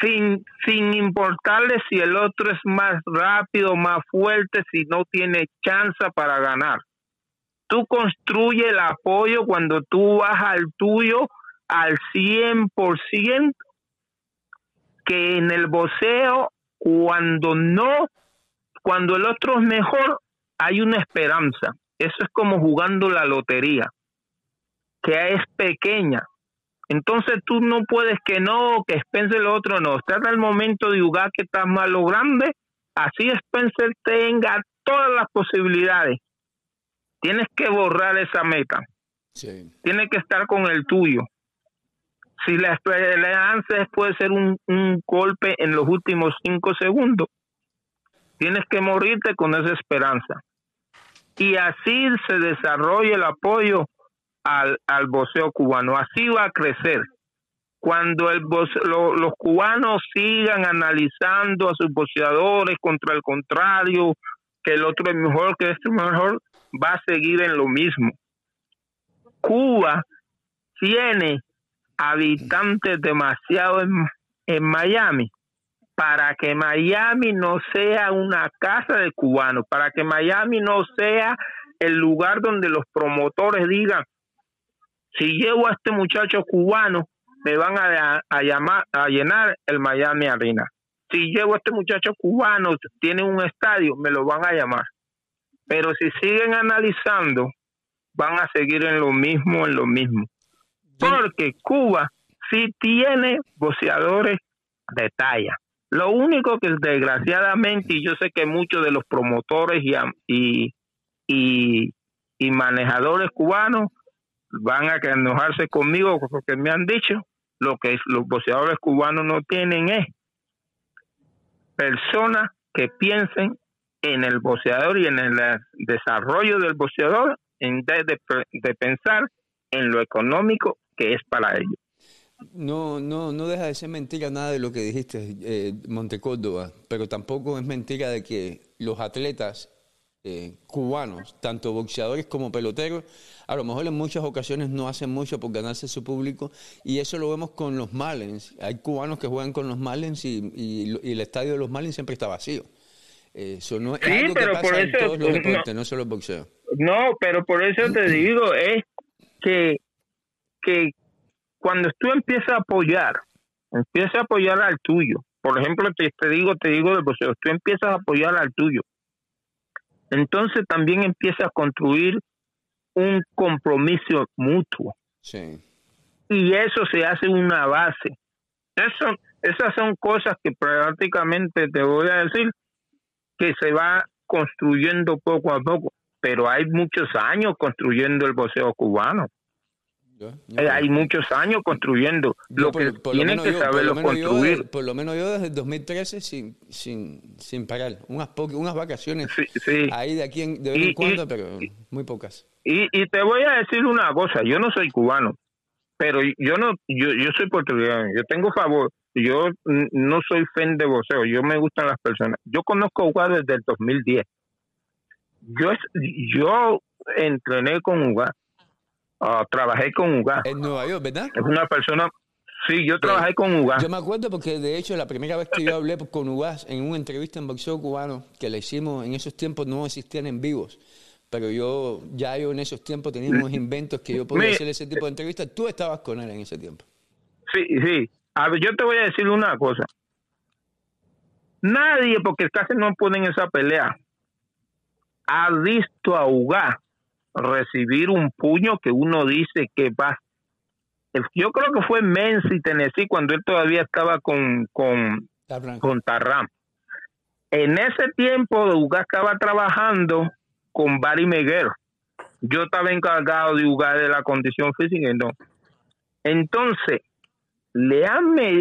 S8: sin, sin importarle si el otro es más rápido, más fuerte, si no tiene chance para ganar. Tú construye el apoyo cuando tú vas al tuyo al 100%, que en el boxeo, cuando no, cuando el otro es mejor, hay una esperanza. Eso es como jugando la lotería, que es pequeña. Entonces tú no puedes que no, que Spencer el otro no. Está en el momento de jugar que estás más lo grande, así Spencer tenga todas las posibilidades. Tienes que borrar esa meta.
S2: Sí.
S8: Tienes que estar con el tuyo. Si la esperanza puede ser un, un golpe en los últimos cinco segundos, tienes que morirte con esa esperanza. Y así se desarrolla el apoyo al, al boxeo cubano. Así va a crecer. Cuando el lo, los cubanos sigan analizando a sus boxeadores contra el contrario, que el otro es mejor, que este es mejor, va a seguir en lo mismo. Cuba tiene habitantes demasiado en Miami para que Miami no sea una casa de cubanos, para que Miami no sea el lugar donde los promotores digan, si llevo a este muchacho cubano, me van a, a llamar a llenar el Miami Arena. Si llevo a este muchacho cubano, tiene un estadio, me lo van a llamar. Pero si siguen analizando, van a seguir en lo mismo, en lo mismo. Porque Cuba sí tiene boxeadores de talla. Lo único que desgraciadamente, y yo sé que muchos de los promotores y, y, y, y manejadores cubanos van a enojarse conmigo porque me han dicho lo que los boxeadores cubanos no tienen es personas que piensen en el boxeador y en el desarrollo del boxeador en vez de, de pensar en lo económico que es para ellos.
S2: No, no, no deja de ser mentira nada de lo que dijiste, eh, Montecórdoba, pero tampoco es mentira de que los atletas eh, cubanos, tanto boxeadores como peloteros, a lo mejor en muchas ocasiones no hacen mucho por ganarse su público y eso lo vemos con los Marlins. Hay cubanos que juegan con los Marlins y, y- y el estadio de los Marlins siempre está vacío. Eh, Eso no es
S8: Sí,
S2: algo que
S8: pero
S2: pasa
S8: por
S2: en
S8: eso,
S2: todos los
S8: no-
S2: solo el boxeo.
S8: No, pero por eso te digo, es que, que cuando tú empiezas a apoyar, empiezas a apoyar al tuyo. Por ejemplo, te, te digo, te digo del boxeo, tú empiezas a apoyar al tuyo. Entonces también empiezas a construir un compromiso mutuo
S2: Sí.
S8: y eso se hace una base. Eso, esas son cosas que prácticamente te voy a decir que se va construyendo poco a poco, pero hay muchos años construyendo el boxeo cubano.
S2: Yo- yo-
S8: Eh, Hay muchos años construyendo. Lo
S2: por-
S8: que
S2: por lo
S8: tienen
S2: menos
S8: que
S2: lo
S8: saberlo
S2: yo
S8: construir.
S2: de- por lo menos yo desde el 2013 sin, sin, sin parar. Unas, unas vacaciones
S8: Sí, sí.
S2: ahí de aquí en- de vez
S8: Y-
S2: en cuando,
S8: y-
S2: pero muy pocas.
S8: Y, y te voy a decir una cosa, yo no soy cubano, pero yo no, yo, yo soy puertorriqueño, yo tengo favor, yo no soy fan de boxeo, yo me gustan las personas. Yo conozco a Uga desde el 2010. Yo, yo entrené con Uga, ah, trabajé con Uga.
S2: En Nueva York, ¿verdad?
S8: Es una persona, sí, yo trabajé con Uga.
S2: Yo me acuerdo porque de hecho la primera vez que yo hablé con Ugas en una entrevista en boxeo cubano que le hicimos en esos tiempos no existían en vivos. Pero yo, ya yo en esos tiempos tenía unos inventos que yo podía
S8: Me-
S2: hacer ese tipo de entrevistas. Tú estabas con él en ese tiempo.
S8: Sí, sí. A ver, yo te voy a decir una cosa. Nadie, porque casi no ponen esa pelea, ha visto a Uga recibir un puño que uno dice que va. Yo creo que fue en Menzi, Tennessee, cuando él todavía estaba con, con, con Tarram. En ese tiempo, Uga estaba trabajando con Barry Meguero. Yo estaba encargado de Uga de la condición física y no. Entonces, le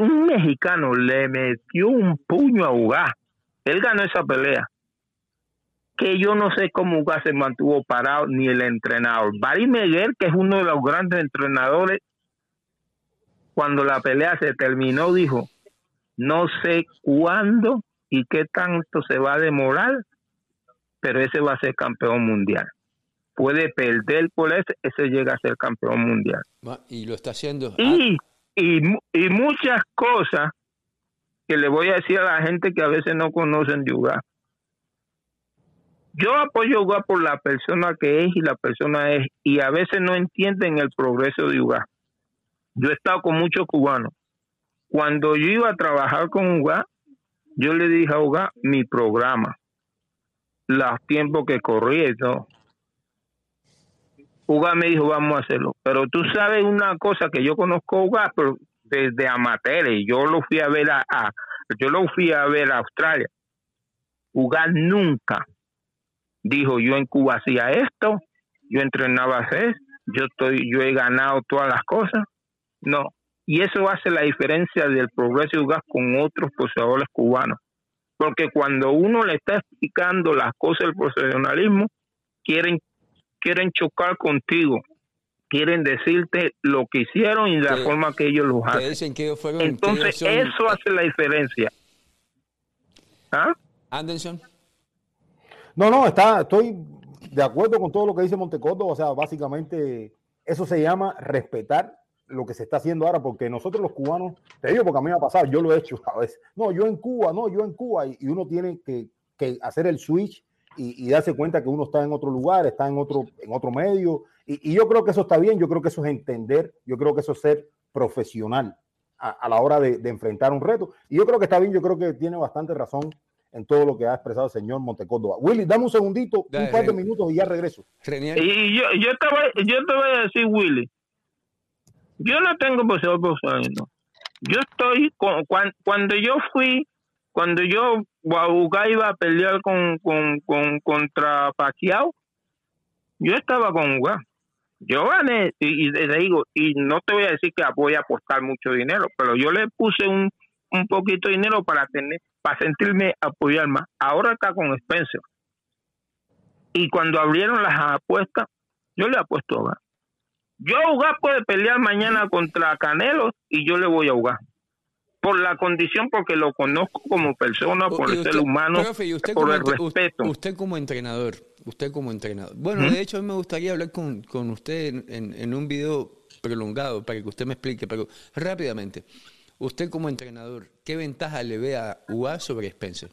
S8: un mexicano le metió un puño a Uga. Él ganó esa pelea. Que yo no sé cómo Uga se mantuvo parado, ni el entrenador. Barry Meguer, que es uno de los grandes entrenadores, cuando la pelea se terminó, dijo, no sé cuándo y qué tanto se va a demorar, pero ese va a ser campeón mundial. Puede perder por ese, ese llega a ser campeón mundial.
S2: Y lo está haciendo.
S8: Y, y, y muchas cosas que le voy a decir a la gente que a veces no conocen de Uga. Yo apoyo a Uga por la persona que es y la persona es, y a veces no entienden el progreso de Uga. Yo he estado con muchos cubanos. Cuando yo iba a trabajar con Uga, yo le dije a Uga mi programa, los tiempos que corría y todo. Uga me dijo, vamos a hacerlo. Pero tú sabes una cosa que yo conozco a Uga pero desde amateur, y yo lo fui a ver a, a- yo lo fui a ver a Australia. Uga nunca dijo, yo en Cuba hacía esto, yo entrenaba hacer, yo estoy, yo he ganado todas las cosas. No. Y eso hace la diferencia del progreso de Uga con otros poseedores cubanos. Porque cuando uno le está explicando las cosas del profesionalismo, quieren quieren chocar contigo, quieren decirte lo que hicieron y la forma que ellos lo hacen.
S2: dicen que ellos fueron. que ellos
S8: Entonces,
S2: son-
S8: eso hace la diferencia. ¿Ah?
S2: Anderson.
S7: No, no, está, estoy de acuerdo con todo lo que dice Montecordo. O sea, básicamente eso se llama respetar lo que se está haciendo ahora, porque nosotros los cubanos, te digo porque a mí me ha pasado, yo lo he hecho a veces. No, yo en Cuba, no, yo en Cuba, y, uno tiene que, que hacer el switch y, darse cuenta que uno está en otro lugar, está en otro, en otro medio. Y, yo creo que eso está bien, yo creo que eso es entender, yo creo que eso es ser profesional a, la hora de enfrentar un reto. Y yo creo que está bien, yo creo que tiene bastante razón en todo lo que ha expresado el señor Montecórdoba. Willy, dame un segundito,
S2: Dale,
S7: un par de minutos y ya regreso.
S8: Y yo, yo, te voy, yo te voy a decir, Willy, yo no tengo poseo no. Yo estoy, con, cuan- cuando yo fui Cuando yo, Uga iba a pelear con, con, con, contra Pacquiao, yo estaba con Uga. Yo gané, y, y le digo, y no te voy a decir que voy a apostar mucho dinero, pero yo le puse un, un poquito de dinero para tener, para sentirme apoyar más. Ahora está con Spencer. Y cuando abrieron las apuestas, yo le apuesto a Uga. Yo Uga puede pelear mañana contra Canelo y yo le voy a Uga. Por la condición, porque lo conozco como persona, por el ser humano,
S2: profe, usted
S8: por
S2: como
S8: el respeto.
S2: Usted como entrenador, usted como entrenador. Bueno,
S8: ¿Mm?
S2: de hecho, a mí me gustaría hablar con, con usted en, en- en un video prolongado para que usted me explique, pero rápidamente. Usted como entrenador, ¿qué ventaja le ve a UA sobre Spencer?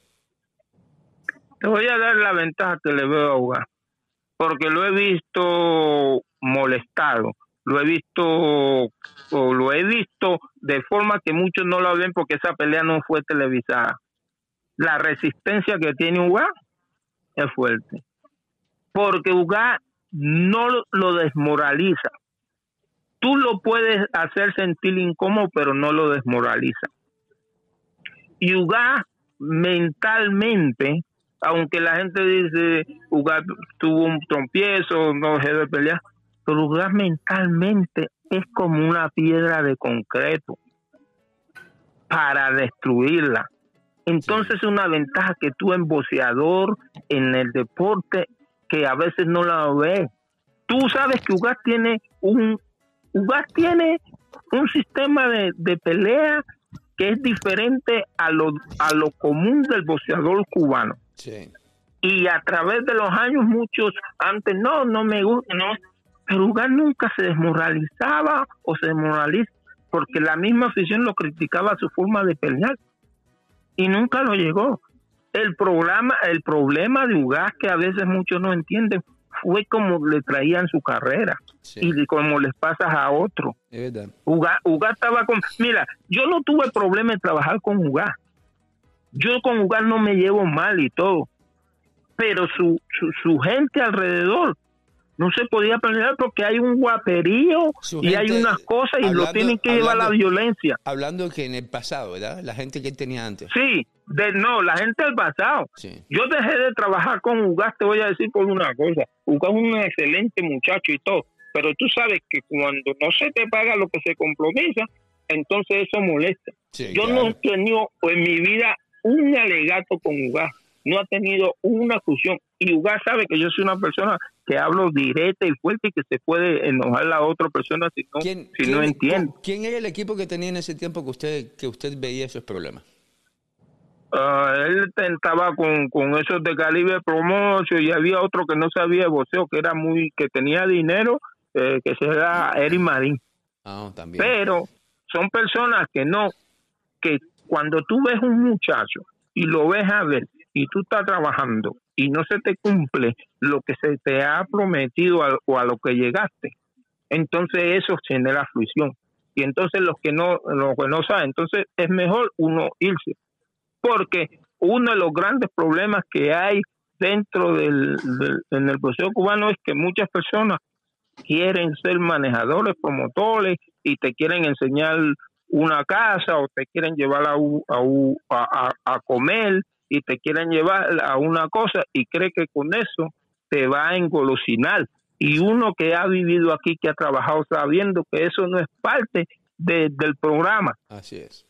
S8: Te voy a dar la ventaja que le veo a Uga, porque lo he visto molestado, lo he visto o lo he visto de forma que muchos no lo ven porque esa pelea no fue televisada. La resistencia que tiene Uga es fuerte, porque Uga no lo desmoraliza. Tú lo puedes hacer sentir incómodo, pero no lo desmoraliza. Y Uga mentalmente, aunque la gente dice Uga tuvo un trompiezo, no dejó de pelear, pero mentalmente es como una piedra de concreto para destruirla. Entonces es una ventaja que tú en boxeador, en el deporte, que a veces no la ves. Tú sabes que Ugas tiene un Ugas tiene un sistema de, de pelea que es diferente a lo, a lo común del boxeador cubano.
S2: Sí.
S8: Y a través de los años muchos antes, no, no me gusta, no. Pero Ugas nunca se desmoralizaba o se desmoraliza porque la misma afición lo criticaba su forma de pelear y nunca lo llegó. El programa, el problema de Ugas que a veces muchos no entienden fue como le traían su carrera
S2: Sí,
S8: y como les pasa a otro.
S2: es verdad.
S8: Uga, Uga estaba con... Mira, yo no tuve problema en trabajar con Uga. Yo con Uga no me llevo mal y todo. Pero su, su, su gente alrededor no se podía pelear porque hay un guaperío y hay unas cosas y lo tienen que llevar a la violencia.
S2: Hablando que en el pasado, ¿verdad? La gente que él tenía antes.
S8: Sí, de, no, la gente del pasado.
S2: Sí.
S8: Yo dejé de trabajar con Ugas, te voy a decir por una cosa. Ugas es un excelente muchacho y todo, pero tú sabes que cuando no se te paga lo que se compromisa, entonces eso molesta.
S2: Sí,
S8: Yo
S2: claro.
S8: no he tenido en mi vida un alegato con Ugas, no ha tenido una fusión. Y Ugas sabe que yo soy una persona que hablo directa y fuerte y que se puede enojar la otra persona si no,
S2: ¿Quién,
S8: si no entiende.
S2: ¿Quién era el equipo que tenía en ese tiempo que usted, que usted veía esos problemas?
S8: Ah, él estaba con, con esos de calibre promotion y había otro que no sabía de boxeo, que era muy, que tenía dinero, eh, que se era Eric Marín.
S2: Ah, también.
S8: Pero son personas que no, que cuando tú ves un muchacho y lo ves a ver y tú estás trabajando y no se te cumple lo que se te ha prometido a- o a lo que llegaste, entonces eso genera fruición. Y entonces los que no, los que no saben, entonces es mejor uno irse. Porque uno de los grandes problemas que hay dentro del, del en el proceso cubano es que muchas personas quieren ser manejadores, promotores y te quieren enseñar una casa o te quieren llevar a, u- a, u- a, comer y te quieren llevar a una cosa y cree que con eso te va a engolosinar. Y uno que ha vivido aquí, que ha trabajado sabiendo que eso no es parte de- del programa,
S2: Así es.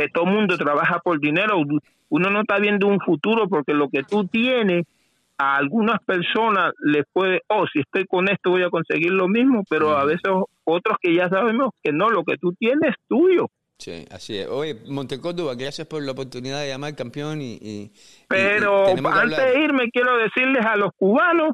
S8: Que todo el mundo trabaja por dinero, uno no está viendo un futuro porque lo que tú tienes a algunas personas les puede, oh, si estoy con esto voy a conseguir lo mismo, pero a veces otros que ya sabemos que no, lo que tú tienes es tuyo.
S2: Sí, así es. Oye, Montecórdoba, gracias por la oportunidad de llamar campeón y... y-
S8: Pero
S2: y
S8: antes de irme quiero decirles a los cubanos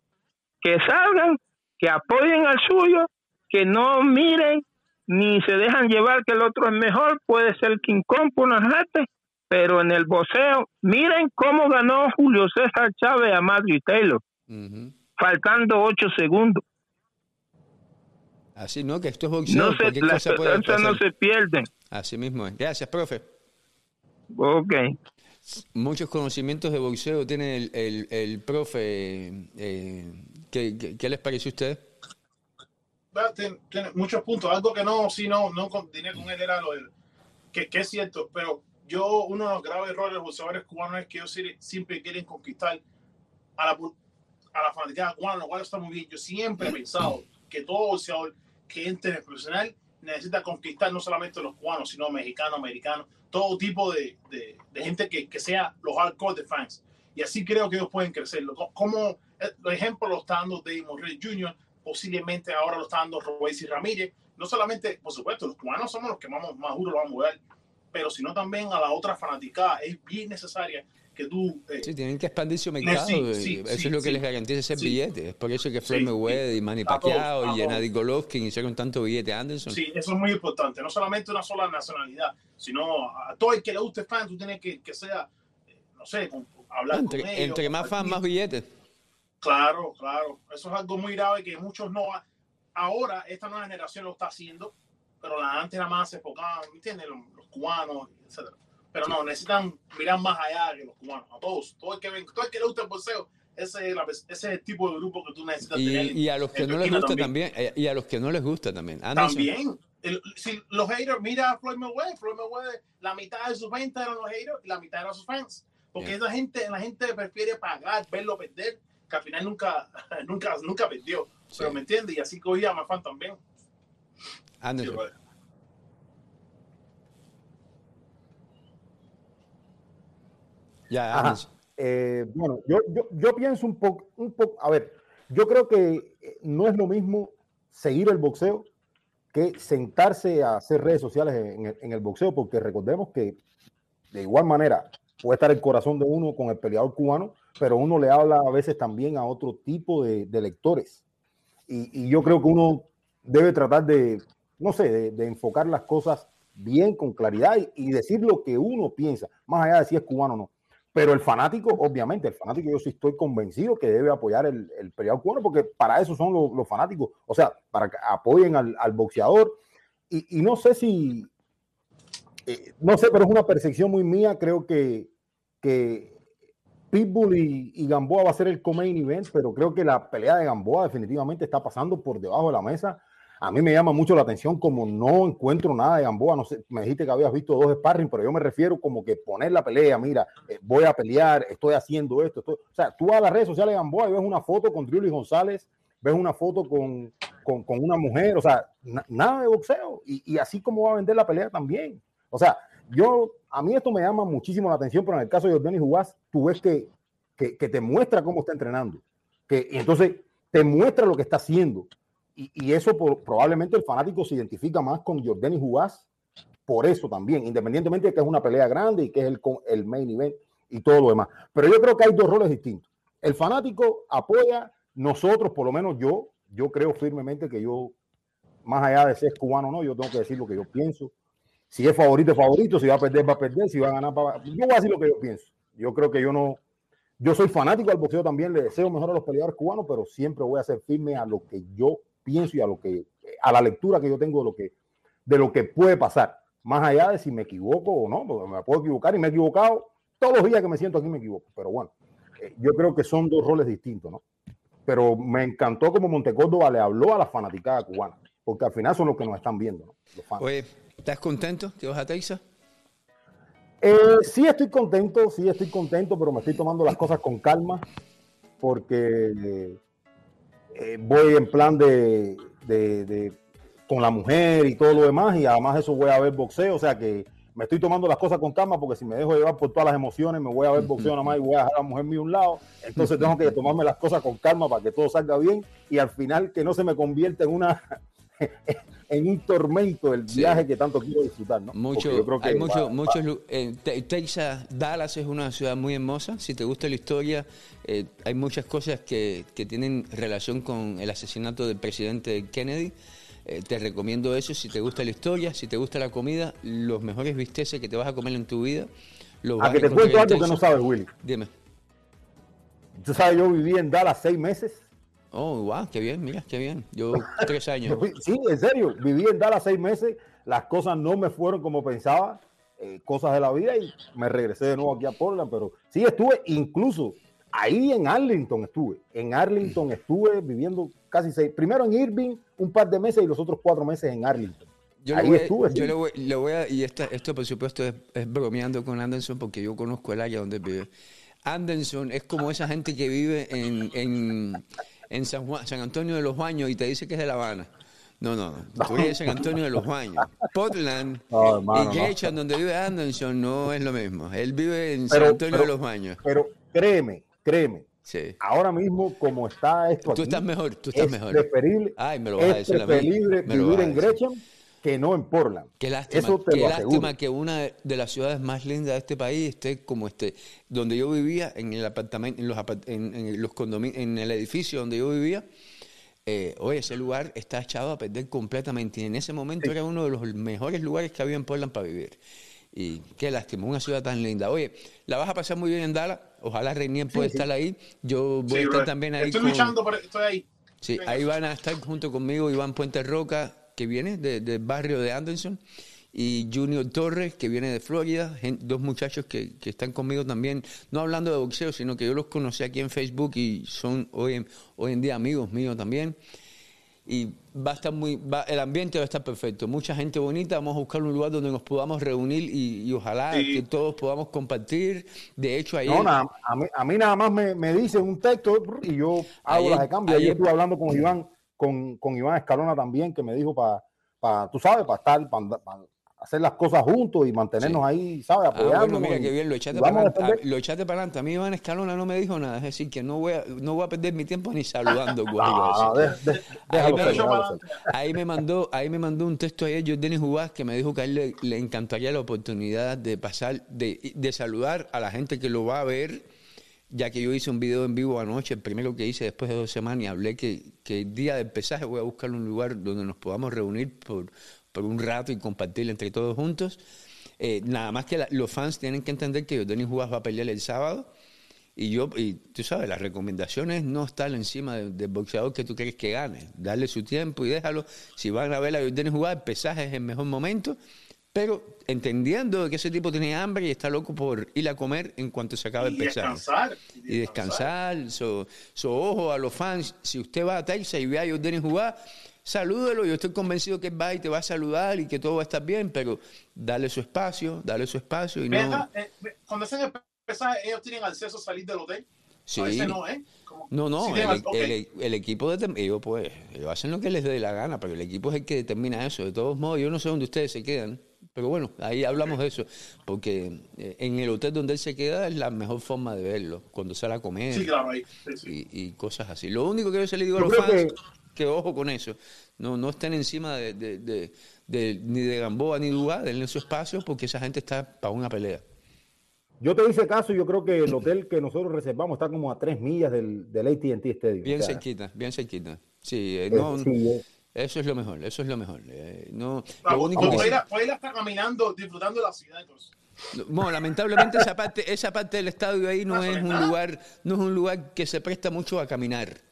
S8: que salgan, que apoyen al suyo, que no miren ni se dejan llevar que el otro es mejor, puede ser King Kong por unas artes, pero en el boxeo, miren cómo ganó Julio César Chávez a Madrid Taylor, faltando ocho segundos.
S2: Así, ¿no? Que esto es boxeo.
S8: No se, las no se pierden.
S2: Así mismo es. Gracias, profe.
S8: Ok.
S2: Muchos conocimientos de boxeo tiene el, el, el profe. eh, ¿qué, qué, qué les parece a usted?
S4: Tiene, tiene muchos puntos. Algo que no, sí, no, no continué con él era lo que, que es cierto, pero yo, uno de los graves errores de los boxeadores cubanos es que ellos siempre- quieren conquistar a la, a la fanaticada cubana, lo cual está muy bien. Yo siempre he pensado que todo boxeador que entre en el profesional necesita conquistar no solamente los cubanos, sino mexicanos, americanos, todo tipo de, de, de gente que, que sea los hardcore de fans. Y así creo que ellos pueden crecer. Como eh, los ejemplos lo está dando Dave Morrell Jr., posiblemente ahora lo está dando Royce Ramírez. No solamente, por supuesto, los cubanos somos los que más, más duro lo vamos a ver, pero sino también a la otra fanaticada. Es bien necesaria que tú... eh,
S2: Sí, tienen que expandir su mercado.
S4: sí,
S2: y
S4: sí,
S2: eso
S4: sí,
S2: es lo que les garantiza ese billete. Es por eso que Floyd Mayweather y Manny
S4: todos,
S2: Pacquiao y. Gennady Golovkin hicieron tanto billete. Anderson.
S4: Sí, eso es muy importante. No solamente una sola nacionalidad, sino a todo el que le guste fan, tú tienes que, que sea, eh, no sé, con- hablar
S2: entre,
S4: con ellos.
S2: entre más fan, más billetes.
S4: Claro, claro. Eso es algo muy grave que muchos no. ha- Ahora, esta nueva generación lo está haciendo, pero la antes era más enfocada, ¿me entiendes? Los, los cubanos, etcétera. Pero no, necesitan mirar más allá que los cubanos, a todos. Todo el que, ven, todo el que le gusta el boxeo, ese es, la- ese es el tipo de grupo que tú necesitas tener.
S2: Y, y a los que no les gusta también. eh, Y a los que no les gusta también. Anderson.
S4: También. El- si los haters, mira a Floyd Mayweather, Floyd Mayweather, la mitad de sus ventas eran los haters y la mitad eran sus fans. Porque
S2: Yeah.
S4: esa gente, la gente prefiere pagar, verlo perder, que al final nunca, nunca, nunca perdió. Pero
S2: Sí.
S4: me entiendes, y así cogía a más fan también. Sí,
S2: Anderson. Ya. Anderson.
S7: Eh, bueno, yo, yo, yo pienso un poco, un poco, a ver, yo creo que eh, no es lo mismo seguir el boxeo que sentarse a hacer redes sociales en el, en el boxeo, porque recordemos que de igual manera puede estar el corazón de uno con el peleador cubano, pero uno le habla a veces también a otro tipo de, lectores. Y, yo creo que uno debe tratar de, no sé, de, enfocar las cosas bien, con claridad y, decir lo que uno piensa, más allá de si es cubano o no. Pero el fanático, obviamente, el fanático yo sí estoy convencido que debe apoyar el, el cubano, porque para eso son los, fanáticos, o sea, para que apoyen al, boxeador. Y, no sé si, eh, no sé, pero es una percepción muy mía, creo que Pitbull y, y Gamboa va a ser el co-main event, pero creo que la pelea de Gamboa definitivamente está pasando por debajo de la mesa. A mí me llama mucho la atención como no encuentro nada de Gamboa, no sé, me dijiste que habías visto dos sparring, pero yo me refiero como que poner la pelea, mira, eh, voy a pelear, estoy haciendo esto, estoy... o sea, tú a las redes sociales de Gamboa y ves una foto con Triuli González, ves una foto con, con, con una mujer, o sea, na- nada de boxeo, y, y así como va a vender la pelea también. O sea, yo, a mí esto me llama muchísimo la atención, pero en el caso de Jordani Jugás, tú ves que, que, te muestra cómo está entrenando, que entonces te muestra lo que está haciendo. Y, y eso probablemente el fanático se identifica más con Jordani Jugás por eso también, independientemente de que es una pelea grande y que es el, el main event y todo lo demás. Pero yo creo que hay dos roles distintos. El fanático apoya, nosotros, por lo menos yo, yo creo firmemente que yo, más allá de ser cubano o no, yo tengo que decir lo que yo pienso. Si es favorito, es favorito. Si va a perder, va a perder. Si va a ganar, va a... Yo voy a decir lo que yo pienso. Yo creo que yo no... Yo soy fanático del boxeo también, le deseo mejor a los peleadores cubanos, pero siempre voy a ser firme a lo que yo pienso y a lo que a la lectura que yo tengo de lo que de lo que puede pasar, más allá de si me equivoco o no, porque me puedo equivocar y me he equivocado todos los días que me siento aquí me equivoco, pero bueno, eh, yo creo que son dos roles distintos, ¿no? Pero me encantó como Montecórdoba le habló a la fanaticada cubana, porque al final son los que nos están viendo, ¿no? Los fans.
S2: ¿Estás contento que vas a Texas?
S7: Eh, sí estoy contento, sí estoy contento, pero me estoy tomando las cosas con calma porque eh, voy en plan de, de- de- con la mujer y todo lo demás y además de eso voy a ver boxeo, o sea que me estoy tomando las cosas con calma porque si me dejo llevar por todas las emociones me voy a ver boxeo nada más y voy a dejar a la mujer mía a un lado, entonces tengo que tomarme las cosas con calma para que todo salga bien y al final que no se me convierta en una en un tormento el
S2: Sí.
S7: viaje que tanto quiero disfrutar, ¿no?
S2: Mucho,
S7: Porque yo creo que
S2: hay mucho,
S7: va-
S2: muchos eh, Te- Texas, Dallas es una ciudad muy hermosa. Si te gusta la historia, eh, hay muchas cosas que, que tienen relación con el asesinato del presidente Kennedy. Eh, te recomiendo eso. Si te gusta la historia, si te gusta la comida, los mejores bisteces que te vas a comer en tu vida. Los vas
S7: A que te cuento
S2: en
S7: algo que no sabes, Willy.
S2: Dime.
S7: Tú sabes, yo viví en Dallas seis meses.
S2: Oh, wow, qué bien, mira, qué bien. Yo tres años.
S7: Sí, en serio, viví en Dallas seis meses. Las cosas no me fueron como pensaba, eh, cosas de la vida, y me regresé de nuevo aquí a Portland. Pero sí, estuve incluso ahí en Arlington, estuve. En Arlington estuve viviendo casi seis. Primero en Irving, un par de meses, y los otros cuatro meses en Arlington.
S2: Yo
S7: Ahí
S2: voy,
S7: estuve.
S2: yo le voy, le voy a, y esta- esto por supuesto es, es bromeando con Anderson porque yo conozco el área donde vive. Anderson es como esa gente que vive en, en, en San, Juan, San Antonio de los Baños y te dice que es de La Habana. No, no, no. Tú eres San Antonio de los Baños. Portland
S7: No, hermano,
S2: y
S7: no.
S2: Gresham, donde vive Anderson, no es lo mismo. Él vive en San Antonio
S7: pero-
S2: de los Baños.
S7: Pero créeme, créeme,
S2: Sí.
S7: ahora mismo como está esto
S2: Tú
S7: aquí,
S2: estás mejor, tú estás
S7: es
S2: mejor.
S7: preferible,
S2: Ay, me lo vas a
S7: es
S2: decir a mí.
S7: preferible vivir en
S2: decir.
S7: Que no en Portland.
S2: Qué lástima,
S7: Eso te
S2: qué
S7: lo
S2: lástima que una de las ciudades más lindas de este país esté como este, donde yo vivía, en el apartamento, en los, apart- en, en los condominios, en el edificio donde yo vivía. eh, oye, ese lugar está echado a perder completamente. Y en ese momento era uno de los mejores lugares que había en Portland para vivir. Y qué lástima, una ciudad tan linda. Oye, la vas a pasar muy bien en Dallas. Ojalá Reinier pueda estar ahí. Yo voy a estar
S4: bro.
S2: también ahí.
S4: Estoy
S2: con-
S4: luchando, por, estoy ahí.
S2: Sí,
S4: Venga.
S2: ahí van a estar junto conmigo Iván Puente Roca, que viene de- del barrio de Anderson, y Junior Torres, que viene de Florida, dos muchachos que, que están conmigo también, no hablando de boxeo, sino que yo los conocí aquí en Facebook y son hoy en, hoy en día amigos míos también. Y va a estar muy, va- el ambiente va a estar perfecto, mucha gente bonita, vamos a buscar un lugar donde nos podamos reunir y, y ojalá
S4: Sí.
S2: que todos podamos compartir. De hecho, ahí...
S7: No, a, mí, a mí nada más me, me dicen un texto y yo hago
S2: Ayer-
S7: las de cambio. Ayer
S2: ayer-
S7: estuve hablando con Iván, con, con Iván Escalona también, que me dijo para, para tú sabes, para estar, para, para hacer las cosas juntos y mantenernos
S2: Sí.
S7: ahí, ¿sabes?
S2: Ah, bueno, mira qué bien, lo echaste, para adelante. Ah, lo echaste para adelante. A mí Iván Escalona no me dijo nada, es decir, que no voy a, no voy a perder mi tiempo ni saludando.
S7: No,
S2: guayo,
S7: no,
S2: así.
S7: de- de- déjalo
S2: me-
S7: ser,
S4: Yo
S7: déjalo
S4: para
S7: ser.
S4: adelante.
S2: Ahí me mandó, ahí me mandó un texto ayer Jordani Jubás que me dijo que a él le, le encantaría la oportunidad de pasar, de, de saludar a la gente que lo va a ver, ya que yo hice un video en vivo anoche, el primero que hice después de dos semanas, y hablé que, que el día del pesaje voy a buscar un lugar donde nos podamos reunir por, por un rato y compartir entre todos juntos. Eh, nada más que la- los fans tienen que entender que Jordani Jubás va a pelear el sábado. Y yo, y tú sabes, las recomendaciones no estar encima de- del boxeador que tú quieres que gane. Darle su tiempo y déjalo. Si van a ver a Jordan jugar, el pesaje es el mejor momento. Pero entendiendo que ese tipo tiene hambre y está loco por ir a comer en cuanto se acabe el
S4: Y
S2: pesaje.
S4: descansar.
S2: Y descansar. So, so, ojo a los fans. Si usted va a Texas y ve a Jordan jugar, salúdelo. Yo estoy convencido que va y te va a saludar y que todo va a estar bien. Pero dale su espacio, dale su espacio y no.
S4: Venga, eh, cuando hacen el pesaje, ellos tienen acceso a salir del hotel.
S2: Sí.
S4: A veces no, ¿eh? Como-
S2: No, no, el, equipo de ellos pues ellos hacen lo que les dé la gana, pero el equipo es el que determina eso. De todos modos, yo no sé dónde ustedes se quedan, pero bueno, ahí hablamos de eso, porque eh, en el hotel donde él se queda es la mejor forma de verlo, cuando sale a comer
S4: Sí, claro, ahí. Sí, sí.
S2: y, y cosas así. Lo único que yo se le digo a los fans,
S7: que-
S2: que... ojo con eso, no, no estén encima de, de- de- de- ni de Gamboa ni Dugá, denle su espacio, porque esa gente está para una pelea.
S7: Yo te hice caso, yo creo que el hotel que nosotros reservamos está como a tres millas del, del AT&T Stadium.
S2: Bien
S7: O sea,
S2: cerquita, bien cerquita. Sí, eh,
S7: eh,
S2: no,
S7: sí, eh,
S2: Eso es lo mejor, eso es lo mejor. Eh, no, lo único que
S4: puede ir puede ir hasta caminando, disfrutando la ciudad. Entonces.
S2: bueno, lamentablemente esa parte, esa parte del estadio ahí no es un lugar, no es un lugar que se presta mucho a caminar.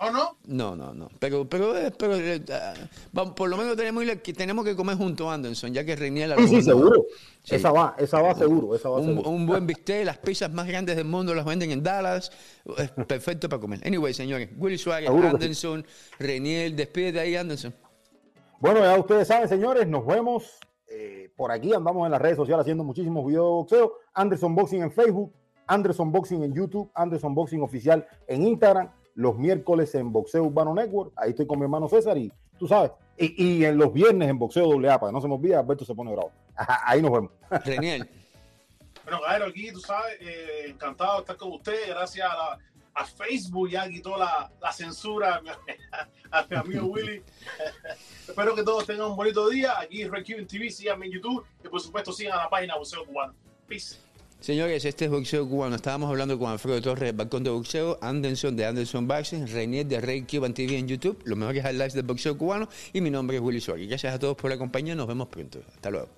S4: ¿O no?
S2: No, no, no. Pero, pero, eh, pero eh, ah, vamos, por lo menos tenemos que tenemos que comer junto a Anderson, ya que Reinier a lo
S7: Sí, sí, seguro.
S2: Sí.
S7: Esa va, esa va seguro, esa va
S2: Un,
S7: seguro.
S2: un buen bistec, las pizzas más grandes del mundo las venden en Dallas. Es perfecto para comer. Anyway, señores, Willy Suárez,
S7: Seguro sí.
S2: Anderson, Reniel, despídete ahí, Anderson.
S7: Bueno, ya ustedes saben, señores, nos vemos eh, por aquí. Andamos en las redes sociales haciendo muchísimos videos de boxeo. Anderson Boxing en Facebook, Anderson Boxing en YouTube, Anderson Boxing Oficial en Instagram. Los miércoles en Boxeo Urbano Network. Ahí estoy con mi hermano César y tú sabes. Y, y en los viernes en Boxeo AA, para que no se me olvide, Alberto se pone bravo. Ahí nos vemos.
S2: Reniel.
S4: Bueno, Gairo, aquí, tú sabes, eh, encantado de estar con usted. Gracias a, la- a Facebook, ya quitó la, la censura a mi, a mi amigo Willy. Espero que todos tengan un bonito día. Aquí Red Cuban TV, síganme en YouTube y por supuesto sigan a la página Museo Cubano. Peace.
S2: Señores, este es boxeo cubano. Estábamos hablando con Alfredo Torres, Balcón de Boxeo, Anderson de Anderson Boxing, Reinier de Rey Cuban TV en YouTube, los mejores highlights del boxeo cubano y mi nombre es Willy Suárez. Gracias a todos por la compañía, nos vemos pronto. Hasta luego.